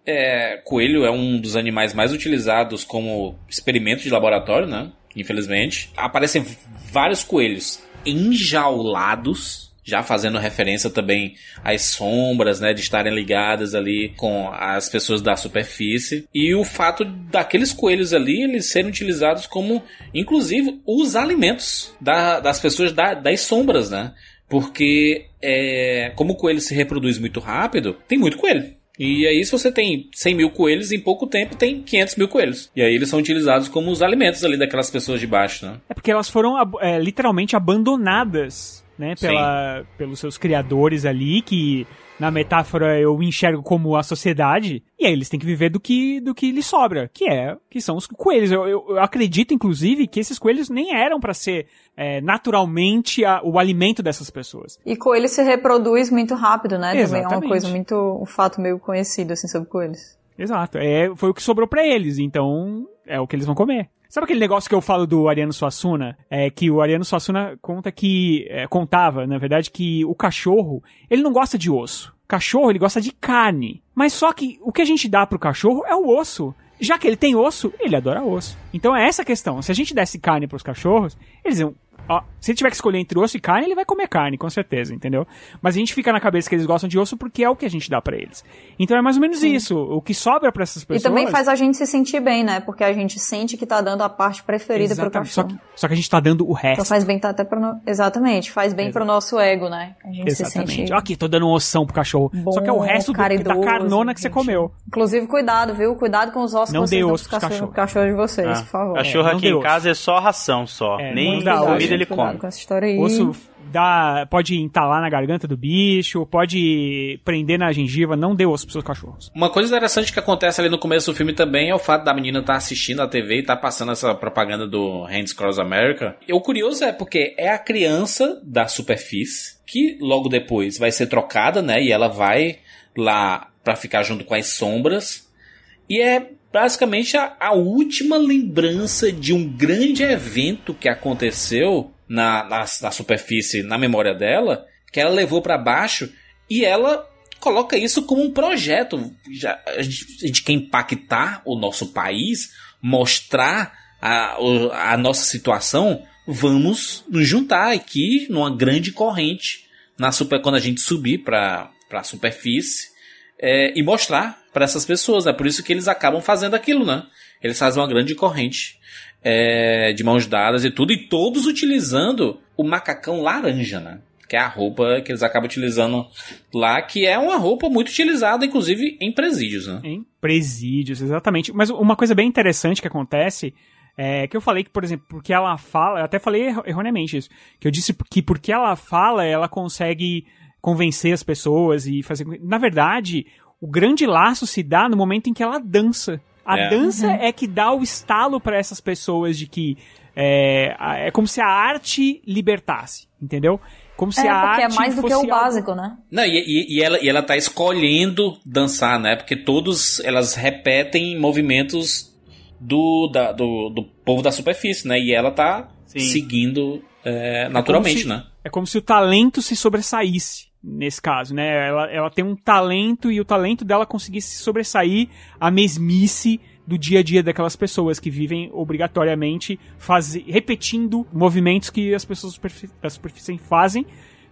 é, coelho é um dos animais mais utilizados como experimento de laboratório, né? Infelizmente. Aparecem vários coelhos enjaulados. Já fazendo referência também às sombras, né? De estarem ligadas ali com as pessoas da superfície. E o fato daqueles coelhos ali, eles serem utilizados como, inclusive, os alimentos da- das pessoas da- das sombras, né? Porque, é, como o coelho se reproduz muito rápido, tem muito coelho. E aí, se você tem 100 mil coelhos, em pouco tempo tem 500 mil coelhos. E aí, eles são utilizados como os alimentos ali daquelas pessoas de baixo, né? É porque elas foram é, literalmente abandonadas, né, pela, pelos seus criadores ali, que na metáfora eu enxergo como a sociedade, e aí eles têm que viver do que do que lhes sobra, que é que são os coelhos. Eu, eu- eu acredito, inclusive, que esses coelhos nem eram pra ser é, naturalmente a- o alimento dessas pessoas. E coelho se reproduz muito rápido, né? Também é uma Exatamente. coisa muito. um fato meio conhecido, assim, sobre coelhos. Exato. É, foi o que sobrou pra eles, então é o que eles vão comer. Sabe aquele negócio que eu falo do Ariano Suassuna? É que o Ariano Suassuna conta que. é, contava, na verdade, que o cachorro, ele não gosta de osso. O cachorro, ele gosta de carne. Mas só que o que a gente dá pro cachorro é o osso. Já que ele tem osso, ele adora osso. Então é essa a questão. Se a gente desse carne pros cachorros, eles iam. Ó, se ele tiver que escolher entre osso e carne, ele vai comer carne, com certeza, entendeu? Mas a gente fica na cabeça que eles gostam de osso porque é o que a gente dá pra eles. Então é mais ou menos isso. O que sobra pra essas pessoas. E também faz a gente se sentir bem, né? Porque a gente sente que tá dando a parte preferida pro Exatamente. Só cachorro. que, só que a gente tá dando o resto. Então faz bem tá até pro no... Exatamente, faz bem pro nosso ego, né? A gente se Exatamente. sente. Ó, Aqui, tô dando um ossão pro cachorro. Só que é o bom, resto do- da caridoso, carnona que você comeu. Inclusive, cuidado, viu? Cuidado com os ossos Não que vocês dê dão osso pros cachorros, cachorros. cachorros de vocês, Ah, por favor. Cachorro É, aqui em osso. casa é só ração só. É, Nem comida. Ele come. com essa história aí. Osso dá, pode entalar na garganta do bicho, pode prender na gengiva, não dê osso pros seus cachorros. Uma coisa interessante que acontece ali no começo do filme também é o fato da menina estar assistindo a TV e estar passando essa propaganda do Hands Cross America. E o curioso é porque é a criança da superfície que logo depois vai ser trocada, né? E ela vai lá pra ficar junto com as sombras. E é basicamente a, a última lembrança de um grande evento que aconteceu na, na, na superfície, na memória dela, que ela levou pra baixo e ela coloca isso como um projeto. Já, a, gente, quer impactar o nosso país, mostrar a, a nossa situação. Vamos nos juntar aqui numa grande corrente na super, quando a gente subir para a superfície é, e mostrar para essas pessoas. É por isso que eles acabam fazendo aquilo, né? Eles fazem uma grande corrente é, de mãos dadas e tudo, e todos utilizando o macacão laranja, né? Que é a roupa que eles acabam utilizando lá, que é uma roupa muito utilizada, inclusive, em presídios, né? Em presídios, exatamente. Mas uma coisa bem interessante que acontece é que eu falei que, por exemplo, porque ela fala, eu até falei erroneamente isso, que eu disse que porque ela fala, ela consegue convencer as pessoas e fazer. Na verdade, o grande laço se dá no momento em que ela dança. A É. dança Uhum. é que dá o estalo para essas pessoas de que é, a- é como se a arte libertasse, entendeu? Como se É, a porque é arte mais do que fosse o algo- básico, né? Não, e, e- e ela, e ela tá escolhendo dançar, né? Porque todos elas repetem movimentos do, da- do, do povo da superfície, né? E ela tá seguindo é, naturalmente, se- né? É como se o talento se sobressaísse nesse caso, né? Ela, ela tem um talento e o talento dela conseguisse se sobressair a mesmice do dia a dia daquelas pessoas que vivem obrigatoriamente faze- repetindo movimentos que as pessoas da superfície fazem.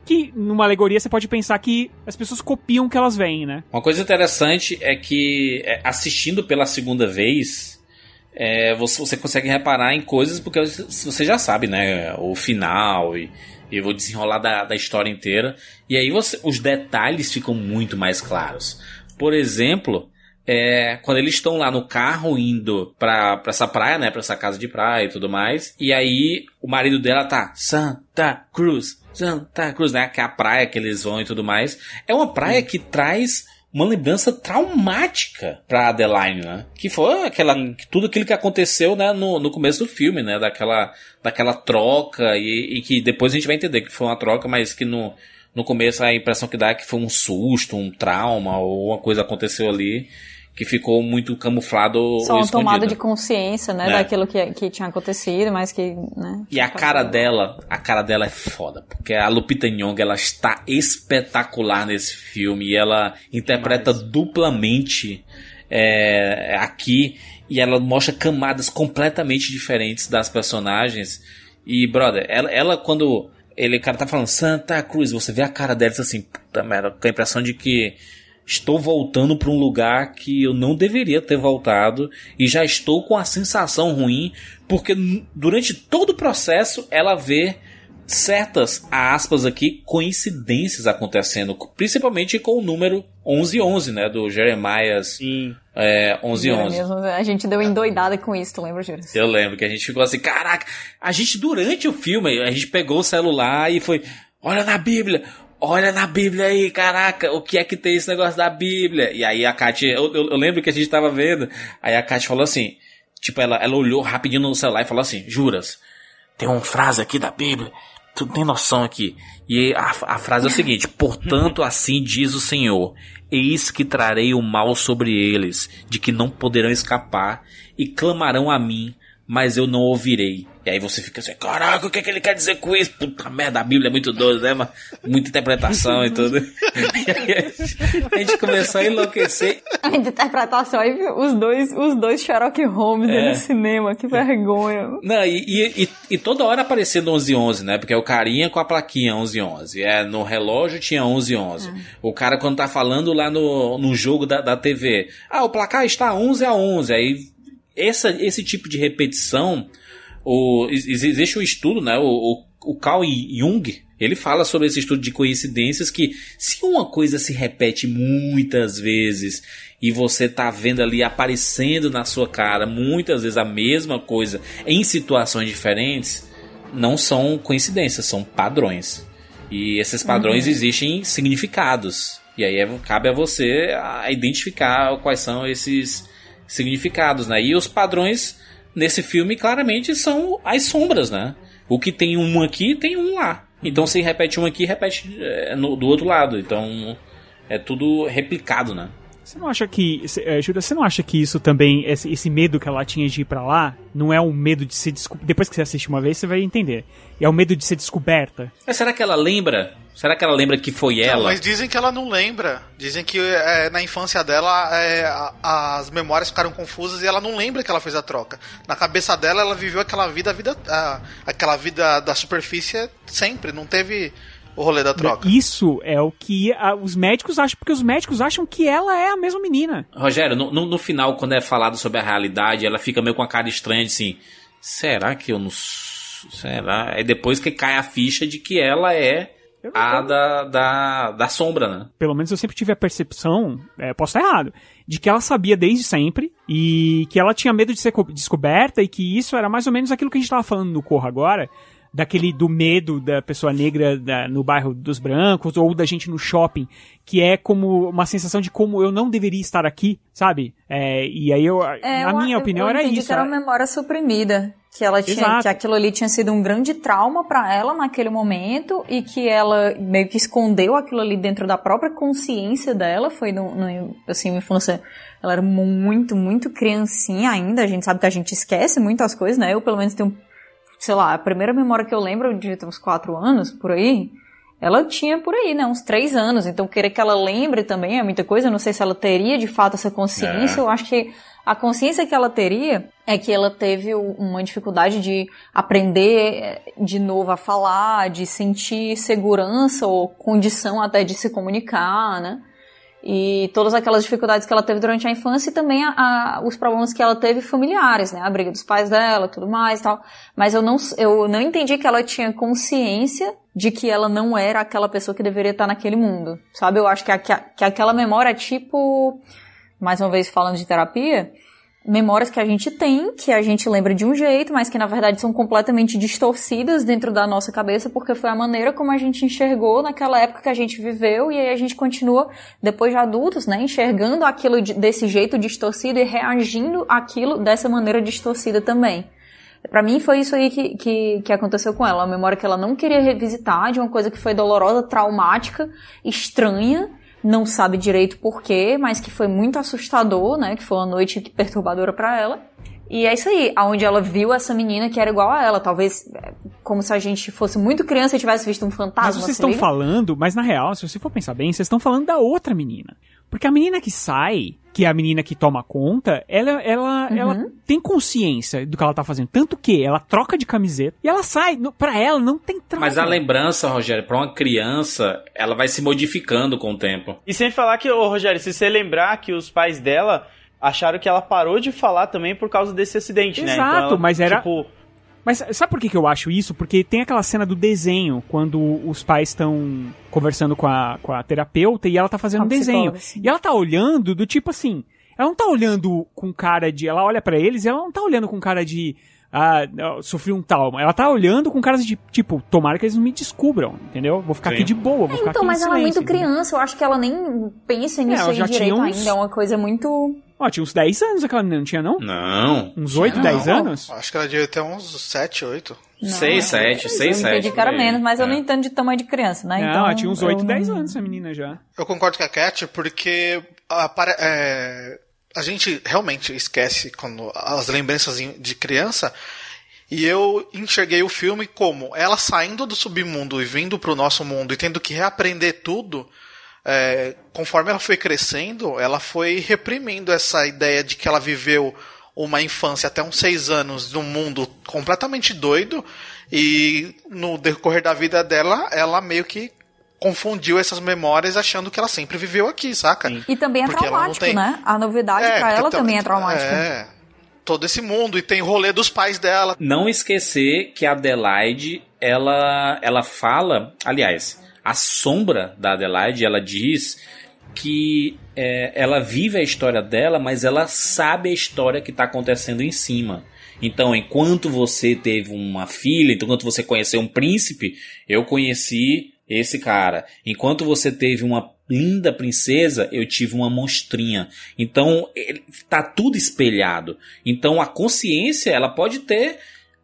Que numa alegoria você pode pensar que as pessoas copiam o que elas veem, né? Uma coisa interessante é que é, assistindo pela segunda vez, é, você, você consegue reparar em coisas porque você já sabe, né? O final e, e o desenrolar da, da história inteira. E aí você, os detalhes ficam muito mais claros. Por exemplo, é, quando eles estão lá no carro indo pra, pra essa praia, né? Pra essa casa de praia e tudo mais. E aí o marido dela tá Santa Cruz, Santa Cruz, né? Que é a praia que eles vão e tudo mais. É uma praia que traz uma lembrança traumática pra Adeline, né? Que foi aquela, tudo aquilo que aconteceu, né, no, no começo do filme, né? Daquela, daquela troca e, e que depois a gente vai entender que foi uma troca, mas que no, no começo a impressão que dá é que foi um susto, um trauma ou uma coisa aconteceu ali que ficou muito camuflado Só uma tomada escondido. de consciência, né? É. Daquilo que, que tinha acontecido, mas que, né? E a cara dela, a cara dela é foda, porque a Lupita Nyong'o, ela está espetacular nesse filme e ela interpreta duplamente é, aqui e ela mostra camadas completamente diferentes das personagens. E, brother, ela, ela quando ele, o cara tá falando Santa Cruz, você vê a cara dela e diz assim, puta merda, com a impressão de que estou voltando para um lugar que eu não deveria ter voltado e já estou com a sensação ruim porque durante todo o processo ela vê certas aspas aqui coincidências acontecendo, principalmente com o número 1111, né, do Jeremias é, 1111. Mesmo, a gente deu endoidada com isso, tu lembra, Júlio? Eu lembro que a gente ficou assim, caraca, a gente durante o filme, a gente pegou o celular e foi, olha na Bíblia, olha na Bíblia aí, caraca, o que é que tem esse negócio da Bíblia? E aí a Kátia, eu, eu, eu lembro que a gente tava vendo, aí a Kátia falou assim, tipo, ela, ela olhou rapidinho no celular e falou assim, juras, tem uma frase aqui da Bíblia, tu não tem noção aqui. E a, a frase é o seguinte: Portanto, assim diz o Senhor: Eis que trarei o mal sobre eles, de que não poderão escapar, e clamarão a mim, mas eu não ouvirei. E aí você fica assim: Caraca, o que, é que ele quer dizer com isso? Puta merda, a Bíblia é muito doida, né? Mas muita interpretação e tudo. *laughs* E aí a gente começou a enlouquecer. A interpretação aí, os dois, os dois Sherlock Holmes É. no cinema, que vergonha. Não, e, e, e- e toda hora aparecendo 1111, né? Porque é o carinha com a plaquinha 1111. É, no relógio tinha 1111. O cara quando tá falando lá no, no jogo da, da TV. Ah, o placar está 11 a 11. Aí, essa, esse tipo de repetição, o, ex- existe um estudo, né? O, o, o Carl Jung, ele fala sobre esse estudo de coincidências que se uma coisa se repete muitas vezes e você tá vendo ali aparecendo na sua cara muitas vezes a mesma coisa em situações diferentes, não são coincidências, são padrões. E esses padrões Uhum. existem significados. E aí é- cabe a você a identificar quais são esses significados, né? E os padrões nesse filme claramente são as sombras, né? O que tem um aqui tem um lá. Então se repete um aqui, repete é, no- do outro lado. Então é tudo replicado, né? Você não acha que, eh, Júlia, você não acha que isso também, esse, esse medo que ela tinha de ir pra lá, não é um medo de ser descoberta? Depois que você assiste uma vez, você vai entender. É o medo de ser descoberta. Mas será que ela lembra? Será que ela lembra que foi Não, ela? mas dizem que ela não lembra. Dizem que é, na infância dela é, a- as memórias ficaram confusas e ela não lembra que ela fez a troca. Na cabeça dela, ela viveu aquela vida, a vida a- aquela vida da superfície sempre. Não teve o rolê da troca. Isso é o que ah, os médicos acham, porque os médicos acham que ela é a mesma menina. Rogério, no, no, no final, quando é falado sobre a realidade, ela fica meio com a cara estranha, assim. Será que eu não. Será? É depois que cai a ficha de que ela é a da, da, da sombra, né? Pelo menos eu sempre tive a percepção, é, posso estar errado, de que ela sabia desde sempre e que ela tinha medo de ser descoberta e que isso era mais ou menos aquilo que a gente tava falando no Corra agora, daquele do medo da pessoa negra da, no bairro dos brancos ou da gente no shopping, que é como uma sensação de como eu não deveria estar aqui, sabe? É, e aí eu, É, na eu- minha eu- opinião eu era isso. Que era uma memória suprimida. Que ela tinha, Exato. que aquilo ali tinha sido um grande trauma pra ela naquele momento e que ela meio que escondeu aquilo ali dentro da própria consciência dela. Foi no, no assim, uma infância. Ela era muito, muito criancinha ainda. A gente sabe que a gente esquece muitas coisas, né? Eu, pelo menos, tenho, sei lá, a primeira memória que eu lembro, eu devia ter uns quatro anos por aí. Ela tinha por aí, né? Uns três anos. Então, querer que ela lembre também é muita coisa. Eu não sei se ela teria de fato essa consciência. É. Eu acho que a consciência que ela teria é que ela teve uma dificuldade de aprender eh, de novo a falar, de sentir segurança ou condição até de se comunicar, né? E todas aquelas dificuldades que ela teve durante a infância e também a- a- os problemas que ela teve familiares, né? A briga dos pais dela, tudo mais e tal. Mas eu não, eu não entendi que ela tinha consciência de que ela não era aquela pessoa que deveria estar naquele mundo, sabe? Eu acho que, a- que aquela memória é tipo, mais uma vez falando de terapia, memórias que a gente tem, que a gente lembra de um jeito, mas que na verdade são completamente distorcidas dentro da nossa cabeça, porque foi a maneira como a gente enxergou naquela época que a gente viveu, e aí a gente continua, depois de adultos, né, enxergando aquilo de- desse jeito distorcido e reagindo àquilo dessa maneira distorcida também. Pra mim foi isso aí que, que, que aconteceu com ela. Uma memória que ela não queria revisitar, de uma coisa que foi dolorosa, traumática, estranha, não sabe direito porquê, mas que foi muito assustador, né? Que foi uma noite perturbadora pra ela. E é isso aí, aonde ela viu essa menina que era igual a ela, talvez é, como se a gente fosse muito criança e tivesse visto um fantasma. Mas vocês estão liga? falando, mas na real, se você for pensar bem, vocês estão falando da outra menina. Porque a menina que sai, que é a menina que toma conta, ela, ela, Uhum. ela tem consciência do que ela tá fazendo. Tanto que ela troca de camiseta e ela sai. No- Pra ela, não tem trauma. Mas a lembrança, Rogério, pra uma criança, ela vai se modificando com o tempo. E sem falar que, ô Rogério, se você lembrar que os pais dela acharam que ela parou de falar também por causa desse acidente, né? Exato, ela, mas era- Tipo, Mas sabe por que, que eu acho isso? Porque tem aquela cena do desenho, quando os pais estão conversando com a, com a terapeuta e ela tá fazendo um desenho. sim. E ela tá olhando do tipo assim. Ela não tá olhando com cara de. Ela olha pra eles e ela não tá olhando com cara de. Ah, sofri um trauma. Ela tá olhando com cara de tipo, tomara que eles não me descubram, entendeu? Vou ficar Sim. aqui de boa, vou ficar Então, aqui mas em ela é muito entendeu? criança, eu acho que ela nem pensa nisso ela aí já direito uns- ainda. É uma coisa muito. Ó, tinha uns 10 anos aquela menina, não tinha não? Não. Uns 8, Não, 10 anos? Acho que ela devia ter uns 7, 8. Não, 6, 7, eu 6, 7. entendi que era menos, mas eu É. não entendo de tamanho de criança, né? Não, então, ela tinha uns eu 8, não- 10 anos essa menina já. Eu concordo com a Cat, porque a, pare- é, a gente realmente esquece quando as lembranças em- de criança. E eu enxerguei o filme como ela saindo do submundo e vindo pro nosso mundo e tendo que reaprender tudo. É, conforme ela foi crescendo, ela foi reprimindo essa ideia de que ela viveu uma infância até uns seis anos num mundo completamente doido e no decorrer da vida dela, ela meio que confundiu essas memórias achando que ela sempre viveu aqui, saca? E também é Porque traumático, tem- né? A novidade pra porque ela tam- também é traumática. É, todo esse mundo e tem o rolê dos pais dela. Não esquecer que a Adelaide, ela, ela fala, aliás, a sombra da Adelaide, ela diz que é, ela vive a história dela, mas ela sabe a história que está acontecendo em cima. Então, enquanto você teve uma filha, enquanto você conheceu um príncipe, eu conheci esse cara. Enquanto você teve uma linda princesa, eu tive uma monstrinha. Então, ele- tá tudo espelhado. Então, a consciência, ela pode ter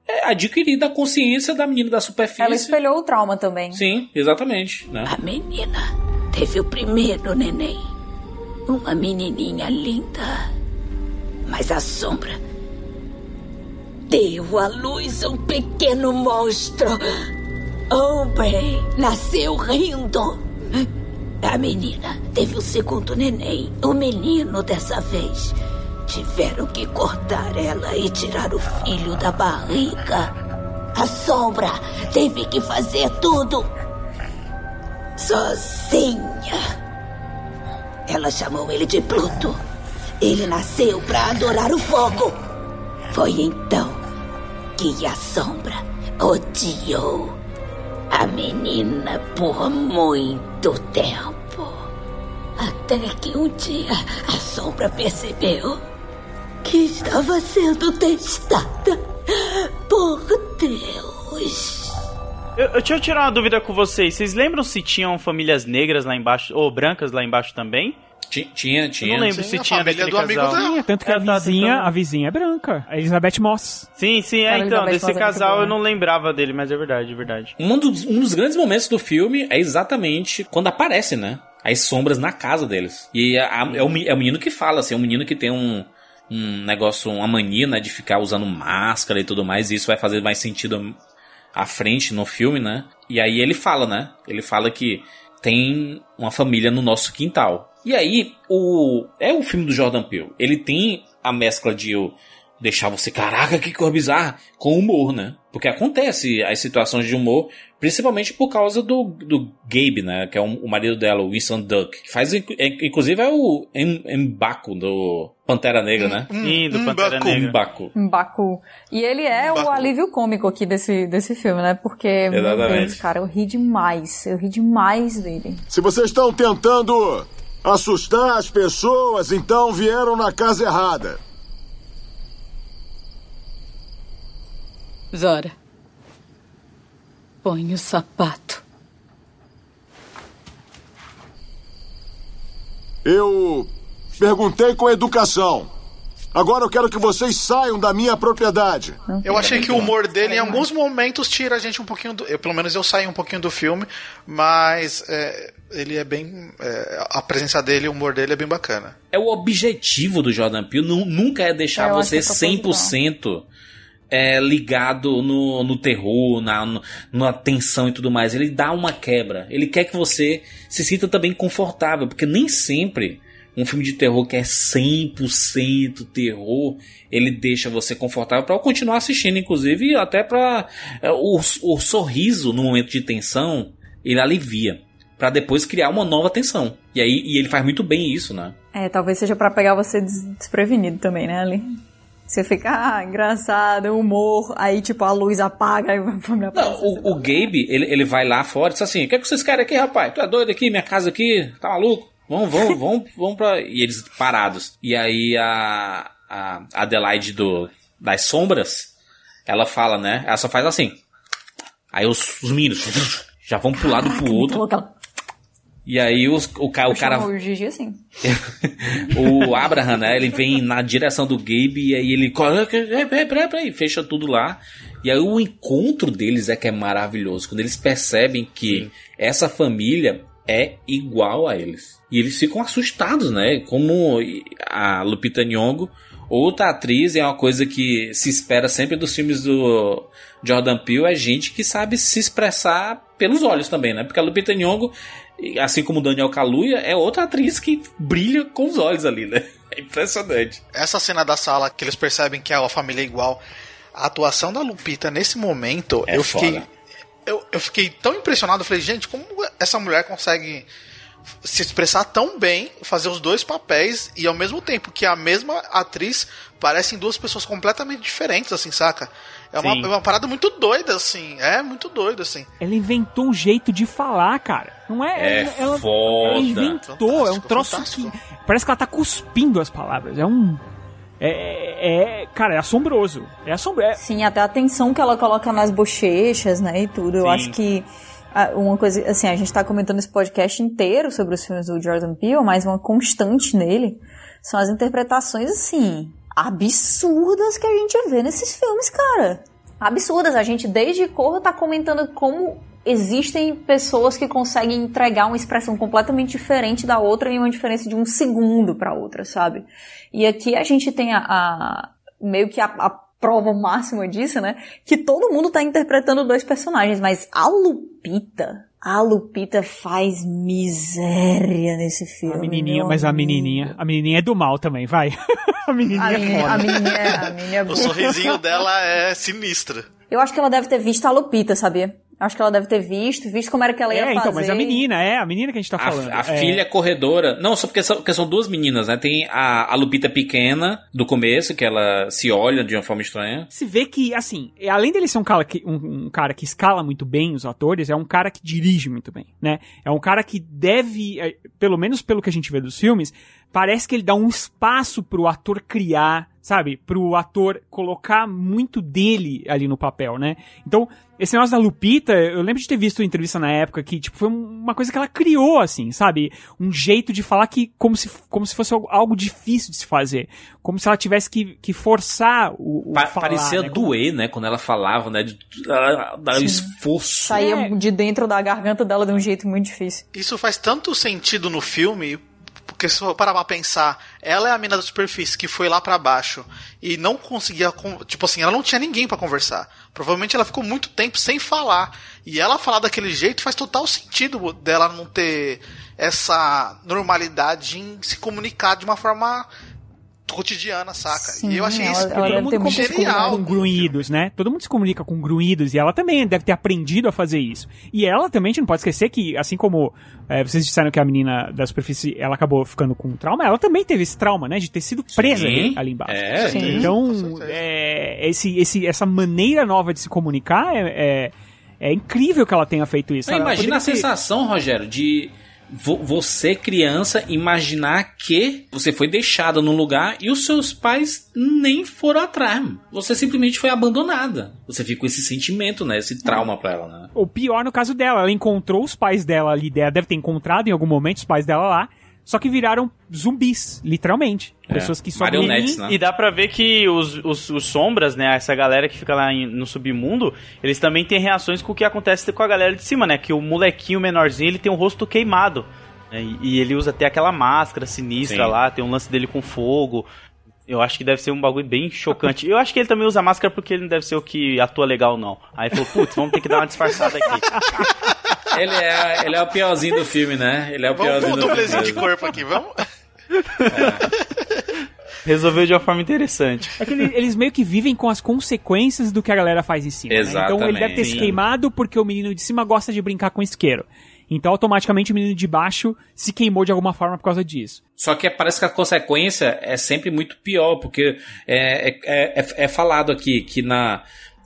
é, adquirido a consciência da menina da superfície. Ela espelhou o trauma também. Sim, exatamente. Né? A menina teve o primeiro neném. Uma menininha linda. Mas a sombra deu à luz um pequeno monstro. Aubrey nasceu rindo. A menina teve o segundo neném, o menino dessa vez. Tiveram que cortar ela e tirar o filho da barriga. A sombra teve que fazer tudo sozinha. Ela chamou ele de Pluto. Ele nasceu para adorar o fogo. Foi então que a sombra odiou a menina por muito tempo. Até que um dia a sombra percebeu que estava sendo testada por Deus. Eu, eu, deixa eu tirar uma dúvida com vocês. Vocês lembram se tinham famílias negras lá embaixo, ou brancas lá embaixo também? Tinha, tinha. Eu não lembro Sim, se a tinha família naquele do amigo casal. dela. Tanto que a É, tá, vizinha, a vizinha é branca. A Elizabeth Moss. Sim, sim, é então. Elizabeth Desse Moss é casal boa. eu não lembrava dele, mas é verdade, é verdade. Um dos, um dos grandes momentos do filme é exatamente quando aparece, né? As sombras na casa deles. E a- a- é, o, é o menino que fala, assim, é um menino que tem um, um negócio, uma mania, né, de ficar usando máscara e tudo mais, e isso vai fazer mais sentido à frente no filme, né? E aí ele fala, né? Ele fala que tem uma família no nosso quintal. E aí, o é o filme do Jordan Peele. Ele tem a mescla de deixar você, caraca, que cor bizarra, com humor, né? Porque acontece as situações de humor, principalmente por causa do, do Gabe, né? Que é o, o marido dela, o Winston Duck. Que faz, é- inclusive, é o Em- Embaco do Pantera Negra, né? Sim, do Pantera Mbaku. Negra. Embaco. Baku. E ele é o Baku. alívio cômico aqui desse, desse filme, né? Porque, meu Exatamente. Deus, cara, eu ri demais. Eu ri demais dele. Se vocês estão tentando assustar as pessoas, então vieram na casa errada. Zora. Põe o sapato. Eu perguntei com educação. Agora eu quero que vocês saiam da minha propriedade. Eu achei que o humor dele em alguns momentos tira a gente um pouquinho do. Eu, pelo menos eu saí um pouquinho do filme, mas é, ele é bem. é, a presença dele, o humor dele é bem bacana. É o objetivo do Jordan Peele, nu- nunca é deixar eu você que é proposital. 100% é, ligado no, no terror, na, no- na tensão e tudo mais. Ele dá uma quebra. Ele quer que você se sinta também confortável, porque nem sempre um filme de terror que é 100% terror, ele deixa você confortável para continuar assistindo, inclusive, até para o, o sorriso no momento de tensão, ele alivia. Pra depois criar uma nova tensão. E aí e ele faz muito bem isso, né? É, talvez seja pra pegar você des- desprevenido também, né, ali? Você fica, ah, engraçado, humor, aí tipo a luz apaga vai pra Não, o, o Gabe, ele, ele vai lá fora e diz assim: O que, é que vocês querem aqui, rapaz? Tu é doido aqui, minha casa aqui? Tá maluco? Vamos, vamos, *laughs* vamos, vamos pra. E eles parados. E aí a, a Adelaide do, das sombras, ela fala, né? Ela só faz assim. Aí os, os meninos já vão pro lado pro outro. E aí os, o, ca- o cara. O Gigi assim. *laughs* o Abraham, né? Ele vem na direção do Gabe e aí ele. corre, Peraí, peraí, peraí, peraí, fecha tudo lá. E aí o encontro deles é que é maravilhoso. Quando eles percebem que essa família é igual a eles. E eles ficam assustados, né? Como a Lupita Nyong'o, outra atriz, é uma coisa que se espera sempre dos filmes do Jordan Peele, é gente que sabe se expressar pelos olhos também, né? Porque a Lupita Nyong'o, assim como o Daniel Kaluuya, é outra atriz que brilha com os olhos ali, né? *laughs* É impressionante. Essa cena da sala que eles percebem que a família é igual. A atuação da Lupita nesse momento, É eu fiquei. foda. Eu, eu fiquei tão impressionado. Eu falei, gente, como essa mulher consegue se expressar tão bem, fazer os dois papéis e ao mesmo tempo que a mesma atriz parecem duas pessoas completamente diferentes, assim, saca? É uma, é uma parada muito doida, assim. É muito doido, assim. Ela inventou um jeito de falar, cara. Não é? É ela, ela- foda. ela inventou, é um troço que. Parece que ela tá cuspindo as palavras. É um. É, é- é- cara, é assombroso. É assombroso. Sim, até a tensão que ela coloca nas bochechas, né, e tudo. Eu Sim. acho que uma coisa, assim, a gente tá comentando esse podcast inteiro sobre os filmes do Jordan Peele, mas uma constante nele são as interpretações, assim, absurdas que a gente vê nesses filmes, cara. Absurdas. A gente, desde Corra, tá comentando como existem pessoas que conseguem entregar uma expressão completamente diferente da outra em uma diferença de um segundo pra outra, sabe? E aqui a gente tem a, a- meio que a, a prova máxima disso, né? Que todo mundo tá interpretando dois personagens, mas a Lupita, a Lupita faz miséria nesse filme. A menininha, mas a menininha. A menininha é do mal também, vai. *laughs* a menininha A é menininha, foda. a menininha, é- a menininha é O sorrisinho dela é sinistro. Eu acho que ela deve ter visto a Lupita, sabia? Acho que ela deve ter visto, visto como era que ela ia é, fazer. então, mas a menina, é, a menina que a gente tá A, falando. a é. filha corredora. Não, só porque são, porque são duas meninas, né? Tem a, a Lupita pequena, do começo, que ela se olha de uma forma estranha. Se vê que, assim, além dele ser um cara, que, um, um cara que escala muito bem os atores, é um cara que dirige muito bem, né? É um cara que deve, é, pelo menos pelo que a gente vê dos filmes, parece que ele dá um espaço pro ator criar, sabe? Pro ator colocar muito dele ali no papel, né? Então, esse negócio da Lupita, eu lembro de ter visto uma entrevista na época que, tipo, foi uma coisa que ela criou, assim, sabe? Um jeito de falar que, como se, como se fosse algo difícil de se fazer. Como se ela tivesse que, que forçar o, o Pa falar, parecia né? doer, né? Quando ela falava, né? De, ela- dar um esforço. Saía de dentro da garganta dela de um jeito muito difícil. Isso faz tanto sentido no filme, porque se eu parar pra pensar, ela é a mina da superfície que foi lá pra baixo e não conseguia, con- tipo assim, ela não tinha ninguém pra conversar. Provavelmente ela ficou muito tempo sem falar. E ela falar daquele jeito faz total sentido dela não ter essa normalidade em se comunicar de uma forma cotidiana, saca? e eu achei isso todo mundo muito se comunica genial. com grunhidos, né? Todo mundo se comunica com grunhidos e ela também deve ter aprendido a fazer isso. E ela também, a gente não pode esquecer que, assim como é, vocês disseram que a menina da superfície, ela acabou ficando com trauma, ela também teve esse trauma, né? De ter sido presa Sim. ali, ali embaixo. É, Sim. então, é, esse, esse, essa maneira nova de se comunicar é, é, é incrível que ela tenha feito isso. Não, Ela imagina a ter- sensação, Rogério, de você, criança, imaginar que você foi deixada num lugar e os seus pais nem foram atrás. Você simplesmente foi abandonada. Você fica com esse sentimento, né? Esse trauma pra ela, né? O pior no caso dela, ela encontrou os pais dela ali, ela deve ter encontrado em algum momento os pais dela lá, só que viraram zumbis, literalmente. É, Pessoas que sobrevivem. E dá pra ver que os, os, os sombras, né? Essa galera que fica lá em- no submundo, eles também têm reações com o que acontece com a galera de cima, né? Que o molequinho menorzinho, ele tem o rosto queimado. né, E, e ele usa até aquela máscara sinistra Sim. lá, tem um lance dele com fogo. Eu acho que deve ser um bagulho bem chocante. Eu acho que ele também usa máscara porque ele não deve ser o que atua legal, não. Aí falou, putz, vamos ter que dar uma disfarçada aqui. *laughs* Ele é, ele é o piorzinho do filme, né? Ele é o Vamos piorzinho um do filme. dublezinho de corpo aqui, vamos? Resolveu de uma forma interessante. É que ele- eles meio que vivem com as consequências do que a galera faz em cima. né? Então ele deve ter se queimado porque o menino de cima gosta de brincar com isqueiro. Então automaticamente o menino de baixo se queimou de alguma forma por causa disso. Só que parece que a consequência é sempre muito pior, porque é, é, é, é falado aqui que na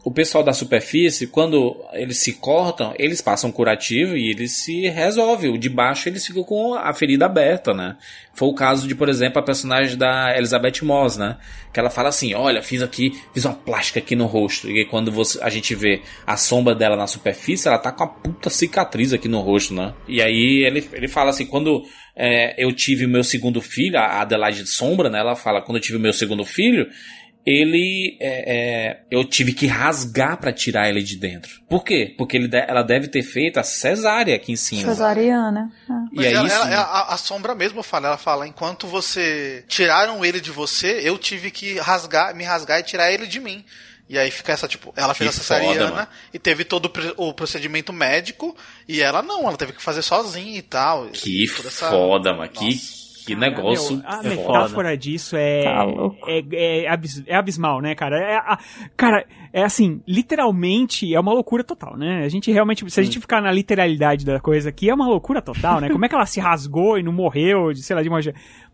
o pessoal da superfície, quando eles se cortam, eles passam curativo e eles se resolvem. O de baixo eles ficam com a ferida aberta, né? Foi o caso de, por exemplo, a personagem da Elizabeth Moss, né? Que ela fala assim: Olha, fiz aqui, fiz uma plástica aqui no rosto. E quando você, a gente vê a sombra dela na superfície, ela tá com uma puta cicatriz aqui no rosto, né? E aí ele, ele fala assim: quando é, eu tive o meu segundo filho, a Adelaide Sombra, né? Ela fala: quando eu tive o meu segundo filho, ele é, é, eu tive que rasgar pra tirar ele de dentro. Por quê? Porque ele de- ela deve ter feito a cesárea aqui em cima. Cesariana. E Mas é ela- isso. ela- ela- a, a sombra mesmo fala, ela fala, enquanto você tiraram ele de você, eu tive que rasgar, me rasgar e tirar ele de mim. E aí fica essa, tipo, ela fez Que a foda, cesariana mano. e teve todo o procedimento médico, e ela não, ela teve que fazer sozinha e tal. Que Toda essa- foda, mano. Que, que negócio Meu, a foda. metáfora disso é, Tá louco. é, é, abis- é abismal, né, cara? É, a- cara, é assim, literalmente é uma loucura total, né? A gente realmente, se a gente ficar na literalidade da coisa aqui, é uma loucura total, né? Como é que ela se rasgou e não morreu, de, sei lá, de uma...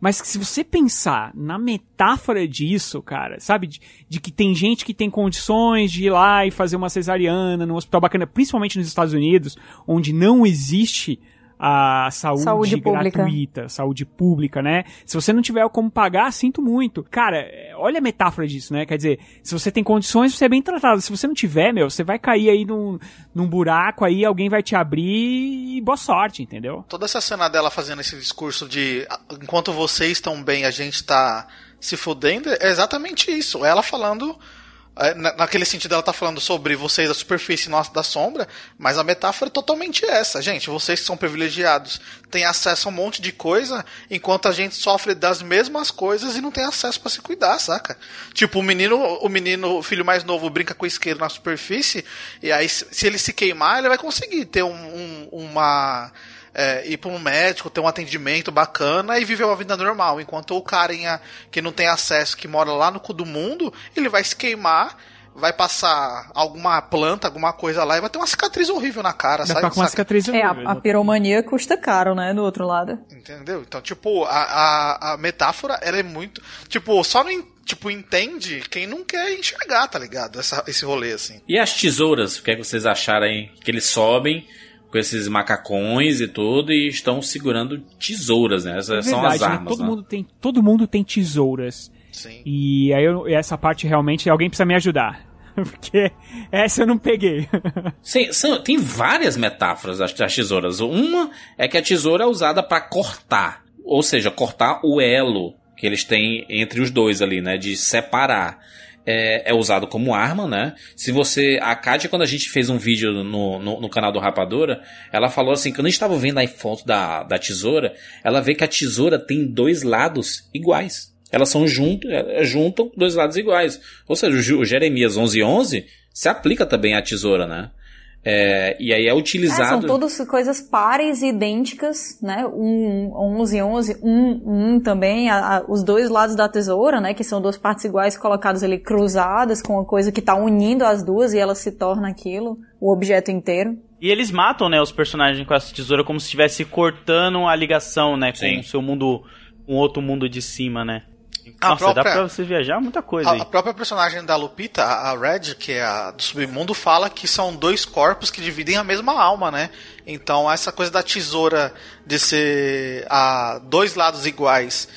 Mas se você pensar na metáfora disso, cara, sabe? De, de que tem gente que tem condições de ir lá e fazer uma cesariana num hospital bacana, principalmente nos Estados Unidos, onde não existe a saúde, Saúde pública. gratuita, saúde pública, né? Se você não tiver como pagar, sinto muito. Cara, olha a metáfora disso, né? Quer dizer, se você tem condições, você é bem tratado. Se você não tiver, meu, você vai cair aí num, num buraco aí, alguém vai te abrir e boa sorte, entendeu? Toda essa cena dela fazendo esse discurso de "Ah, enquanto vocês estão bem, a gente tá se fudendo, é exatamente isso. Ela falando. É, na- Naquele sentido, ela tá falando sobre vocês da superfície nós da sombra, mas a metáfora é totalmente essa. Gente, vocês que são privilegiados têm acesso a um monte de coisa, enquanto a gente sofre das mesmas coisas e não tem acesso pra se cuidar, saca? Tipo, o menino, o menino, o filho mais novo, brinca com isqueiro na superfície, e aí, se ele se queimar, ele vai conseguir ter um- um- uma é, ir para um médico, ter um atendimento bacana e viver uma vida normal. Enquanto o carinha que não tem acesso, que mora lá no cu do mundo, ele vai se queimar vai passar alguma planta, alguma coisa lá e vai ter uma cicatriz horrível na cara, Vai sabe? com uma cicatriz É, horrível. a, a piromania custa caro, né? Do outro lado. Entendeu? Então, tipo, a, a, a metáfora, ela é muito. Tipo, só não tipo, entende quem não quer enxergar, tá ligado? Essa, esse rolê, assim. E as tesouras, o que, é que vocês acharam aí? Que eles sobem com esses macacões e tudo e estão segurando tesouras, né? Essas É são as verdade, né? armas, todo né? mundo tem todo mundo tem tesouras. Sim. E aí eu- essa parte realmente alguém precisa me ajudar. *laughs* Porque essa eu não peguei. *laughs* Sim, são- tem várias metáforas das, das tesouras. Uma é que a tesoura é usada para cortar, ou seja, cortar o elo que eles têm entre os dois ali, né? De separar. É, é usado como arma, né? Se você. A Kátia, quando a gente fez um vídeo no, no, no canal do Rapadura, ela falou assim: quando a gente estava vendo a foto da, da tesoura, ela vê que a tesoura tem dois lados iguais. Elas são junto, é, juntam dois lados iguais. Ou seja, o Jeremias 1111 se aplica também à tesoura, né? É, e aí é É, utilizado. são todas coisas pares e idênticas, né? Um, 11 11, um, um também, a- a- os dois lados da tesoura, né? Que são duas partes iguais colocadas ali cruzadas com uma coisa que tá unindo as duas e ela se torna aquilo, o objeto inteiro. E eles matam, né, os personagens com essa tesoura como se estivesse cortando a ligação, né, com Sim. o seu mundo, com outro mundo de cima, né? A Nossa, dá própria- pra você viajar muita coisa. A, a própria personagem da Lupita, a Red, que é a do submundo, fala que são dois corpos que dividem a mesma alma, né? Então essa coisa da tesoura de ser a dois lados iguais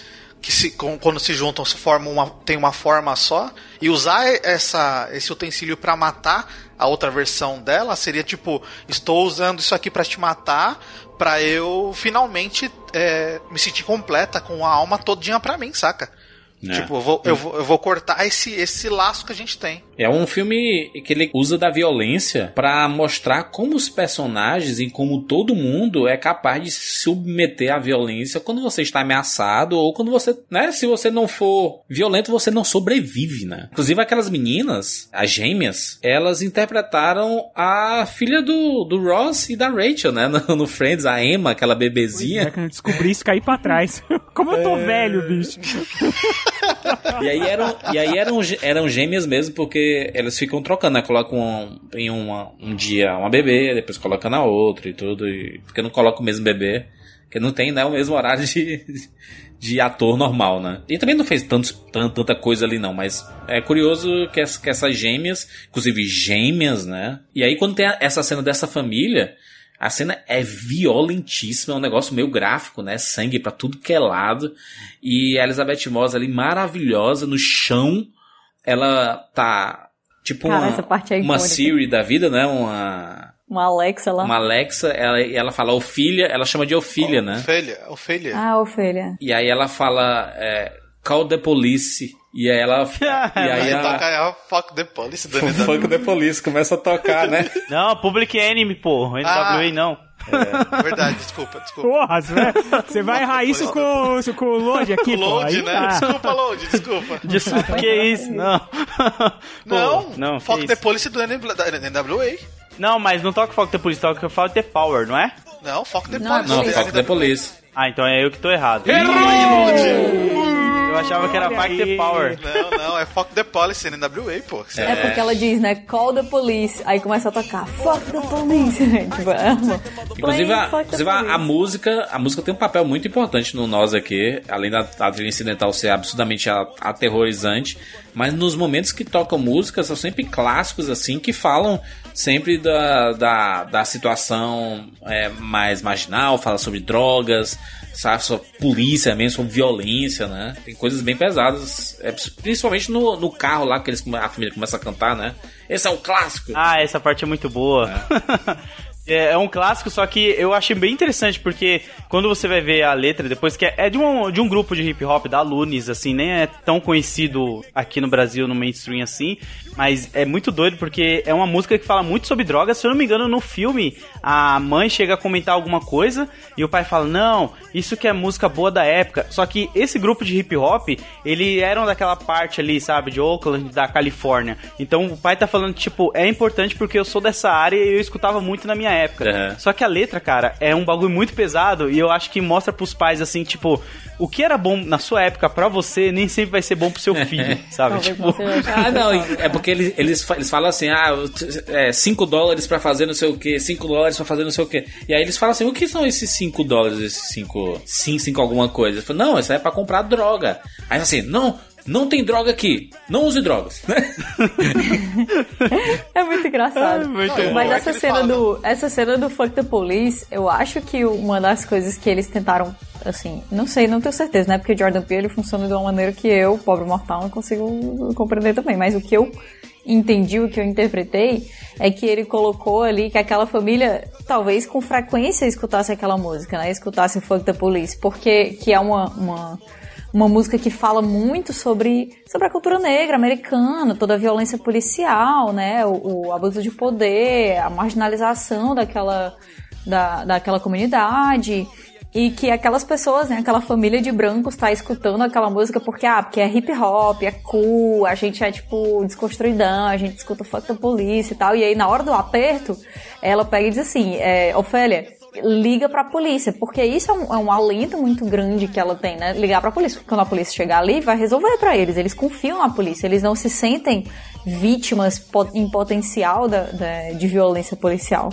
que se, quando se juntam se formam uma, tem uma forma só e usar essa, esse utensílio pra matar a outra versão dela seria tipo estou usando isso aqui pra te matar pra eu finalmente é, me sentir completa com a alma todinha pra mim, saca? É. Tipo, eu vou, eu, vou, eu vou cortar esse, esse laço que a gente tem. É um filme que ele usa da violência pra mostrar como os personagens e como todo mundo é capaz de se submeter à violência quando você está ameaçado ou quando você, né, se você não for violento, você não sobrevive, né? Inclusive aquelas meninas, as gêmeas, elas interpretaram a filha do, do Ross e da Rachel, né, no, no Friends, a Emma, aquela bebezinha. É, quando eu descobri isso, caí pra trás. *laughs* Como eu tô velho, bicho. *laughs* *laughs* E aí eram, e aí eram, eram gêmeas mesmo, porque elas ficam trocando, né? Colocam em uma, um dia uma bebê, depois colocam na outra e tudo. E, porque não coloca o mesmo bebê. Porque não tem né, o mesmo horário de, de ator normal, né? E também não fez tantos, tan- tanta coisa ali, não. Mas é curioso que, que essas gêmeas, inclusive gêmeas, né? E aí quando tem a- essa cena dessa família. A cena é violentíssima, é um negócio meio gráfico, né? Sangue pra tudo que é lado. E a Elizabeth Moss ali, maravilhosa, no chão. Ela tá tipo Cara, uma, essa parte é uma. Siri da vida, né? Uma, Uma Alexa lá. uma Alexa. Ela, e ela fala Ofília, ela chama de Ofília, né? Ofélia, Ofélia. Ah, Ofélia. E aí ela fala é, Call the Police. E aí ela. *laughs* e aí Aí ela. toca a Fuck the Police do Funk the Police começa a tocar, né? *laughs* Não, Public Enemy, pô. NWA Ah. não. É, verdade, desculpa, desculpa. Porra, você vai, errar isso com, com o load aqui, *laughs* O load, né? tá. Desculpa, load, desculpa. Desculpa, que isso? Não. Não, Pô, não, Fuck que the? Police do NWA. Não, mas não toca Fuck the Police, toca Fuck the Power, não é? Não, Fuck the Não, Police. Não, Fuck the. Police. Ah, então é eu que tô errado. Eu achava que era Olha Fuck the. Power. Não, não, é Fuck the Police, NWA, pô. Você- É. porque ela diz, né? Call the police. Aí começa a tocar Fuck the police. *laughs* tipo, ela- Inclusive, a, inclusive a, a música, a música tem um papel muito importante no nós aqui, além da, da trilha incidental ser absurdamente a- aterrorizante, mas nos momentos que tocam música são sempre clássicos assim que falam sempre da, da, da situação é, mais marginal, fala sobre drogas, sabe, sobre polícia mesmo, sobre violência, né? Tem coisas bem pesadas, é, principalmente no, no carro lá que eles, a família começa a cantar, né? Esse é o clássico. Ah, essa parte é muito boa. É, *laughs* é um clássico, só que eu achei bem interessante, porque quando você vai ver a letra depois, que é, é de, um, de um grupo de hip hop da Lunis, assim, nem é tão conhecido aqui no Brasil, no mainstream assim, mas é muito doido, porque é uma música que fala muito sobre drogas. Se eu não me engano, no filme, a mãe chega a comentar alguma coisa e o pai fala: Não, isso que é música boa da época. Só que esse grupo de hip hop, ele eram daquela parte ali, sabe, de Oakland, da Califórnia. Então o pai tá falando, tipo, é importante porque eu sou dessa área e eu escutava muito na minha época. Uhum. Só que a letra, cara, é um bagulho muito pesado e eu acho que mostra pros pais assim, tipo, o que era bom na sua época pra você nem sempre vai ser bom pro seu *laughs* filho, sabe? Tipo, Ah, não, é porque eles, eles, eles falam assim, ah, 5 dólares pra fazer não sei o que, 5 dólares pra fazer não sei o que. E aí eles falam assim, o que são esses 5 dólares, esses 5, sim, 5 alguma coisa? Eu falo, não, isso aí é pra comprar droga. Aí assim, não, não tem droga aqui, não use drogas. *laughs* É muito engraçado. É muito Mas bom. É essa cena, do, essa cena do Fuck the Police, eu acho que uma das coisas que eles tentaram, assim, não sei, não tenho certeza, né? Porque Jordan Peele ele funciona de uma maneira que eu, pobre mortal, não consigo compreender também. Mas o que eu entendi, o que eu interpretei, é que ele colocou ali que aquela família, talvez com frequência, escutasse aquela música, né? Escutasse Fuck the Police, porque que é uma- uma uma música que fala muito sobre, sobre a cultura negra americana, toda a violência policial, né, o, o abuso de poder, a marginalização daquela, da, daquela comunidade. E que aquelas pessoas, né, aquela família de brancos tá escutando aquela música porque, ah, porque é hip hop, é cool, a gente é, tipo, desconstruidão, a gente escuta fuck the police e tal. E aí, na hora do aperto, ela pega e diz assim, é, Ofélia, liga pra polícia, porque isso é um, é um alento muito grande que ela tem, né? Ligar pra polícia, porque quando a polícia chegar ali, vai resolver pra eles. Eles confiam na polícia, eles não se sentem vítimas em potencial da, da- de violência policial.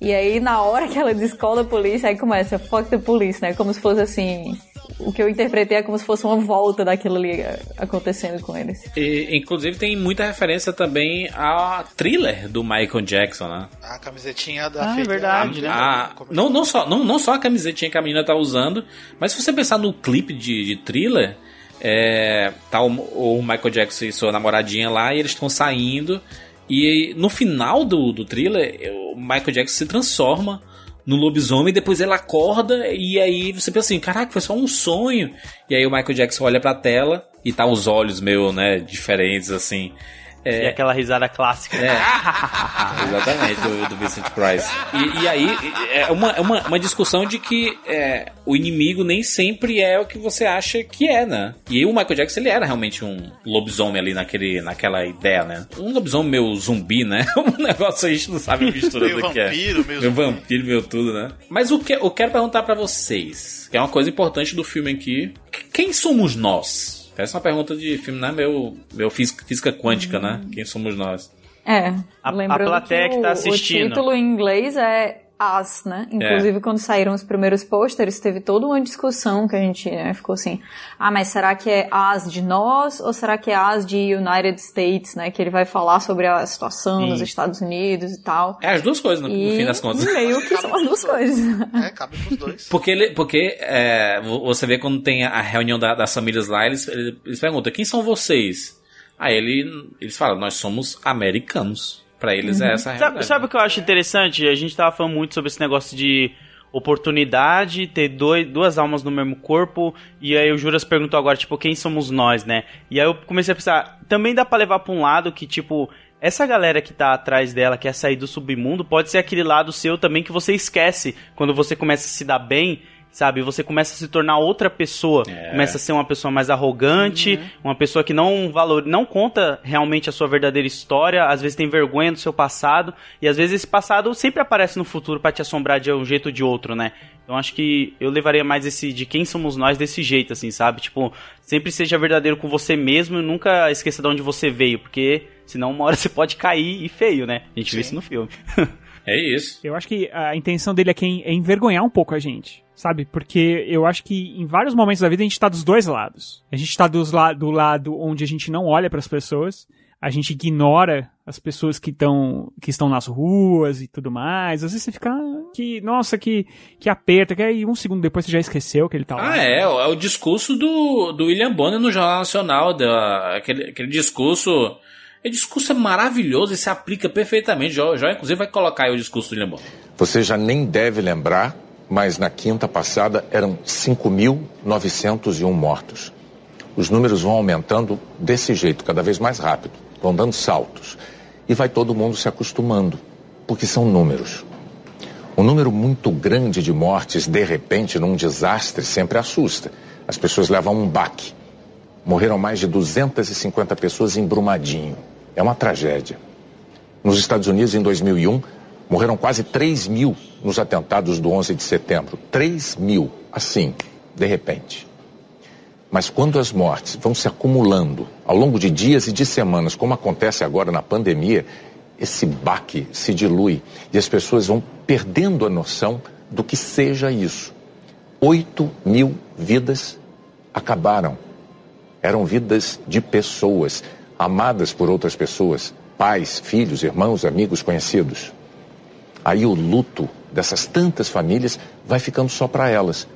E aí, na hora que ela descola a polícia, aí começa fuck the police, né? Como se fosse assim. O que eu interpretei é como se fosse uma volta daquilo ali eh, acontecendo com eles. E, inclusive tem muita referência também a thriller do Michael Jackson, né? A camisetinha da Ah, é feita- verdade, né? A- não, não, só, não, não só a camisetinha que a menina tá usando, mas se você pensar no clipe de, de thriller, é, tá o, o Michael Jackson e sua namoradinha lá e eles estão saindo. E no final do, do thriller, o Michael Jackson se transforma no lobisomem, depois ele acorda e aí você pensa assim, caraca, foi só um sonho. E aí o Michael Jackson olha pra tela e tá os olhos meio, né, diferentes assim. É, E aquela risada clássica. é. *laughs* Exatamente, do, do Vincent Price. E, e aí é uma, é uma, uma discussão de que é, o inimigo nem sempre é o que você acha que é, né? E o Michael Jackson ele era realmente um lobisomem ali naquele, naquela ideia, né? Um lobisomem meio zumbi, né? *laughs* Um negócio a gente não sabe a mistura do que é. vampiro, zumbi. vampiro, meio tudo, né? Mas o que eu quero perguntar pra vocês, que é uma coisa importante do filme aqui, quem somos nós? Essa é uma pergunta de filme, né? Meu, meu física, física quântica, né? Quem somos nós? É, A- lembrando a plateia que, que tá o- assistindo. o título em inglês é As, né? Inclusive, quando saíram os primeiros pôsteres, teve toda uma discussão que a gente né, ficou assim, ah, mas será que é As de nós ou será que é As de United States, né? Que ele vai falar sobre a situação nos Sim. Estados Unidos e tal. É as duas coisas, no, no E fim das contas. meio que são as duas coisas. É, cabe pros dois. *laughs* Porque, ele, porque é, vo- você vê quando tem a reunião da- das famílias lá, eles, eles perguntam, quem são vocês? Aí ele, eles falam, nós somos americanos. Pra eles é essa a Sabe, realidade. sabe o que eu acho interessante? A gente tava falando muito sobre esse negócio de oportunidade, ter dois, duas almas no mesmo corpo, e aí o Juras perguntou agora, tipo, quem somos nós, né? E aí eu comecei a pensar, também dá pra levar pra um lado que, tipo, essa galera que tá atrás dela, quer sair do submundo, pode ser aquele lado seu também que você esquece quando você começa a se dar bem, sabe? Você começa a se tornar outra pessoa, começa a ser uma pessoa mais arrogante, uma pessoa que não valor, não conta realmente a sua verdadeira história, às vezes tem vergonha do seu passado, e às vezes esse passado sempre aparece no futuro pra te assombrar de um jeito ou de outro, né? Então acho que eu levaria mais esse de quem somos nós desse jeito, assim, sabe? Tipo, sempre seja verdadeiro com você mesmo e nunca esqueça de onde você veio, porque senão uma hora *laughs* você pode cair e feio, né? A gente vê isso no filme. *laughs* É isso. Eu acho que a intenção dele aqui é envergonhar um pouco a gente, sabe? Porque eu acho que em vários momentos da vida a gente tá dos dois lados. A gente tá dos la do lado onde a gente não olha para as pessoas, a gente ignora as pessoas que estão que estão nas ruas e tudo mais. Às vezes você fica "Ah, que, nossa, que que aperta, que aí um segundo depois você já esqueceu que ele tá lá. Ah, é, é o discurso do, do William Bonner no Jornal Nacional, da, aquele, aquele discurso. O discurso é maravilhoso e se aplica perfeitamente. Já, já inclusive vai colocar aí o discurso do William. Você já nem deve lembrar, mas na quinta passada eram 5.901 mortos. Os números vão aumentando desse jeito, cada vez mais rápido, vão dando saltos. E vai todo mundo se acostumando, porque são números. Um número muito grande de mortes, de repente, num desastre, sempre assusta. As pessoas levam um baque. Morreram mais de 250 pessoas em Brumadinho. É uma tragédia. Nos Estados Unidos, em 2001, Morreram quase 3 mil nos atentados do 11 de setembro. 3 mil, assim, de repente. Mas quando as mortes vão se acumulando ao longo de dias e de semanas, como acontece agora na pandemia, esse baque se dilui e as pessoas vão perdendo a noção do que seja isso. 8 mil vidas acabaram. Eram vidas de pessoas, amadas por outras pessoas, pais, filhos, irmãos, amigos, conhecidos. Aí o luto dessas tantas famílias vai ficando só para elas.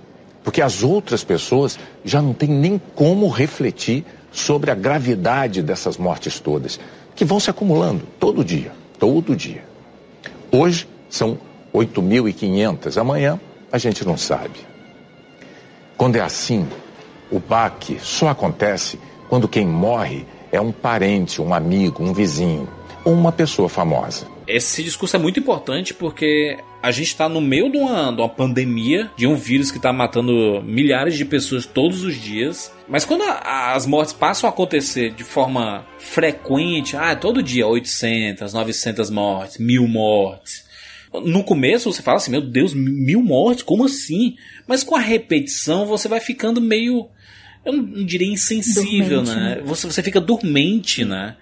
Porque as outras pessoas já não têm nem como refletir sobre a gravidade dessas mortes todas, que vão se acumulando todo dia, todo dia. Hoje são 8.500, amanhã a gente não sabe. Quando é assim, o baque só acontece quando quem morre é um parente, um amigo, um vizinho ou uma pessoa famosa. Esse discurso é muito importante porque a gente está no meio de uma, de uma pandemia, de um vírus que está matando milhares de pessoas todos os dias. Mas quando a, as mortes passam a acontecer de forma frequente, ah, todo dia 800, 900 mortes, mil mortes. No começo você fala assim, meu Deus, mil mortes, como assim? Mas com a repetição você vai ficando meio, eu não diria insensível, dormente, né? né? Você, você fica dormente, né?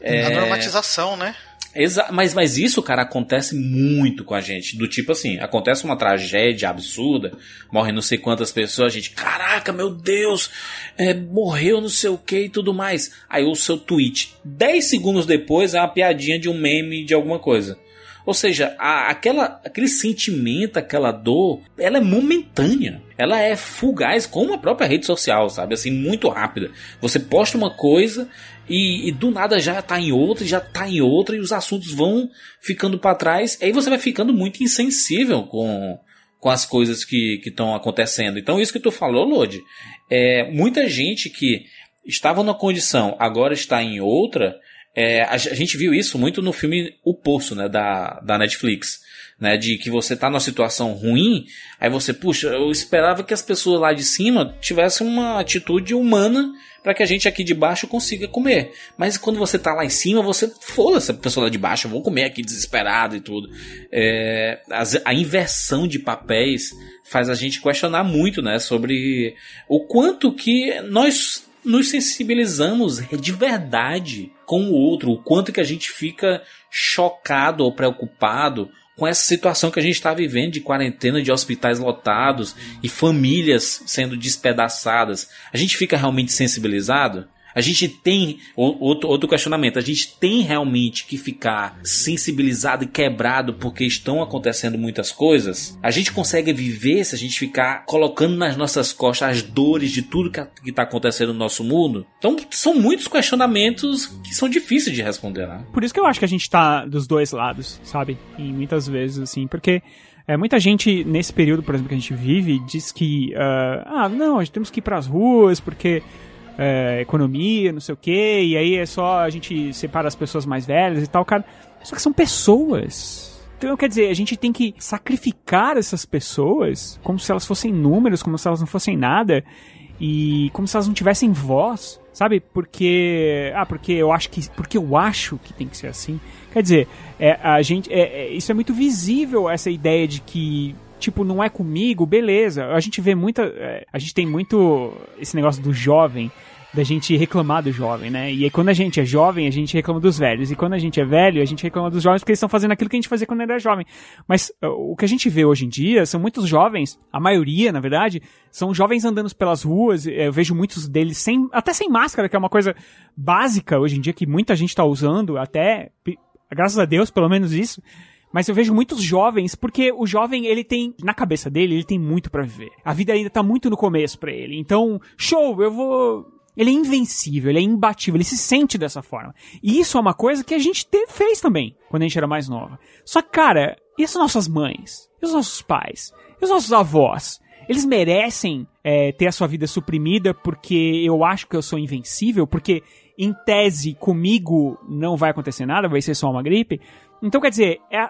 É... A normatização, né? Exa mas, mas isso, cara, acontece muito com a gente. Do tipo assim, acontece uma tragédia absurda, morre não sei quantas pessoas, a gente, caraca, meu Deus, é, morreu não sei o que e tudo mais. Aí o seu tweet, 10 segundos depois, é uma piadinha de um meme de alguma coisa. Ou seja, a, aquela, aquele sentimento, aquela dor, ela é momentânea. Ela é fugaz, como a própria rede social, sabe? Assim, muito rápida. Você posta uma coisa e, e do nada já tá em outra, já tá em outra, e os assuntos vão ficando para trás. Aí você vai ficando muito insensível com, com as coisas que estão acontecendo. Então, isso que tu falou, Lodi, é muita gente que estava numa condição, agora está em outra é, a, a, gente viu isso muito no filme O Poço, né, da, da Netflix. Né, de que você tá numa situação ruim, aí você, puxa, eu esperava que as pessoas lá de cima tivessem uma atitude humana para que a gente aqui de baixo consiga comer. Mas quando você tá lá em cima, você foda essa pessoa lá de baixo, eu vou comer aqui desesperado e tudo. É, a, a inversão de papéis faz a gente questionar muito, né, sobre o quanto que nós nos sensibilizamos de verdade com o outro, o quanto que a gente fica chocado ou preocupado com essa situação que a gente está vivendo de quarentena, de hospitais lotados e famílias sendo despedaçadas. A gente fica realmente sensibilizado? A gente tem outro, outro questionamento. A gente tem realmente que ficar sensibilizado e quebrado porque estão acontecendo muitas coisas. A gente consegue viver se a gente ficar colocando nas nossas costas as dores de tudo que está acontecendo no nosso mundo. Então são muitos questionamentos que são difíceis de responder. Né? Por isso que eu acho que a gente tá dos dois lados, sabe? E muitas vezes assim, porque é, muita gente, nesse período, por exemplo, que a gente vive, diz que, uh, ah, não, a gente temos que ir para as ruas porque é, economia, não sei o quê, e aí é só a gente separa as pessoas mais velhas e tal, cara. Só que são pessoas. Então, quer dizer, a gente tem que sacrificar essas pessoas como se elas fossem números, como se elas não fossem nada, e como se elas não tivessem voz, sabe? Porque. Ah, porque eu acho que. Porque eu acho que tem que ser assim. Quer dizer, é, a gente. É, é, isso é muito visível, essa ideia de que tipo, não é comigo, beleza. A gente vê muita. É, a gente tem muito esse negócio do jovem, da gente reclamar do jovem, né? E aí quando a gente é jovem, a gente reclama dos velhos. E quando a gente é velho, a gente reclama dos jovens porque eles estão fazendo aquilo que a gente fazia quando era jovem. Mas uh, o que a gente vê hoje em dia são muitos jovens, a maioria, na verdade, são jovens andando pelas ruas. Eu vejo muitos deles sem, até sem máscara, que é uma coisa básica hoje em dia que muita gente está usando, até graças a Deus, pelo menos isso. Mas eu vejo muitos jovens, porque o jovem, ele tem, na cabeça dele, ele tem muito para viver. A vida ainda tá muito no começo para ele. Então, show, eu vou ele é invencível, ele é imbatível, ele se sente dessa forma. E isso é uma coisa que a gente te, fez também, quando a gente era mais nova. Só que, cara, e as nossas mães? E os nossos pais? E os nossos avós? Eles merecem é, ter a sua vida suprimida porque eu acho que eu sou invencível? Porque, em tese, comigo não vai acontecer nada, vai ser só uma gripe? Então, quer dizer, é,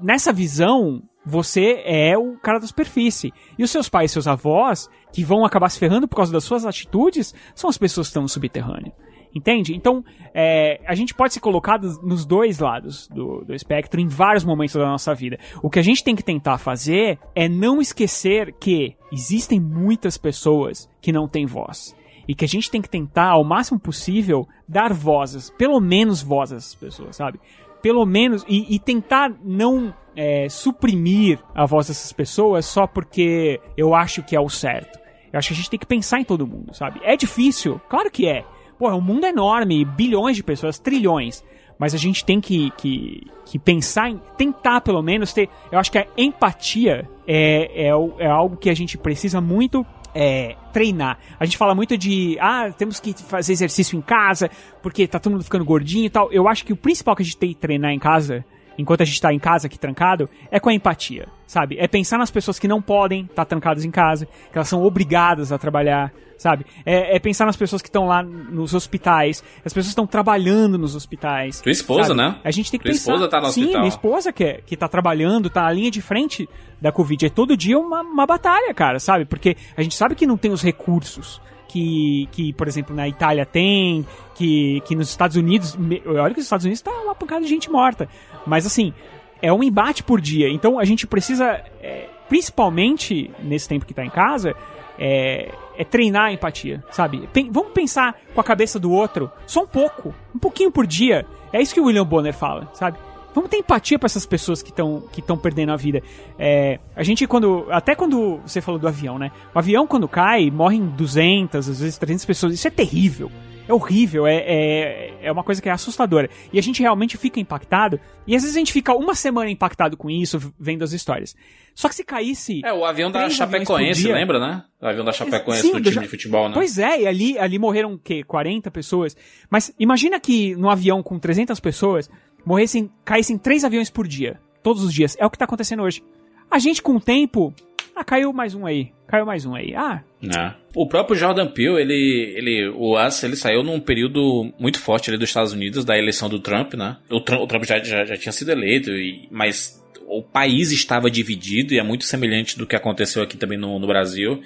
nessa visão, você é o cara da superfície. E os seus pais seus avós, que vão acabar se ferrando por causa das suas atitudes, são as pessoas que estão no subterrâneo. Entende? Então, é, a gente pode ser colocado nos dois lados do, do espectro em vários momentos da nossa vida. O que a gente tem que tentar fazer é não esquecer que existem muitas pessoas que não têm voz. E que a gente tem que tentar, ao máximo possível, dar vozes, pelo menos vozes às pessoas, sabe? Pelo menos, e, e tentar não é, suprimir a voz dessas pessoas só porque eu acho que é o certo. Eu acho que a gente tem que pensar em todo mundo, sabe? É difícil, claro que é. Pô, o mundo é enorme, bilhões de pessoas, trilhões. Mas a gente tem que, que, que pensar em tentar, pelo menos, ter. Eu acho que a empatia é, é, é algo que a gente precisa muito é, treinar. A gente fala muito de, ah, temos que fazer exercício em casa, porque tá todo mundo ficando gordinho e tal. Eu acho que o principal que a gente tem que treinar em casa enquanto a gente tá em casa aqui trancado, é com a empatia, sabe? É pensar nas pessoas que não podem estar tá trancadas em casa, que elas são obrigadas a trabalhar, sabe? É, é pensar nas pessoas que estão lá nos hospitais, as pessoas que estão trabalhando nos hospitais. Tua esposa, sabe? né? A gente tem que Tua pensar. esposa tá no Sim, hospital. minha esposa que, é, que tá trabalhando, tá na linha de frente da Covid. É todo dia uma, uma batalha, cara, sabe? Porque a gente sabe que não tem os recursos que, que, por exemplo, na Itália tem, que, que nos Estados Unidos. Olha que nos Estados Unidos tá uma pancada de gente morta. Mas assim, é um embate por dia. Então a gente precisa, é, principalmente nesse tempo que tá em casa, é, é treinar a empatia, sabe? Pen vamos pensar com a cabeça do outro só um pouco, um pouquinho por dia. É isso que o William Bonner fala, sabe? Vamos ter empatia para essas pessoas que estão que estão perdendo a vida. É, a gente quando até quando você falou do avião, né? O avião quando cai morrem 200, às vezes 300 pessoas. Isso é terrível. É horrível, é, é, é uma coisa que é assustadora. E a gente realmente fica impactado. E às vezes a gente fica uma semana impactado com isso, vendo as histórias. Só que se caísse. É, o avião da Chapecoense, dia- lembra, né? O avião da Chapecoense Sim, do time de futebol, né? Pois é, e ali, ali morreram o quê? 40 pessoas. Mas imagina que num avião com 300 pessoas morressem, caíssem três aviões por dia. Todos os dias. É o que tá acontecendo hoje. A gente, com o tempo. Ah, caiu mais um aí. Caiu mais um aí. Ah, É. O próprio Jordan Peele, ele, ele, o Us, ele saiu num período muito forte ali dos Estados Unidos, da eleição do Trump, né? O Trump, o Trump já, já, já tinha sido eleito, e, mas o país estava dividido e é muito semelhante do que aconteceu aqui também no, no Brasil.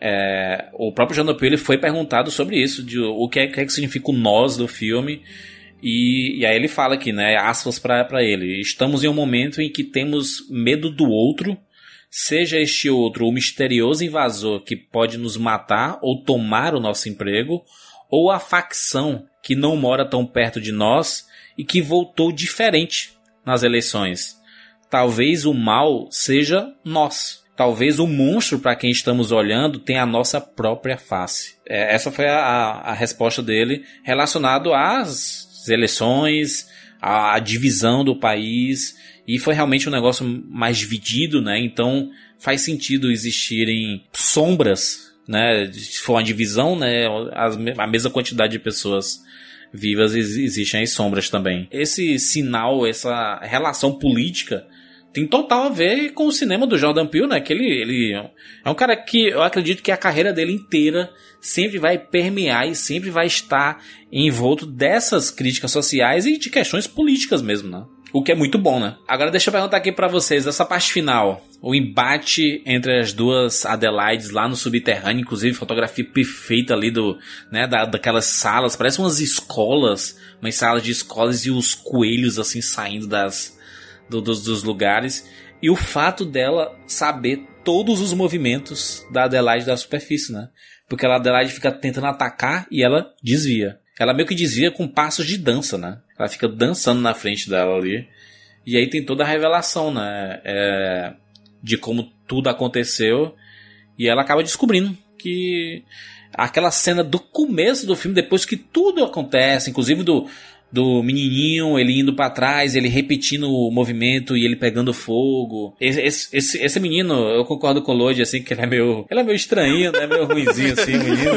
É, o próprio Jordan Peele foi perguntado sobre isso, de o que é, que, é que significa o nós do filme. E, e aí ele fala aqui, né? Aspas pra ele. Estamos em um momento em que temos medo do outro, seja este outro o misterioso invasor que pode nos matar ou tomar o nosso emprego, ou a facção que não mora tão perto de nós e que voltou diferente nas eleições. Talvez o mal seja nós. Talvez o monstro para quem estamos olhando tenha a nossa própria face. É, essa foi a, a- resposta dele relacionado às eleições, à divisão do país e foi realmente um negócio mais dividido, né? Então faz sentido existirem sombras, né? Se for uma divisão, né? A mesma quantidade de pessoas vivas ex- existem as sombras também. Esse sinal, essa relação política tem total a ver com o cinema do Jordan Peele, né? Que ele, ele é um cara que eu acredito que a carreira dele inteira sempre vai permear e sempre vai estar envolto dessas críticas sociais e de questões políticas mesmo, né? O que é muito bom, né? Agora deixa eu perguntar aqui pra vocês, essa parte final, o embate entre as duas Adelaides lá no subterrâneo, inclusive fotografia perfeita ali do, né, da, daquelas salas, parece umas escolas, umas salas de escolas e os coelhos assim saindo das, do- dos, dos lugares. E o fato dela saber todos os movimentos da Adelaide da superfície, né? Porque a Adelaide fica tentando atacar e ela desvia. Ela meio que desvia com passos de dança, né? Ela fica dançando na frente dela ali. E aí tem toda a revelação, né? É, de como tudo aconteceu. E ela acaba descobrindo que aquela cena do começo do filme, depois que tudo acontece, inclusive do, do menininho, ele indo pra trás, ele repetindo o movimento e ele pegando fogo. Esse, esse, esse, esse menino, eu concordo com o Lodi, assim, que ele é meio, ele é meio estranho, né? Meio ruimzinho, assim, menino.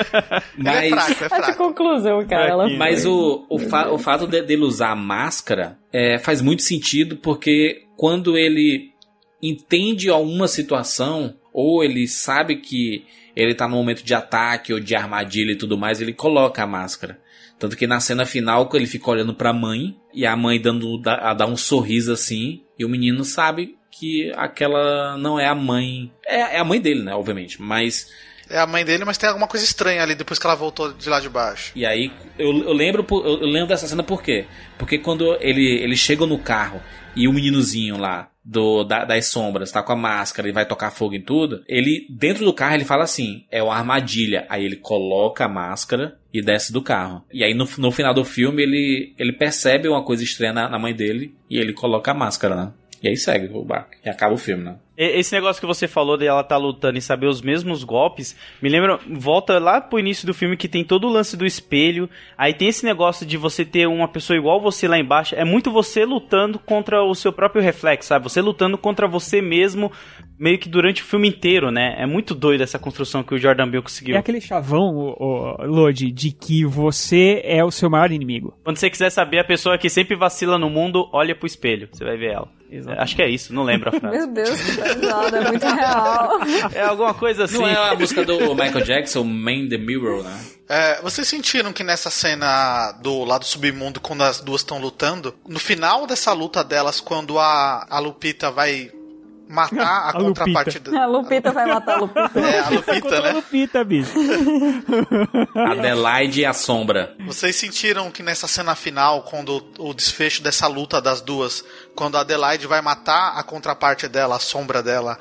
*laughs* Mas, Essa conclusão, cara. Ela mas o, o, fa- o fato de- dele usar a máscara é, faz muito sentido porque quando ele entende alguma situação ou ele sabe que ele tá no momento de ataque ou de armadilha e tudo mais, ele coloca a máscara. Tanto que na cena final ele fica olhando pra mãe e a mãe dando dá, dá um sorriso assim e o menino sabe que aquela não é a mãe. É, é a mãe dele, né? Obviamente. Mas é a mãe dele, mas tem alguma coisa estranha ali depois que ela voltou de lá de baixo. E aí, eu, eu lembro eu, lembro dessa cena por quê? Porque quando ele, ele chega no carro e o meninozinho lá do, da- das sombras tá com a máscara e vai tocar fogo em tudo, ele, dentro do carro, ele fala assim: é uma armadilha. Aí ele coloca a máscara e desce do carro. E aí no, no final do filme ele, ele percebe uma coisa estranha na, na mãe dele e ele coloca a máscara, né? E aí segue o barco. E acaba o filme, né? Esse negócio que você falou de ela tá lutando e saber os mesmos golpes, me lembra, volta lá pro início do filme que tem todo o lance do espelho, aí tem esse negócio de você ter uma pessoa igual você lá embaixo, é muito você lutando contra o seu próprio reflexo, sabe? Você lutando contra você mesmo, meio que durante o filme inteiro, né? É muito doido essa construção que o Jordan Peele conseguiu. É aquele chavão, o, o, Lodi, de que você é o seu maior inimigo. Quando você quiser saber a pessoa que sempre vacila no mundo, olha pro espelho, você vai ver ela. É, Acho que é isso, não lembro a frase. Meu Deus, que pesado, é muito real. *laughs* É alguma coisa assim. Não é a música do Michael Jackson, Man the Mirror, né? É, vocês sentiram que nessa cena do lado submundo, quando as duas estão lutando, no final dessa luta delas, quando a, a Lupita vai matar *laughs* a, A contraparte Lupita. dela. A Lupita vai matar a Lupita. *laughs* É, a Lupita, Contra a né? Lupita, bicho. *laughs* Adelaide e a Sombra. Vocês sentiram que nessa cena final, quando o desfecho dessa luta das duas, quando a Adelaide vai matar a contraparte dela, a sombra dela,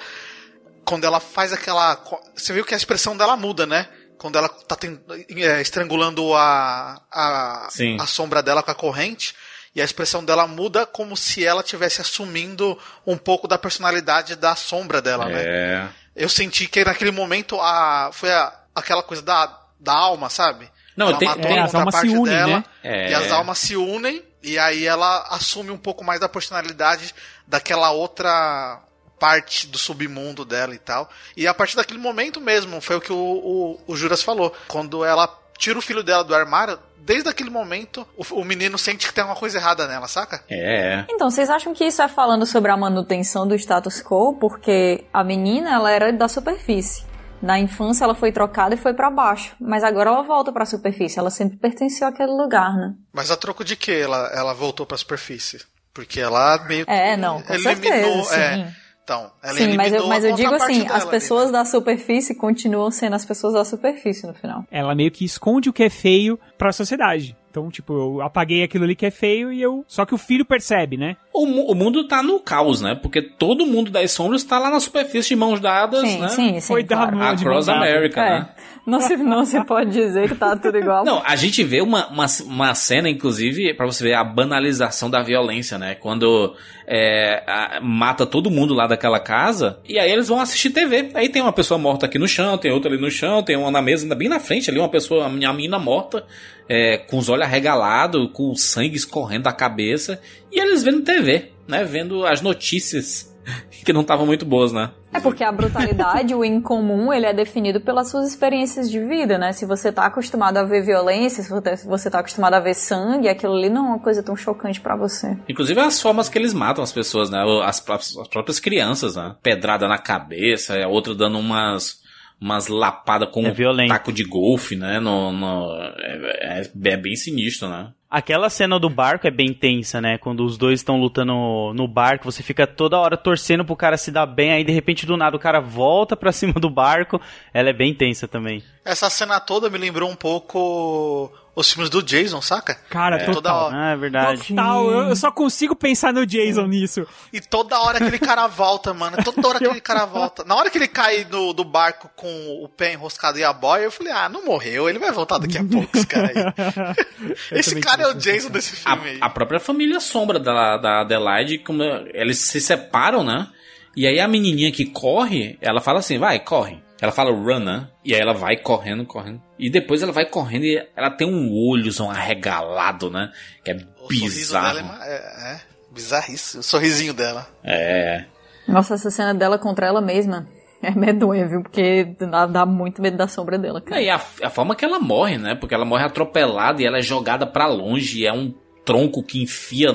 quando ela faz aquela. Você viu que a expressão dela muda, né? Quando ela tá ten- é, estrangulando a, a, a sombra dela com a corrente. E a expressão dela muda como se ela estivesse assumindo um pouco da personalidade da sombra dela, né? É. Eu senti que naquele momento a, foi a- aquela coisa da, da alma, sabe? Não, ela tem- matou a as almas se unem, dela, né? É. E as almas se unem, e aí ela assume um pouco mais da personalidade daquela outra parte do submundo dela e tal. E a partir daquele momento mesmo, foi o que o, o, o Juras falou. Quando ela tira o filho dela do armário, desde aquele momento, o, menino sente que tem alguma coisa errada nela, saca? É. Então, vocês acham que isso é falando sobre a manutenção do status quo? Porque a menina, ela era da superfície. Na infância, ela foi trocada e foi pra baixo. Mas agora ela volta pra superfície. Ela sempre pertenceu àquele lugar, né? Mas a troco de que ela, ela voltou pra superfície? Porque ela meio que É, não, com eliminou. certeza, é, sim. Então, ela Sim, mas eu, mas a eu digo assim, as ali, pessoas da superfície continuam sendo as pessoas da superfície no final. Ela meio que esconde o que é feio pra sociedade. Então, tipo, eu apaguei aquilo ali que é feio e eu. Só que o filho percebe, né? O, mu- o mundo tá no caos, né? Porque todo mundo das sombras tá lá na superfície de mãos dadas, Sim, né? sim, sim, Foi claro. mão Across mão dada. America, É. né? Não se, não se pode dizer que tá tudo igual. Não, a gente vê uma, uma, uma cena, inclusive, pra você ver a banalização da violência, né? Quando é, a- mata todo mundo lá daquela casa, e aí eles vão assistir TV. Aí tem uma pessoa morta aqui no chão, tem outra ali no chão, tem uma na mesa, ainda bem na frente ali, uma pessoa, a minha menina morta, é, com os olhos arregalados, com o sangue escorrendo da cabeça, e eles vendo TV, né? Vendo as notícias *laughs* que não estavam muito boas, né? É porque a brutalidade, o incomum, ele é definido pelas suas experiências de vida, né? Se você tá acostumado a ver violência, se você- tá acostumado a ver sangue, aquilo ali não é uma coisa tão chocante pra você. Inclusive as formas que eles matam as pessoas, né? As, próprias- as próprias crianças, né? Pedrada na cabeça, a outra dando umas umas lapadas com É um taco de golfe, né? No, no- é, é- é bem sinistro, né? Aquela cena do barco é bem tensa, né? Quando os dois estão lutando no barco, você fica toda hora torcendo pro cara se dar bem, aí de repente do nada o cara volta pra *laughs* cima do barco. Ela é bem tensa também. Essa cena toda me lembrou um pouco os filmes do Jason, saca? Cara, É, total. toda hora. Ah, é verdade. Total, eu, eu só consigo pensar no Jason nisso. E toda hora aquele cara volta, mano. Toda hora *laughs* aquele cara volta. Na hora que ele cai do, do barco com o pé enroscado e a boia, eu falei, ah, não morreu, ele vai voltar daqui a pouco, esse cara aí. *laughs* Esse cara é o Jason desse filme aí. A própria família sombra da, da Adelaide, como eles se separam, né? E aí a menininha que corre, ela fala assim, vai, corre. Ela fala run, né? E aí ela vai correndo, correndo. E depois ela vai correndo e ela tem um olhozão arregalado, né? Que é O bizarro. dela é, é, é bizarríssimo. O sorrisinho dela. É. Nossa, essa cena dela contra ela mesma *laughs* é medonha, viu? Porque dá, dá muito medo da sombra dela, cara. E a, a forma que ela morre, né? Porque ela morre atropelada e ela é jogada pra longe. E é um tronco que enfia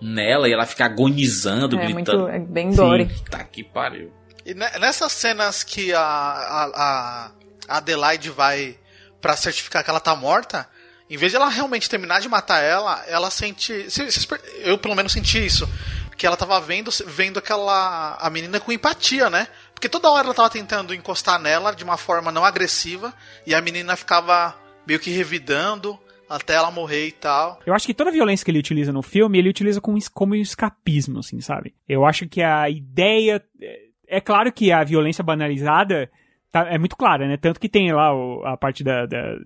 nela e ela fica agonizando, É gritando. muito- é bem gore. Tá que pariu. E ne- nessas cenas que a, a, a- Adelaide vai pra certificar que ela tá morta, em vez de ela realmente terminar de matar ela, ela sente. Eu pelo menos senti isso. Que ela tava vendo, vendo aquela. a menina com empatia, né? Porque toda hora ela tava tentando encostar nela de uma forma não agressiva e a menina ficava meio que revidando até ela morrer e tal. Eu acho que toda a violência que ele utiliza no filme, ele utiliza como, como escapismo, assim, sabe? Eu acho que a ideia. É, é claro que a violência banalizada Tá, é muito clara, né? Tanto que tem lá o, a parte da, da,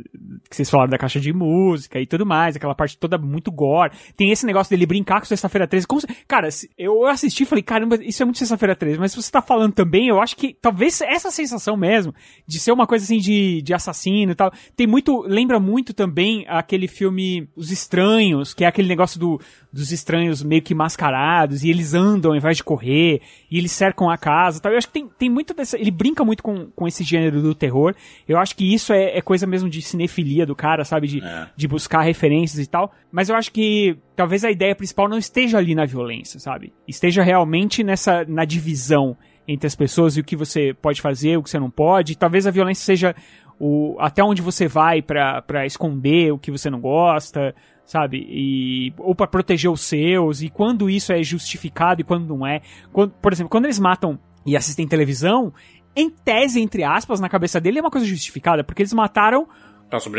que vocês falaram da caixa de música e tudo mais, aquela parte toda muito gore. Tem esse negócio dele brincar com Sexta-feira 13. Como, cara, eu assisti e falei, caramba, isso é muito Sexta-feira 13. Mas se você tá falando também, eu acho que talvez essa sensação mesmo, de ser uma coisa assim de, de assassino e tal, tem muito, lembra muito também aquele filme Os Estranhos, que é aquele negócio do, dos estranhos meio que mascarados, e eles andam ao invés de correr, e eles cercam a casa tal. Eu acho que tem, tem muito dessa. Ele brinca muito com, com esse gênero do terror. Eu acho que isso é, é coisa mesmo de cinefilia do cara, sabe? De, é. de buscar referências e tal. Mas eu acho que talvez a ideia principal não esteja ali na violência, sabe? Esteja realmente nessa na divisão entre as pessoas e o que você pode fazer, o que você não pode. Talvez a violência seja o até onde você vai para esconder o que você não gosta, sabe? E ou para proteger os seus e quando isso é justificado e quando não é. Quando, por exemplo, quando eles matam e assistem televisão, em tese, entre aspas, na cabeça dele é uma coisa justificada, porque eles mataram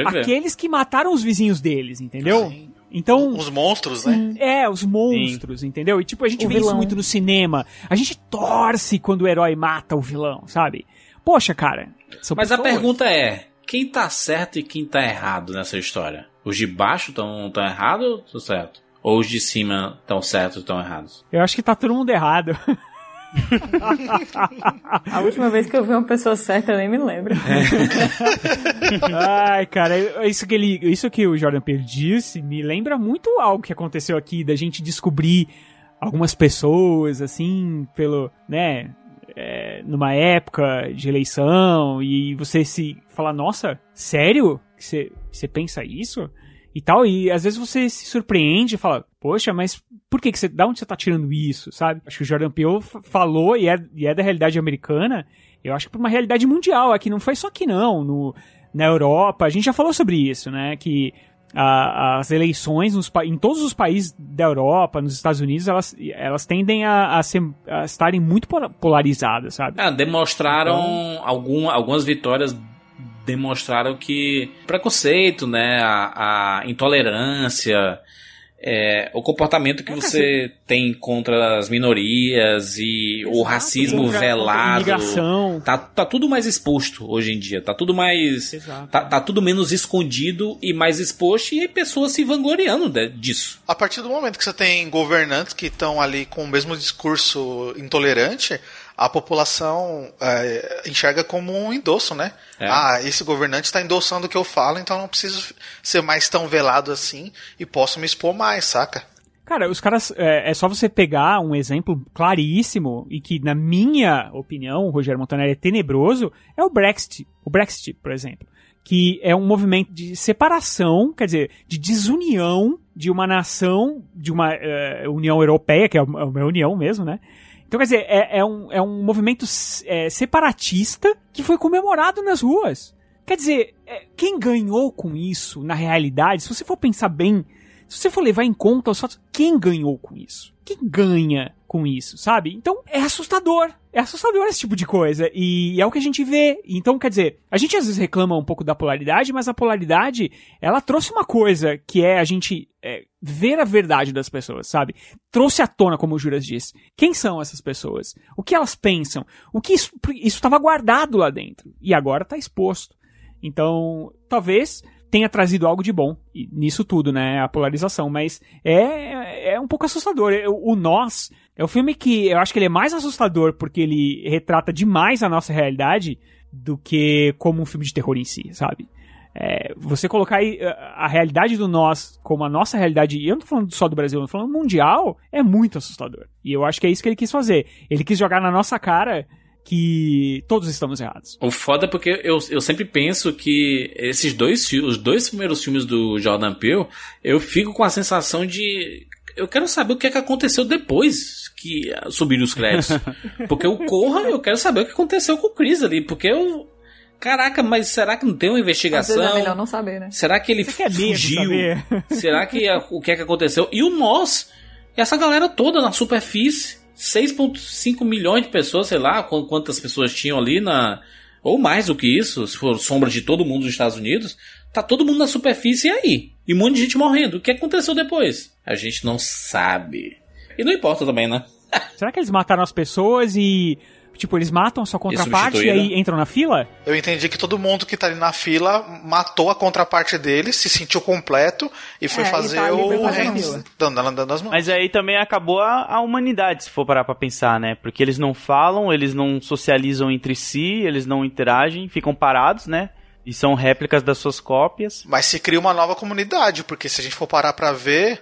aqueles que mataram os vizinhos deles, entendeu? Sim. Então. Os monstros, né? É, os monstros, Sim. entendeu? E tipo, a gente o vê vilão. isso muito no cinema. A gente torce quando o herói mata o vilão, sabe? Poxa, cara. Mas pessoas. a pergunta é: quem tá certo e quem tá errado nessa história? Os de baixo estão tão errados ou estão certo? Ou os de cima estão certos ou estão errados? Eu acho que tá todo mundo errado. *laughs* *laughs* A última vez que eu vi uma pessoa certa, eu nem me lembro. *laughs* Ai, cara, isso que, ele, isso que o Jordan Peele disse me lembra muito algo que aconteceu aqui, da gente descobrir algumas pessoas, assim, pelo, né, é, numa época de eleição, e você se falar, nossa, sério? Você pensa isso? e tal, e às vezes você se surpreende e fala, poxa, mas por que, que você, da onde você tá tirando isso, sabe? Acho que o Jordan Peele falou, e é, e é da realidade americana, eu acho que por uma realidade mundial, aqui não foi só aqui não, no, na Europa, a gente já falou sobre isso, né, que a, as eleições nos, em todos os países da Europa, nos Estados Unidos, elas, elas tendem a, a, ser, a estarem muito polarizadas, sabe? Ah, demonstraram então, algum, algumas vitórias demonstraram que preconceito, né, a, a intolerância, é, o comportamento que é, você tem contra as minorias e Exato, o racismo contra, velado. Contra tá, tá tudo mais exposto hoje em dia. Tá tudo mais. Tá, tá, tudo menos escondido e mais exposto e pessoas se vangloriando de, disso. A partir do momento que você tem governantes que estão ali com o mesmo discurso intolerante, a população é, enxerga como um endosso, né? É. Ah, esse governante está endossando o que eu falo, então não preciso ser mais tão velado assim e posso me expor mais, saca? Cara, os caras. É, é, só você pegar um exemplo claríssimo e que, na minha opinião, o Rogério Montanelli é tenebroso, é o Brexit. O Brexit, por exemplo. Que é um movimento de separação, quer dizer, de desunião de uma nação, de uma uh, União Europeia, que é uma união mesmo, né? Então, quer dizer, é, é um, é um movimento é, separatista que foi comemorado nas ruas. Quer dizer, é, quem ganhou com isso, na realidade, se você for pensar bem, se você for levar em conta os fatos, quem ganhou com isso? Quem ganha com isso, sabe? Então é assustador. É assustador esse tipo de coisa. E é o que a gente vê. Então, quer dizer, a gente às vezes reclama um pouco da polaridade, mas a polaridade, ela trouxe uma coisa que é a gente é, ver a verdade das pessoas, sabe? Trouxe à tona, como o Juras disse. Quem são essas pessoas? O que elas pensam? O que isso estava guardado lá dentro. E agora está exposto. Então, talvez tenha trazido algo de bom nisso tudo, né? A polarização. Mas é, é um pouco assustador. O Nós é um filme que eu acho que ele é mais assustador porque ele retrata demais a nossa realidade do que como um filme de terror em si, sabe? É, você colocar aí a realidade do nós como a nossa realidade, e eu não tô falando só do Brasil, eu tô falando mundial, é muito assustador. E eu acho que é isso que ele quis fazer. Ele quis jogar na nossa cara que todos estamos errados. O foda é porque eu, eu sempre penso que esses dois os dois primeiros filmes do Jordan Peele, eu fico com a sensação de eu quero saber o que é que aconteceu depois que subiram os créditos. *laughs* Porque o Corra, eu quero saber o que aconteceu com o Chris ali, porque eu Caraca, mas será que não tem uma investigação? Às vezes é melhor não saber, né? Será que ele Você fugiu? *laughs* será que o que é que aconteceu? E o nós, essa galera toda na superfície, 6,5 milhões de pessoas, sei lá quantas pessoas tinham ali na. Ou mais do que isso, se for sombra de todo mundo dos Estados Unidos. Tá todo mundo na superfície e aí? E um monte de gente morrendo. O que aconteceu depois? A gente não sabe. E não importa também, né? *laughs* Será que eles mataram as pessoas e. Tipo, eles matam a sua contraparte e, e aí entram na fila? Eu entendi que todo mundo que tá ali na fila matou a contraparte dele, se sentiu completo e foi É, e fazer tá ali pra o dando, dando, dando as mãos. Mas aí também acabou a, a humanidade, se for parar pra pensar, né? Porque eles não falam, eles não socializam entre si, eles não interagem, ficam parados, né? E são réplicas das suas cópias. Mas se cria uma nova comunidade, porque se a gente for parar pra ver,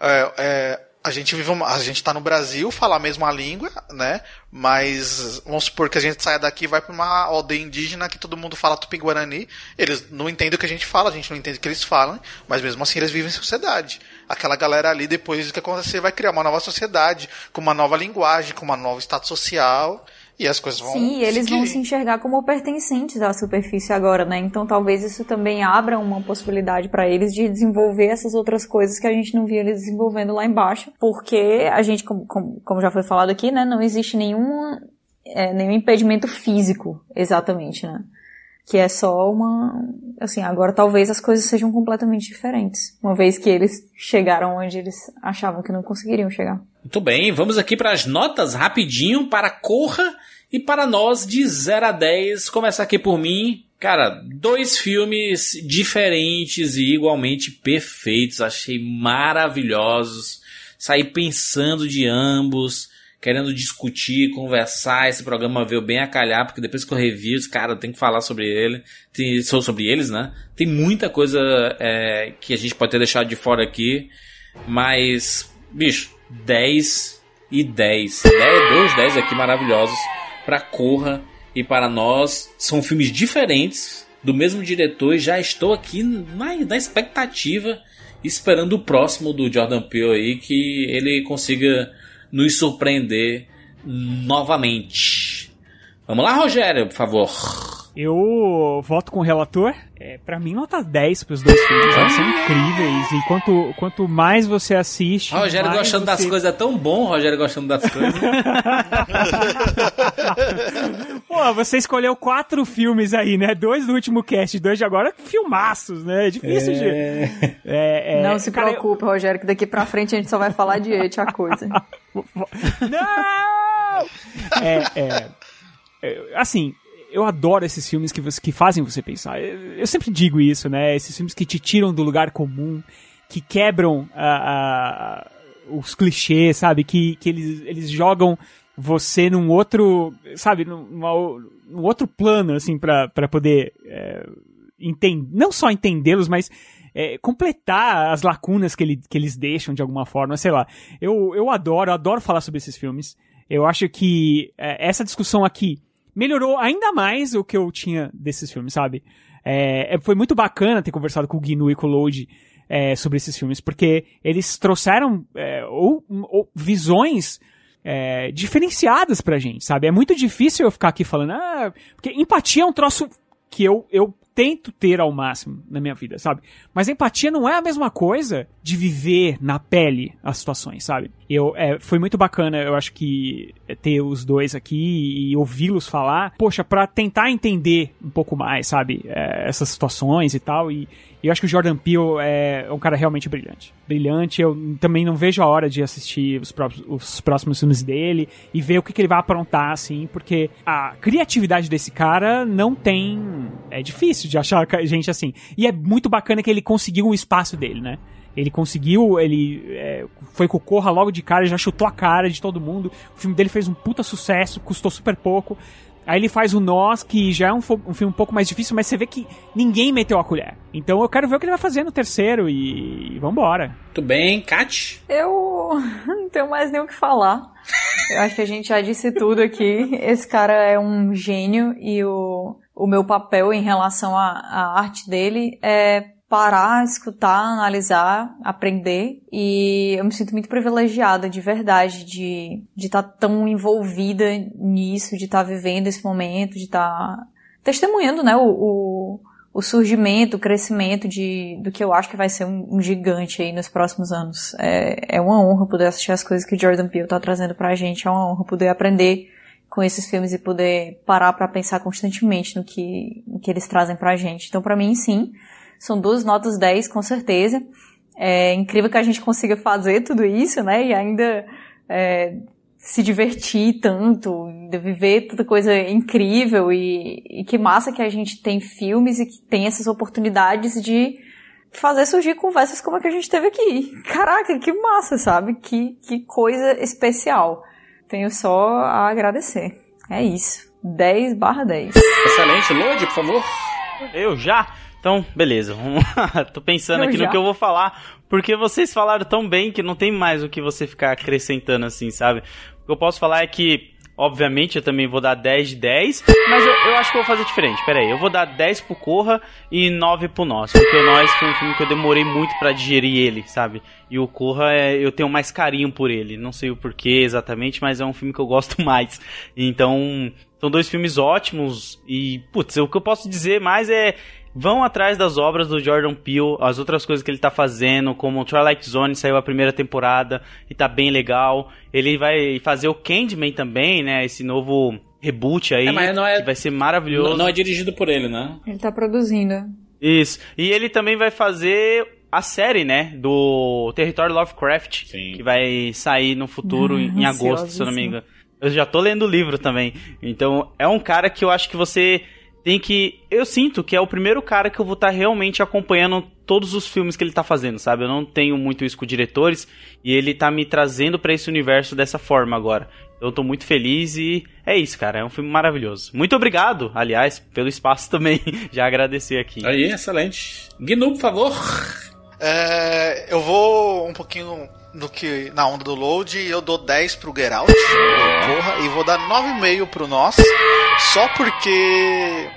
é, é, a gente vive uma, a gente tá no Brasil, fala a mesma língua, né? Mas vamos supor que a gente saia daqui e vai pra uma aldeia indígena que todo mundo fala tupi-guarani, eles não entendem o que a gente fala, a gente não entende o que eles falam, mas mesmo assim eles vivem em sociedade. Aquela galera ali, depois do que acontecer, vai criar uma nova sociedade, com uma nova linguagem, com uma nova status social, e as coisas vão Sim, eles seguir. vão se enxergar como pertencentes à superfície agora, né? Então talvez isso também abra uma possibilidade para eles de desenvolver essas outras coisas que a gente não via eles desenvolvendo lá embaixo, porque a gente, como, como, como já foi falado aqui, né, não existe nenhum, é, nenhum impedimento físico, exatamente, né? Que é só uma. Assim, agora talvez as coisas sejam completamente diferentes. Uma vez que eles chegaram onde eles achavam que não conseguiriam chegar. Muito bem, vamos aqui para as notas rapidinho para Corra e para nós de 0 a 10. Começar aqui por mim. Cara, dois filmes diferentes e igualmente perfeitos. Achei maravilhosos. Saí pensando de ambos, querendo discutir, conversar. Esse programa veio bem a calhar, porque depois que eu revi, os cara, tem que falar sobre ele, tem, so- sobre eles, né? Tem muita coisa é, que a gente pode ter deixado de fora aqui, mas, bicho, 10 e 10. 10 dois 10 aqui maravilhosos para Corra e para nós. São filmes diferentes, do mesmo diretor, e já estou aqui na, na expectativa, esperando o próximo do Jordan Peele aí, que ele consiga nos surpreender novamente. Vamos lá, Rogério, por favor. Eu voto com o relator. É, pra mim, nota 10 pros dois filmes. Eles são incríveis. E quanto, quanto mais você assiste. Rogério gostando das você- coisas é tão bom, Rogério gostando das coisas. *laughs* Pô, você escolheu quatro filmes aí, né? Dois do último cast, dois de agora, filmaços, né? É difícil de. É, é, não se cara, preocupe, Rogério, que daqui pra frente a gente só vai falar de et a coisa. *laughs* Não! É, é, é, assim, eu adoro esses filmes que, você, que fazem você pensar. Eu, eu sempre digo isso, né? Esses filmes que te tiram do lugar comum, que quebram a- a- os clichês, sabe? Que, que eles, eles jogam você num outro, sabe? Num, outro plano, assim, pra poder é, entender, não só entendê-los, mas é, completar as lacunas que, ele, que eles deixam de alguma forma, sei lá. Eu, eu adoro, eu adoro falar sobre esses filmes. Eu acho que é, essa discussão aqui melhorou ainda mais o que eu tinha desses filmes, sabe? É, é, foi muito bacana ter conversado com o Gnu e com o Load é, sobre esses filmes, porque eles trouxeram é, ou, ou visões é, diferenciadas pra gente, sabe? É muito difícil eu ficar aqui falando, ah, porque empatia é um troço que eu, eu tento ter ao máximo na minha vida, sabe? Mas empatia não é a mesma coisa de viver na pele as situações, sabe? Eu, é, foi muito bacana, eu acho que é, ter os dois aqui e ouvi-los falar, poxa, pra tentar entender um pouco mais, sabe? É, essas situações e tal, e, e eu acho que o Jordan Peele é um cara realmente brilhante. Brilhante, eu também não vejo a hora de assistir os, próprios, os próximos filmes dele e ver o que, que ele vai aprontar, assim, porque a criatividade desse cara não tem. É difícil de achar gente assim. E é muito bacana que ele conseguiu o espaço dele, né? Ele conseguiu, ele é, foi com o Corra logo de cara, já chutou a cara de todo mundo. O filme dele fez um puta sucesso, custou super pouco. Aí ele faz o Nós, que já é um, um filme um pouco mais difícil, mas você vê que ninguém meteu a colher. Então eu quero ver o que ele vai fazer no terceiro e, e vambora. Muito bem, Kat? Eu *laughs* não tenho mais nem o que falar. Eu acho que a gente já disse tudo aqui. Esse cara é um gênio e o, o meu papel em relação à, à arte dele é parar, escutar, analisar, aprender. E eu me sinto muito privilegiada, de verdade, de de estar tão envolvida nisso, de estar vivendo esse momento, de estar testemunhando, né, o, o, o surgimento, o crescimento de, do que eu acho que vai ser um, um gigante aí nos próximos anos. É, é uma honra poder assistir as coisas que o Jordan Peele tá trazendo pra gente, é uma honra poder aprender com esses filmes e poder parar para pensar constantemente no que, no que eles trazem pra gente. Então, para mim, sim, são duas notas 10, com certeza. É incrível que a gente consiga fazer tudo isso, né? E ainda é, se divertir tanto, viver tanta coisa incrível e, e que massa que a gente tem filmes e que tem essas oportunidades de fazer surgir conversas como a que a gente teve aqui. Caraca, que massa, sabe? Que, que coisa especial. Tenho só a agradecer. É isso. 10 barra 10. Excelente. Lodi, por favor. Eu já? Então, beleza. *laughs* Tô pensando eu aqui já. no que eu vou falar, porque vocês falaram tão bem que não tem mais o que você ficar acrescentando assim, sabe? O que eu posso falar é que, obviamente, eu também vou dar 10 de 10, mas eu, eu acho que eu vou fazer diferente. Pera aí, eu vou dar 10 pro Corra e 9 pro Nós, porque o Nós foi um filme que eu demorei muito para digerir ele, sabe? E o Corra, é, eu tenho mais carinho por ele. Não sei o porquê exatamente, mas é um filme que eu gosto *laughs* mais. Então, são dois filmes ótimos e, putz, o que eu posso dizer mais é vão atrás das obras do Jordan Peele, as outras coisas que ele tá fazendo, como Twilight Zone saiu a primeira temporada e tá bem legal. Ele vai fazer o Candyman também, né? Esse novo reboot aí, é, é, que vai ser maravilhoso. Não, não, é dirigido por ele, né? Ele tá produzindo. Isso. E ele também vai fazer a série, né, do Território Lovecraft, Sim. que vai sair no futuro, hum, em agosto, se eu não me engano. Eu já tô lendo o livro também. Então, é um cara que eu acho que você tem que. Eu sinto que é o primeiro cara que eu vou estar tá realmente acompanhando todos os filmes que ele tá fazendo, sabe? Eu não tenho muito isso com diretores e ele tá me trazendo para esse universo dessa forma agora. Eu tô muito feliz e é isso, cara. É um filme maravilhoso. Muito obrigado, aliás, pelo espaço *laughs* também. Já agradecer aqui. Aí, excelente. Gnu, por favor. É, eu vou um pouquinho no que na onda do load, eu dou 10 pro Geralt, porra, e vou dar 9,5 pro nós, só porque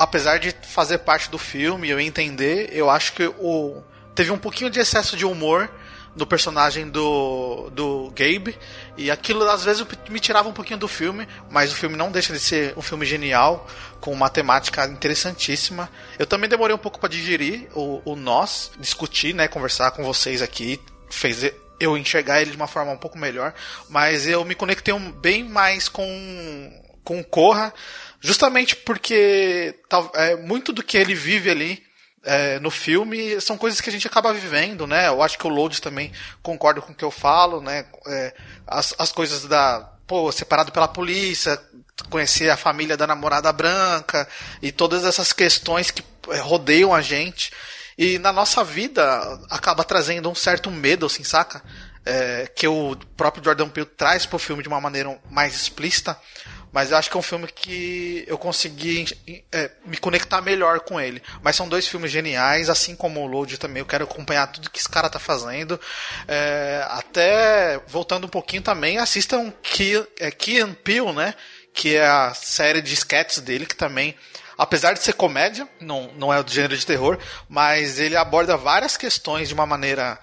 apesar de fazer parte do filme, eu entender, eu acho que o teve um pouquinho de excesso de humor no personagem do, do Gabe. E aquilo às vezes me tirava um pouquinho do filme, mas o filme não deixa de ser um filme genial, com uma temática interessantíssima. Eu também demorei um pouco para digerir o, o nós, discutir, né, conversar com vocês aqui, fez eu enxergar ele de uma forma um pouco melhor, mas eu me conectei um, bem mais com com Corra, justamente porque tal, é, muito do que ele vive ali é, no filme são coisas que a gente acaba vivendo, né? Eu acho que o Load também concorda com o que eu falo, né? É, as, as coisas da pô, separado pela polícia, conhecer a família da namorada branca e todas essas questões que é, rodeiam a gente. E na nossa vida acaba trazendo um certo medo, assim, saca? É, que o próprio Jordan Peele traz pro filme de uma maneira mais explícita. Mas eu acho que é um filme que eu consegui é, me conectar melhor com ele. Mas são dois filmes geniais, assim como o Load também. Eu quero acompanhar tudo que esse cara tá fazendo. É, até voltando um pouquinho também, assistam Key, é, Key and Peele, né? Que é a série de sketches dele, que também apesar de ser comédia, não, não é do gênero de terror, mas ele aborda várias questões de uma maneira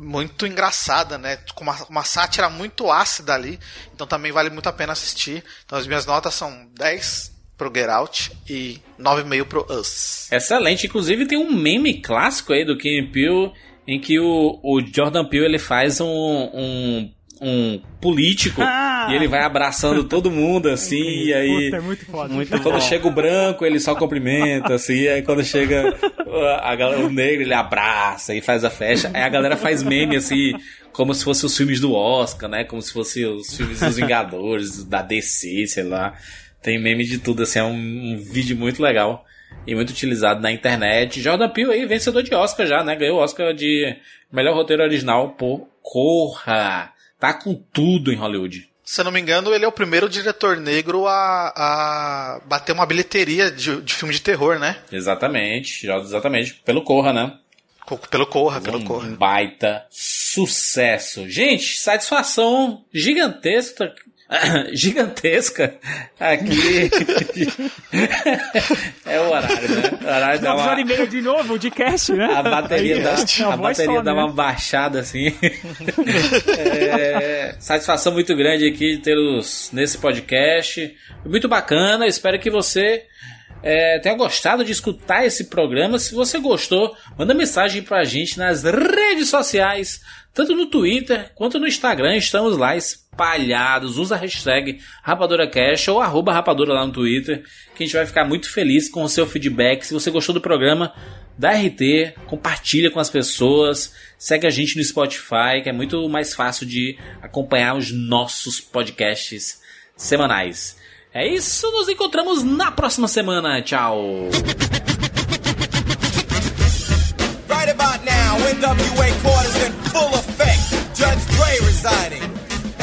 muito engraçada, né? Com uma, uma sátira muito ácida ali. Então também vale muito a pena assistir. Então as minhas notas são 10 pro Get Out e 9,5 pro Us. Excelente. Inclusive tem um meme clássico aí do Kim Peele em que o, o Jordan Peele ele faz um, um um político ah. e ele vai abraçando todo mundo assim, e aí. Puta, é muito foda. Muito quando bom. chega o branco, ele só cumprimenta, assim, e aí quando chega a, a, o negro, ele abraça e faz a festa. Aí a galera faz meme assim, como se fossem os filmes do Oscar, né? Como se fossem os filmes dos Vingadores, da DC, sei lá. Tem meme de tudo, assim, é um, um vídeo muito legal e muito utilizado na internet. Jordan Peele aí, vencedor de Oscar já, né? Ganhou o Oscar de melhor roteiro original por Corra. Tá com tudo em Hollywood. Se eu não me engano, ele é o primeiro diretor negro a, a bater uma bilheteria de, de filme de terror, né? Exatamente, exatamente. Pelo Corra, né? Pelo Corra, pelo um, Corra. Um baita sucesso. Gente, satisfação gigantesca *laughs* gigantesca aqui. *laughs* é o horário, né? O horário dá uma... hora e meia de novo, de cast, né? A bateria, Aí, dá, a bateria dá né? uma baixada assim. é... Satisfação muito grande aqui de tê-los nesse podcast. Muito bacana, espero que você. É, tenha gostado de escutar esse programa. Se você gostou, manda mensagem pra gente nas redes sociais, tanto no Twitter quanto no Instagram, estamos lá espalhados. Usa a hashtag RapaduraCast ou arroba Rapadura lá no Twitter, que a gente vai ficar muito feliz com o seu feedback. Se você gostou do programa, dá RT, compartilha com as pessoas, segue a gente no Spotify, que é muito mais fácil de acompanhar os nossos podcasts semanais. É isso, nos encontramos na próxima semana. Tchau! Right about now, NWA quarters in full effect. Judge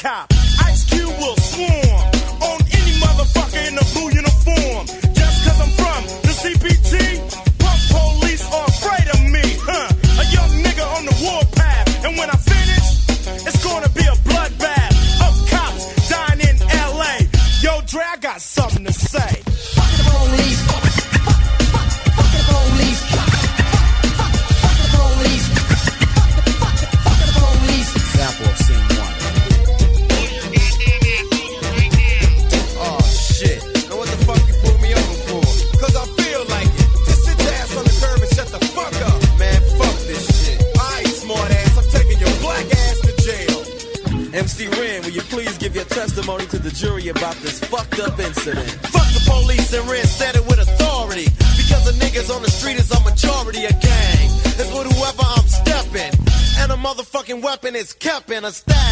cap. understand.